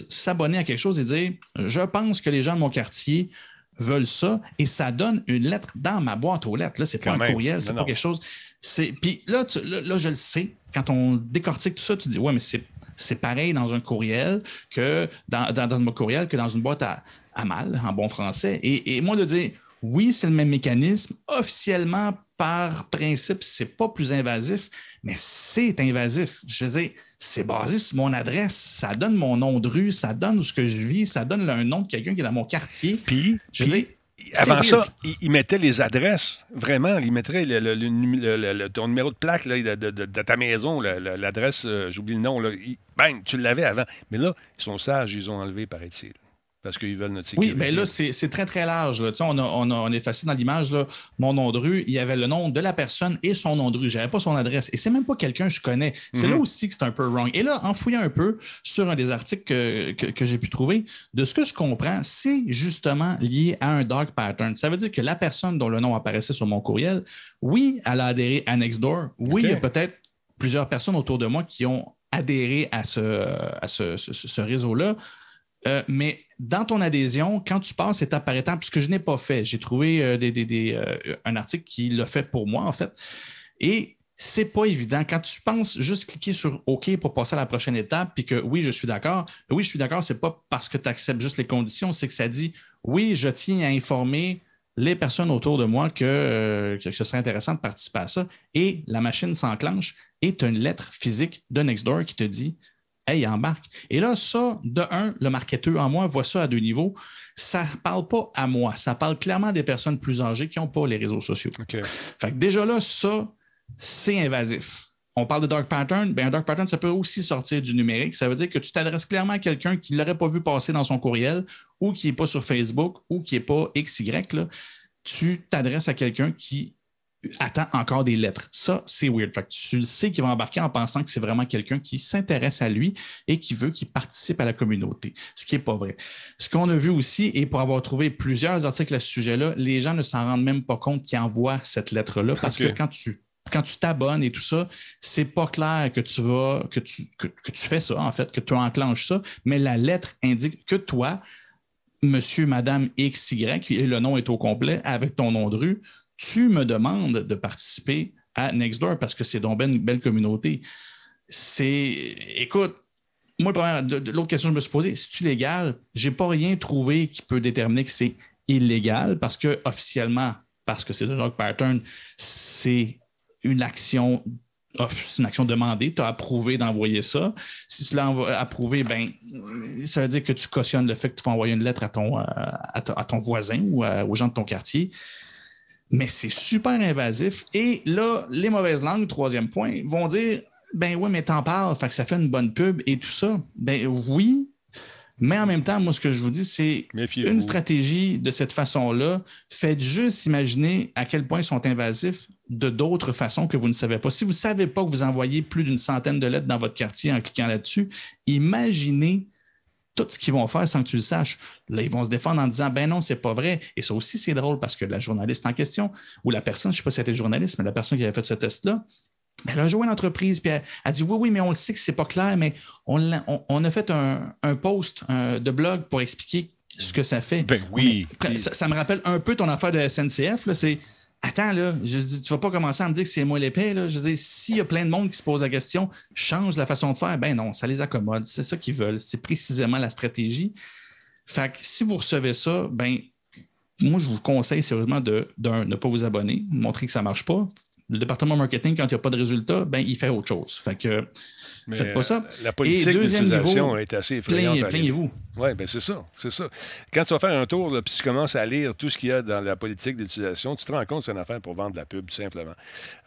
C: s'abonner à quelque chose et dire Je pense que les gens de mon quartier veulent ça, et ça donne une lettre dans ma boîte aux lettres. Là, c'est pas un courriel, c'est pas
A: non.
C: quelque chose. C'est... Puis là, tu- là, là, je le sais, quand on décortique tout ça, tu dis Ouais, mais c'est. C'est pareil dans un courriel que dans, dans, dans mon courriel que dans une boîte à, à mal, en bon français. Et, et moi, de dire oui, c'est le même mécanisme. Officiellement, par principe, c'est pas plus invasif, mais c'est invasif. Je veux dire, c'est basé sur mon adresse. Ça donne mon nom de rue, ça donne où ce que je vis, ça donne un nom de quelqu'un qui est dans mon quartier.
A: Puis,
C: Je veux
A: puis,
C: dire,
A: avant ça,
C: weird.
A: il, il mettait les adresses, vraiment. Il mettrait le, le- le le- le- le- ton numéro de plaque là, de, de- de- de ta maison, le- le- l'adresse, euh, j'oublie le nom. Là, Il- bang, tu l'avais avant. Mais là, ils sont sages, ils ont enlevé, paraît-il. Parce qu'ils veulent notre sécurité.
C: Oui, mais là, c'est très, très large. là. On, a, on, a- on est facile dans l'image. Mon nom de rue, il y avait le nom de la personne et son nom de rue. Je n'avais pas son adresse. Et c'est même pas quelqu'un que je connais. C'est
A: Mhm.
C: là aussi que c'est un peu wrong. Et là, en fouillant un peu sur un des articles que, que- que j'ai pu trouver, de ce que je comprends, c'est justement lié à un dark pattern. Ça veut dire que la personne dont le nom apparaissait sur mon courriel, oui, elle a adhéré à Nextdoor. Oui, il y a peut-être plusieurs personnes autour de moi qui ont adhéré à ce, à ce- ce- ce réseau-là. Euh, mais dans ton adhésion, quand tu passes étape par étape, ce que je n'ai pas fait, j'ai trouvé euh, euh, un article qui l'a fait pour moi, en fait. Et c'est pas évident. Quand tu penses juste cliquer sur OK pour passer à la prochaine étape, puis que oui, je suis d'accord. Oui, je suis d'accord, c'est pas parce que tu acceptes juste les conditions, c'est que ça dit oui, je tiens à informer les personnes autour de moi que, euh, que ce serait intéressant de participer à ça. Et la machine s'enclenche et tu as une lettre physique de Nextdoor qui te dit Hey, embarque. Et là, ça, de un, le marketeur en moi voit ça à deux niveaux. Ça ne parle pas à moi. Ça parle clairement des personnes plus âgées qui n'ont pas les réseaux sociaux. Fait que déjà là, ça, c'est invasif. on parle de dark pattern. Ben, un dark pattern, ça peut aussi sortir du numérique. Ça veut dire que tu t'adresses clairement à quelqu'un qui ne l'aurait pas vu passer dans son courriel ou qui n'est pas sur Facebook ou qui n'est pas XY. Là. Tu t'adresses à quelqu'un qui attend encore des lettres. Ça, c'est weird. Fait que tu sais qu'il va embarquer en pensant que c'est vraiment quelqu'un qui s'intéresse à lui et qui veut qu'il participe à la communauté, ce qui n'est pas vrai. Ce qu'on a vu aussi, et pour avoir trouvé plusieurs articles à ce sujet-là, les gens ne s'en rendent même pas compte qu'ils envoient cette lettre-là parce que quand tu quand tu t'abonnes et tout ça, c'est pas clair que tu vas que tu, que, que tu fais ça, en fait, que tu enclenches ça, mais la lettre indique que toi, monsieur, madame XY, et le nom est au complet, avec ton nom de rue, tu me demandes de participer à Nextdoor parce que c'est donc ben une belle communauté. C'est. Écoute, moi, l'autre question que je me suis posée, c'est-tu légal? J'ai pas rien trouvé qui peut déterminer que c'est illégal parce que officiellement, parce que c'est le dog pattern, c'est une action. demandée, tu as approuvé d'envoyer ça. Si tu l'as approuvé, ben, ça veut dire que tu cautionnes le fait que tu vas envoyer une lettre à ton, euh, voisin ou à- aux gens de ton quartier. Mais c'est super invasif. Et là, les mauvaises langues, troisième point, vont dire ben oui, mais t'en parles, fait que ça fait une bonne pub et tout ça. Ben oui, mais en même temps, moi, ce que je vous dis, c'est une stratégie de cette façon-là. Faites juste imaginer à quel point ils sont invasifs de d'autres façons que vous ne savez pas. Si vous ne savez pas que vous envoyez plus d'une centaine de lettres dans votre quartier en cliquant là-dessus, imaginez tout ce qu'ils vont faire sans que tu le saches. Là, ils vont se défendre en disant ben non, c'est pas vrai. Et ça aussi, c'est drôle parce que la journaliste en question, ou la personne, je ne sais pas si c'était le journaliste, mais la personne qui avait fait ce test-là, elle a joué l'entreprise, puis elle a dit Oui, oui, mais on le sait que c'est pas clair, mais on, l'a- on- on a fait un, un post de blog pour expliquer ce que ça fait.
A: Ben oui.
C: Ça, ça me rappelle un peu ton affaire de SNCF. là, C'est Attends, là, je tu vas pas commencer à me dire que c'est moi l'épée. Là. Je veux dire, s'il y a plein de monde qui se pose la question, change la façon de faire. Ben non, ça les accommode. C'est ça qu'ils veulent. C'est précisément la stratégie. Fait que si vous recevez ça, ben moi, je vous conseille sérieusement de, d'un, ne pas vous abonner, montrer que ça marche pas. Le département marketing, quand il n'y a pas de résultat, ben, il fait autre chose. Fait que
A: Mais,
C: faites pas ça.
A: La politique d'utilisation est assez effrayante.
C: plaignez-vous.
A: Oui, bien c'est ça, c'est ça. Quand tu vas faire un tour, là, puis tu commences à lire tout ce qu'il y a dans la politique d'utilisation, tu te rends compte que c'est une affaire pour vendre de la pub, tout simplement.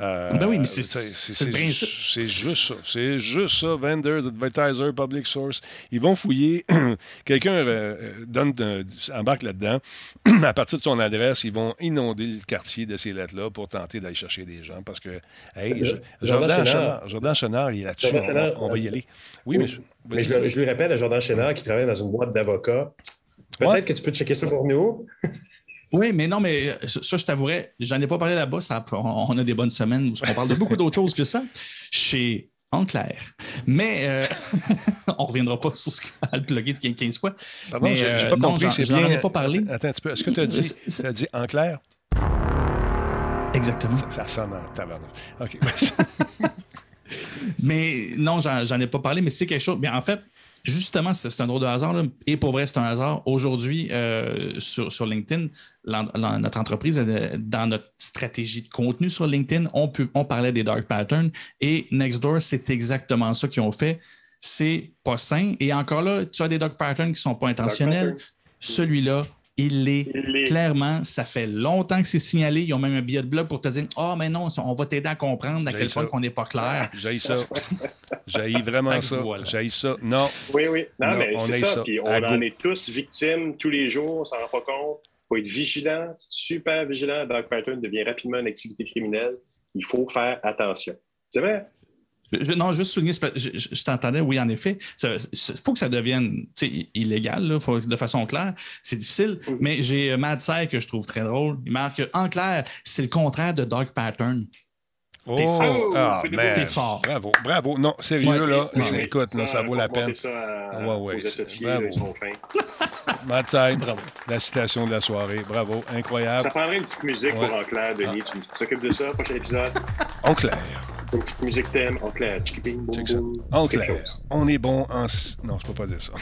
A: Euh,
C: Ben oui, mais c'est-
A: c'est-
C: le principe.
A: juste ça. C'est juste ça. Vendors, advertiser, public source. Ils vont fouiller. Quelqu'un euh, euh, donne, euh, embarque là-dedans. à partir de son adresse, ils vont inonder le quartier de ces lettres-là pour tenter d'aller chercher des gens. Parce que, hey,
J: Euh,
A: je-
J: Jordan
A: Jordan
J: Chénard,
A: il est là-dessus.
J: Jordan
A: On, on va y aller. Oui,
J: Oui.
A: monsieur.
J: Mais je, je lui rappelle à Jordan Chénard qui travaille dans une boîte d'avocats. Peut-être
A: Ouais.
J: que tu peux checker ça pour nous.
C: Oui, mais non, mais euh, ça, je t'avouerais, j'en ai pas parlé là-bas. ça- on, a des bonnes semaines où on parle de beaucoup d'autres choses que ça. Chez Enclair. Mais euh, on reviendra pas sur ce qu'il a le plugué de 15 fois.
A: Pardon,
C: mais,
A: j'ai j'ai
C: euh,
A: pas
C: non,
A: compris.
C: j'en-
A: C'est
C: j'en
A: bien.
C: ai pas parlé.
A: Attends un petit peu. Est-ce que tu as dit, t'as dit en clair?
C: Exactement.
A: Ça, ça sonne en tabarnak. OK.
C: Mais non, j'en j'en ai pas parlé, mais c'est quelque chose. Mais en fait, justement, c'est un drôle de hasard. là. Et pour vrai, c'est un hasard. Aujourd'hui, euh, sur, sur LinkedIn, notre entreprise, dans notre stratégie de contenu sur LinkedIn, on, peut, on parlait des dark patterns. Et Nextdoor, c'est exactement ça qu'ils ont fait. C'est pas sain. Et encore là, tu as des dark patterns qui ne sont pas intentionnels. Celui-là, il l'est clairement. Ça fait longtemps que c'est signalé. Ils ont même un billet de blog pour te dire Ah, mais non, on va t'aider à comprendre à
A: J'ai
C: quel
A: ça.
C: point qu'on n'est pas clair.
A: J'haïs ça. J'haïs vraiment ça.
C: voilà.
A: J'haïs ça. Non.
B: Oui, oui. Non,
A: Non,
B: mais
A: on
B: c'est ça.
A: ça.
B: Puis on
A: À
B: en
A: goût.
B: est tous victimes tous les jours, on s'en rend pas compte. Il faut être vigilant, super vigilant. Dark Pattern devient rapidement une activité criminelle. Il faut faire attention. C'est vrai?
C: Je- non, juste souligner, je, je- je t'entendais, oui, en effet. Il faut que ça devienne illégal, là, faut- de façon claire. C'est difficile. Mais j'ai euh, Mad Sai que je trouve très drôle. Il marque en clair, c'est le contraire de Dark Pattern.
A: Oh,
C: fort.
A: ah,
B: T'es
A: man.
C: fort.
A: Bravo, bravo. Non, sérieux,
C: Ouais,
A: là.
C: ouais,
A: écoute, là, ça vaut la peine.
B: Ça à,
A: Ouais, bravo. Matt Sai, bravo. La citation de la soirée. Bravo, incroyable.
B: Ça prendrait une petite musique
A: Ouais.
B: pour en clair, Denis. Tu tu t'occupes de ça, prochain épisode?
A: En clair.
B: Une petite musique thème en clair.
A: En
B: Quelque
A: clair. On est bon en. Non, je peux pas dire ça.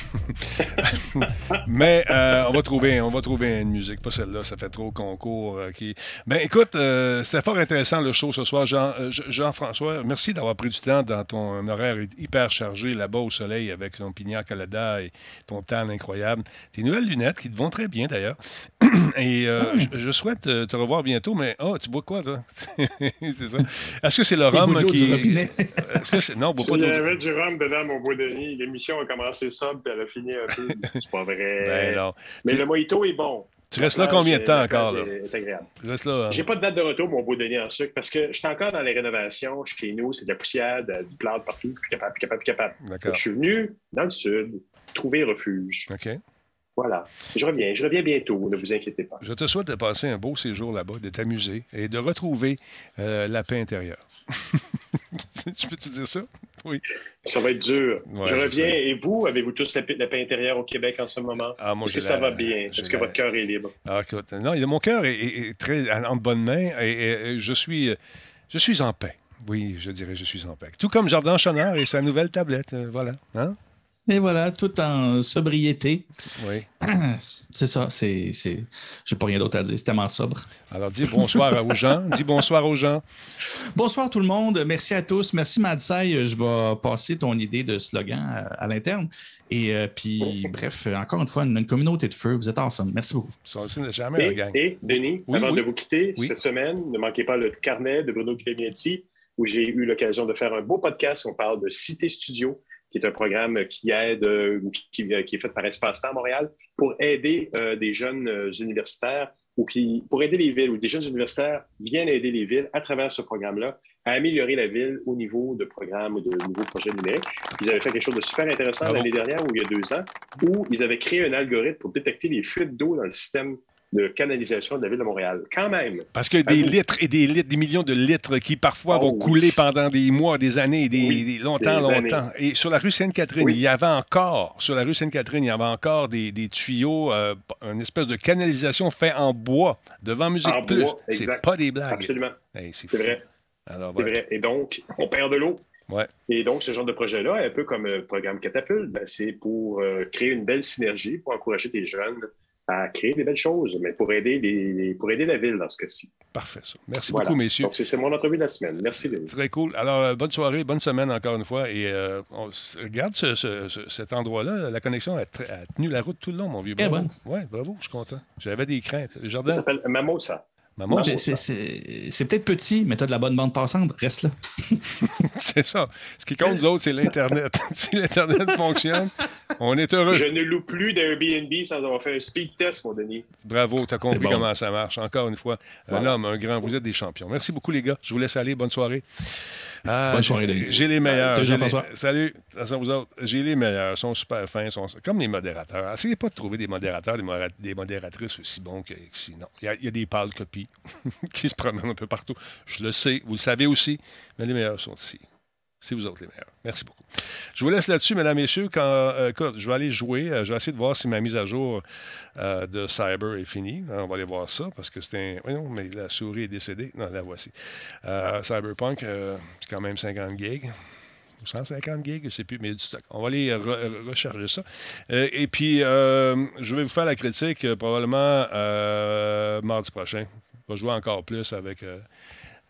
A: Mais euh, on va trouver, on va trouver une musique, pas celle-là. Ça fait trop concours. euh, qui... Ben écoute, euh, c'était fort intéressant le show ce soir, Jean, euh, Jean-François. merci d'avoir pris du temps dans ton horaire hyper chargé là-bas au soleil avec ton pignon colada et ton tan incroyable. Tes nouvelles lunettes qui te vont très bien d'ailleurs. Et euh, je, je souhaite te revoir bientôt. Mais oh, tu bois quoi toi? C'est ça. Est-ce que c'est le rhum qui. Est-ce que c'est- Non, on boit pas
B: Il y avait du rhum dedans, mon beau Denis. L'émission a commencé sobre, puis elle a fini un peu. C'est pas vrai.
A: Ben non.
B: Mais le mojito est bon.
A: Tu restes là combien de temps
B: est-
A: encore,
B: plage
A: là?
B: est- est agréable.
A: Tu restes là. hein?
B: J'ai pas de date de retour, mon beau Denis en sucre, parce que je suis encore dans les rénovations. Chez nous, c'est de la poussière, de- du plâtre partout. Je suis plus capable, plus capable, plus capable.
A: D'accord.
B: Je suis venu dans le sud, trouver refuge.
A: OK.
B: Voilà. Je reviens. Je reviens bientôt, ne vous inquiétez pas.
A: Je te souhaite de passer un beau séjour là-bas, de t'amuser et de retrouver euh, la paix intérieure. tu peux-tu dire ça? Oui.
B: Ça va être dur.
A: Ouais,
B: je reviens. Et vous, avez-vous tous la paix, la paix intérieure au Québec en ce moment?
A: Ah,
B: Est-ce que ça va bien? Est-ce que
A: la-
B: votre cœur est libre?
A: Ah, écoute, non, mon cœur est, est- est très en bonne main et, et- et je, suis, je suis en paix. Oui, je dirais je suis en paix. Tout comme Jardin Chonard et sa nouvelle tablette. euh, voilà. Hein?
C: Et voilà, tout en sobriété.
A: Oui.
C: C'est ça, c'est. c'est- J'ai pas rien d'autre à dire, c'est tellement sobre.
A: Alors, dis bonsoir aux gens. Dis bonsoir aux gens.
C: Bonsoir tout le monde, merci à tous. Merci Madsai, je vais passer ton idée de slogan à, à l'interne. Et euh, puis, bref, encore une fois, une, une communauté de feu, vous êtes ensemble. Merci beaucoup.
A: Ça, c'est jamais la
B: Et,
A: gang.
B: et, Denis,
A: Oui,
B: avant
A: oui.
B: de vous quitter,
A: Oui.
B: cette semaine, ne manquez pas le carnet de Bruno Clémenti, où j'ai eu l'occasion de faire un beau podcast. On parle de Cité Studio, qui est un programme qui aide, euh, ou qui, qui est fait par Espace Temps à Montréal, pour aider euh, des jeunes euh, universitaires ou qui, pour aider les villes, ou des jeunes universitaires viennent aider les villes à travers ce programme-là à améliorer la ville au niveau de programmes ou de nouveaux projets numériques. Ils avaient fait quelque chose de super intéressant
A: Bravo.
B: l'année dernière ou il y a deux ans, où ils avaient créé un algorithme pour détecter les fuites d'eau dans le système de canalisation de la ville de Montréal. Quand même.
A: Parce que des
B: vous.
A: litres et des litres, des millions de litres qui parfois
B: Oh,
A: vont
B: oui.
A: couler pendant des mois, des années, des,
B: Oui,
A: des- longtemps,
B: des
A: longtemps. Et sur la rue Sainte-Catherine,
B: Oui.
A: il y avait encore, sur la rue Sainte-Catherine, il y avait encore des, des tuyaux, euh, une espèce de canalisation fait en bois devant Musique
B: En
A: Plus. C'est pas des blagues.
B: Absolument.
A: Hey, c'est
B: vrai.
A: Alors,
B: C'est
A: voilà.
B: vrai. Et donc, on perd de l'eau.
A: Ouais.
B: Et donc, ce genre de projet-là, un peu comme le programme Catapulte, ben, c'est pour euh, créer une belle synergie, pour encourager des jeunes à créer des belles choses, mais pour aider, les, pour aider la ville dans ce cas-ci.
A: Parfait, ça. Merci
B: Voilà.
A: beaucoup, messieurs.
B: Donc, c'est mon entrevue de la semaine. Merci, Denis.
A: Très cool. Alors, euh, bonne soirée, bonne semaine encore une fois. Et euh, on regarde ce- ce- ce- cet endroit-là. La connexion a, tenu la route tout le long, mon vieux. Bravo. Ouais, bravo, je suis content. J'avais des craintes. Le
B: Ça
A: jardin,
B: s'appelle Mamosa.
A: Maman,
C: C'est-
A: c'est
C: c'est- C'est c'est peut-être petit, mais tu as de la bonne bande passante, reste là.
A: c'est ça. Ce qui compte, nous autres, c'est l'Internet. si l'Internet fonctionne, on est heureux.
B: Je ne loue plus d'Airbnb sans avoir fait un speed test, mon Denis.
A: Bravo, tu as compris
C: bon.
A: comment ça marche. Encore une fois, un
B: Voilà.
A: homme, un grand, vous êtes des champions. Merci beaucoup, les gars. Je vous laisse aller. Bonne soirée. Ah,
C: Bonne soirée.
A: J'ai les meilleurs.
C: Salut, Jean-François.
A: Salut. Attention, vous autres. J'ai les meilleurs. Ils sont super fins. Sont comme les modérateurs. Essayez pas de trouver des modérateurs, des, modéra- des modératrices aussi bons que que sinon. Il y a, il y a des pâles copies qui se promènent un peu partout. Je le sais. Vous le savez aussi. Mais les meilleurs sont ici. C'est vous autres les meilleurs. Merci beaucoup. Je vous laisse là-dessus, mesdames, messieurs. Quand, euh, écoute, je vais aller jouer. Euh, je vais essayer de voir si ma mise à jour euh, de Cyber est finie. On va aller voir ça parce que c'est un. Voyons, mais la souris est décédée. Non, la voici. Cyberpunk, c'est quand même 50 gigs. Ou 150 gigs, je ne sais plus, mais il y a du stock. On va aller re- re- recharger ça. Et puis, je vais vous faire la critique probablement mardi prochain. Je vais jouer encore plus avec.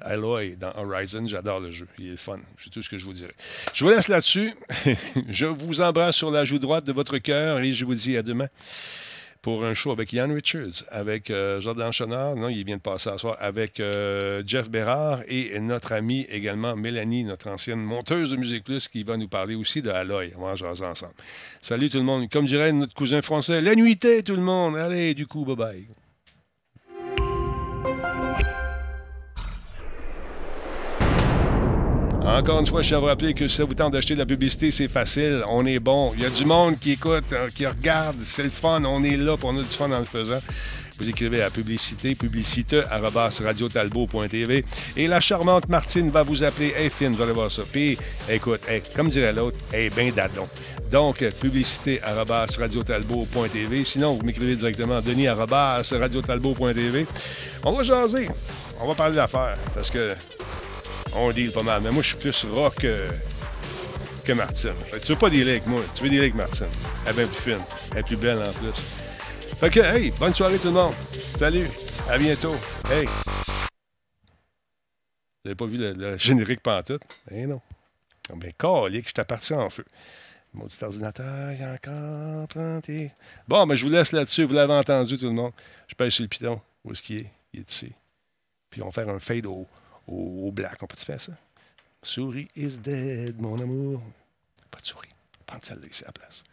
A: Aloy dans Horizon, j'adore le jeu. Il est fun. C'est tout ce que je vous dirais. Je vous laisse là-dessus. je vous embrasse sur la joue droite de votre cœur et je vous dis à demain pour un show avec Ian Richards, avec euh, Jordan Chenard, non, il vient de passer à soir, avec euh, Jeff Bérard et notre amie également Mélanie, notre ancienne monteuse de Musique Plus, qui va nous parler aussi de Aloy. On va en ensemble. Salut tout le monde. Comme dirait notre cousin français, la nuitée tout le monde. Allez, du coup, bye bye. Encore une fois, je vous rappeler que si ça vous tente d'acheter de la publicité, c'est facile. On est bon. Il y a du monde qui écoute, euh, qui regarde. C'est le fun. On est là pour on a du fun en le faisant. Vous écrivez à publicité, publicité, arobase radiotalbot.tv. Et la charmante Martine va vous appeler. Hey, Finn, vous allez voir ça. Puis, écoute, hey, comme dirait l'autre, hey, ben dadon. Donc, publicité, arobase radiotalbot.tv. Sinon, vous m'écrivez directement denis, arobase radiotalbot.tv. On va jaser. On va parler d'affaires. Parce que on deal pas mal. Mais moi, je suis plus rock que, que Martine. Tu veux pas dealer avec moi, tu veux dealer avec Martine. Elle est bien plus fine. Elle est plus belle en plus. Fait que, hey, bonne soirée tout le monde. Salut. À bientôt. Hey. Vous n'avez pas vu le, le générique pantoute? Eh non. Ah Ben, calique, je t'appartiens en feu. Maudit ordinateur, il a encore planté. Bon, mais je vous laisse là-dessus. Vous l'avez entendu, tout le monde. Je pèse sur le piton. Où est-ce qu'il est? Il est ici. Puis on va faire un fade au, au, au black. On peut-tu faire ça? Souris is dead, mon amour. Pas de souris. Prends celle-là ici à la place.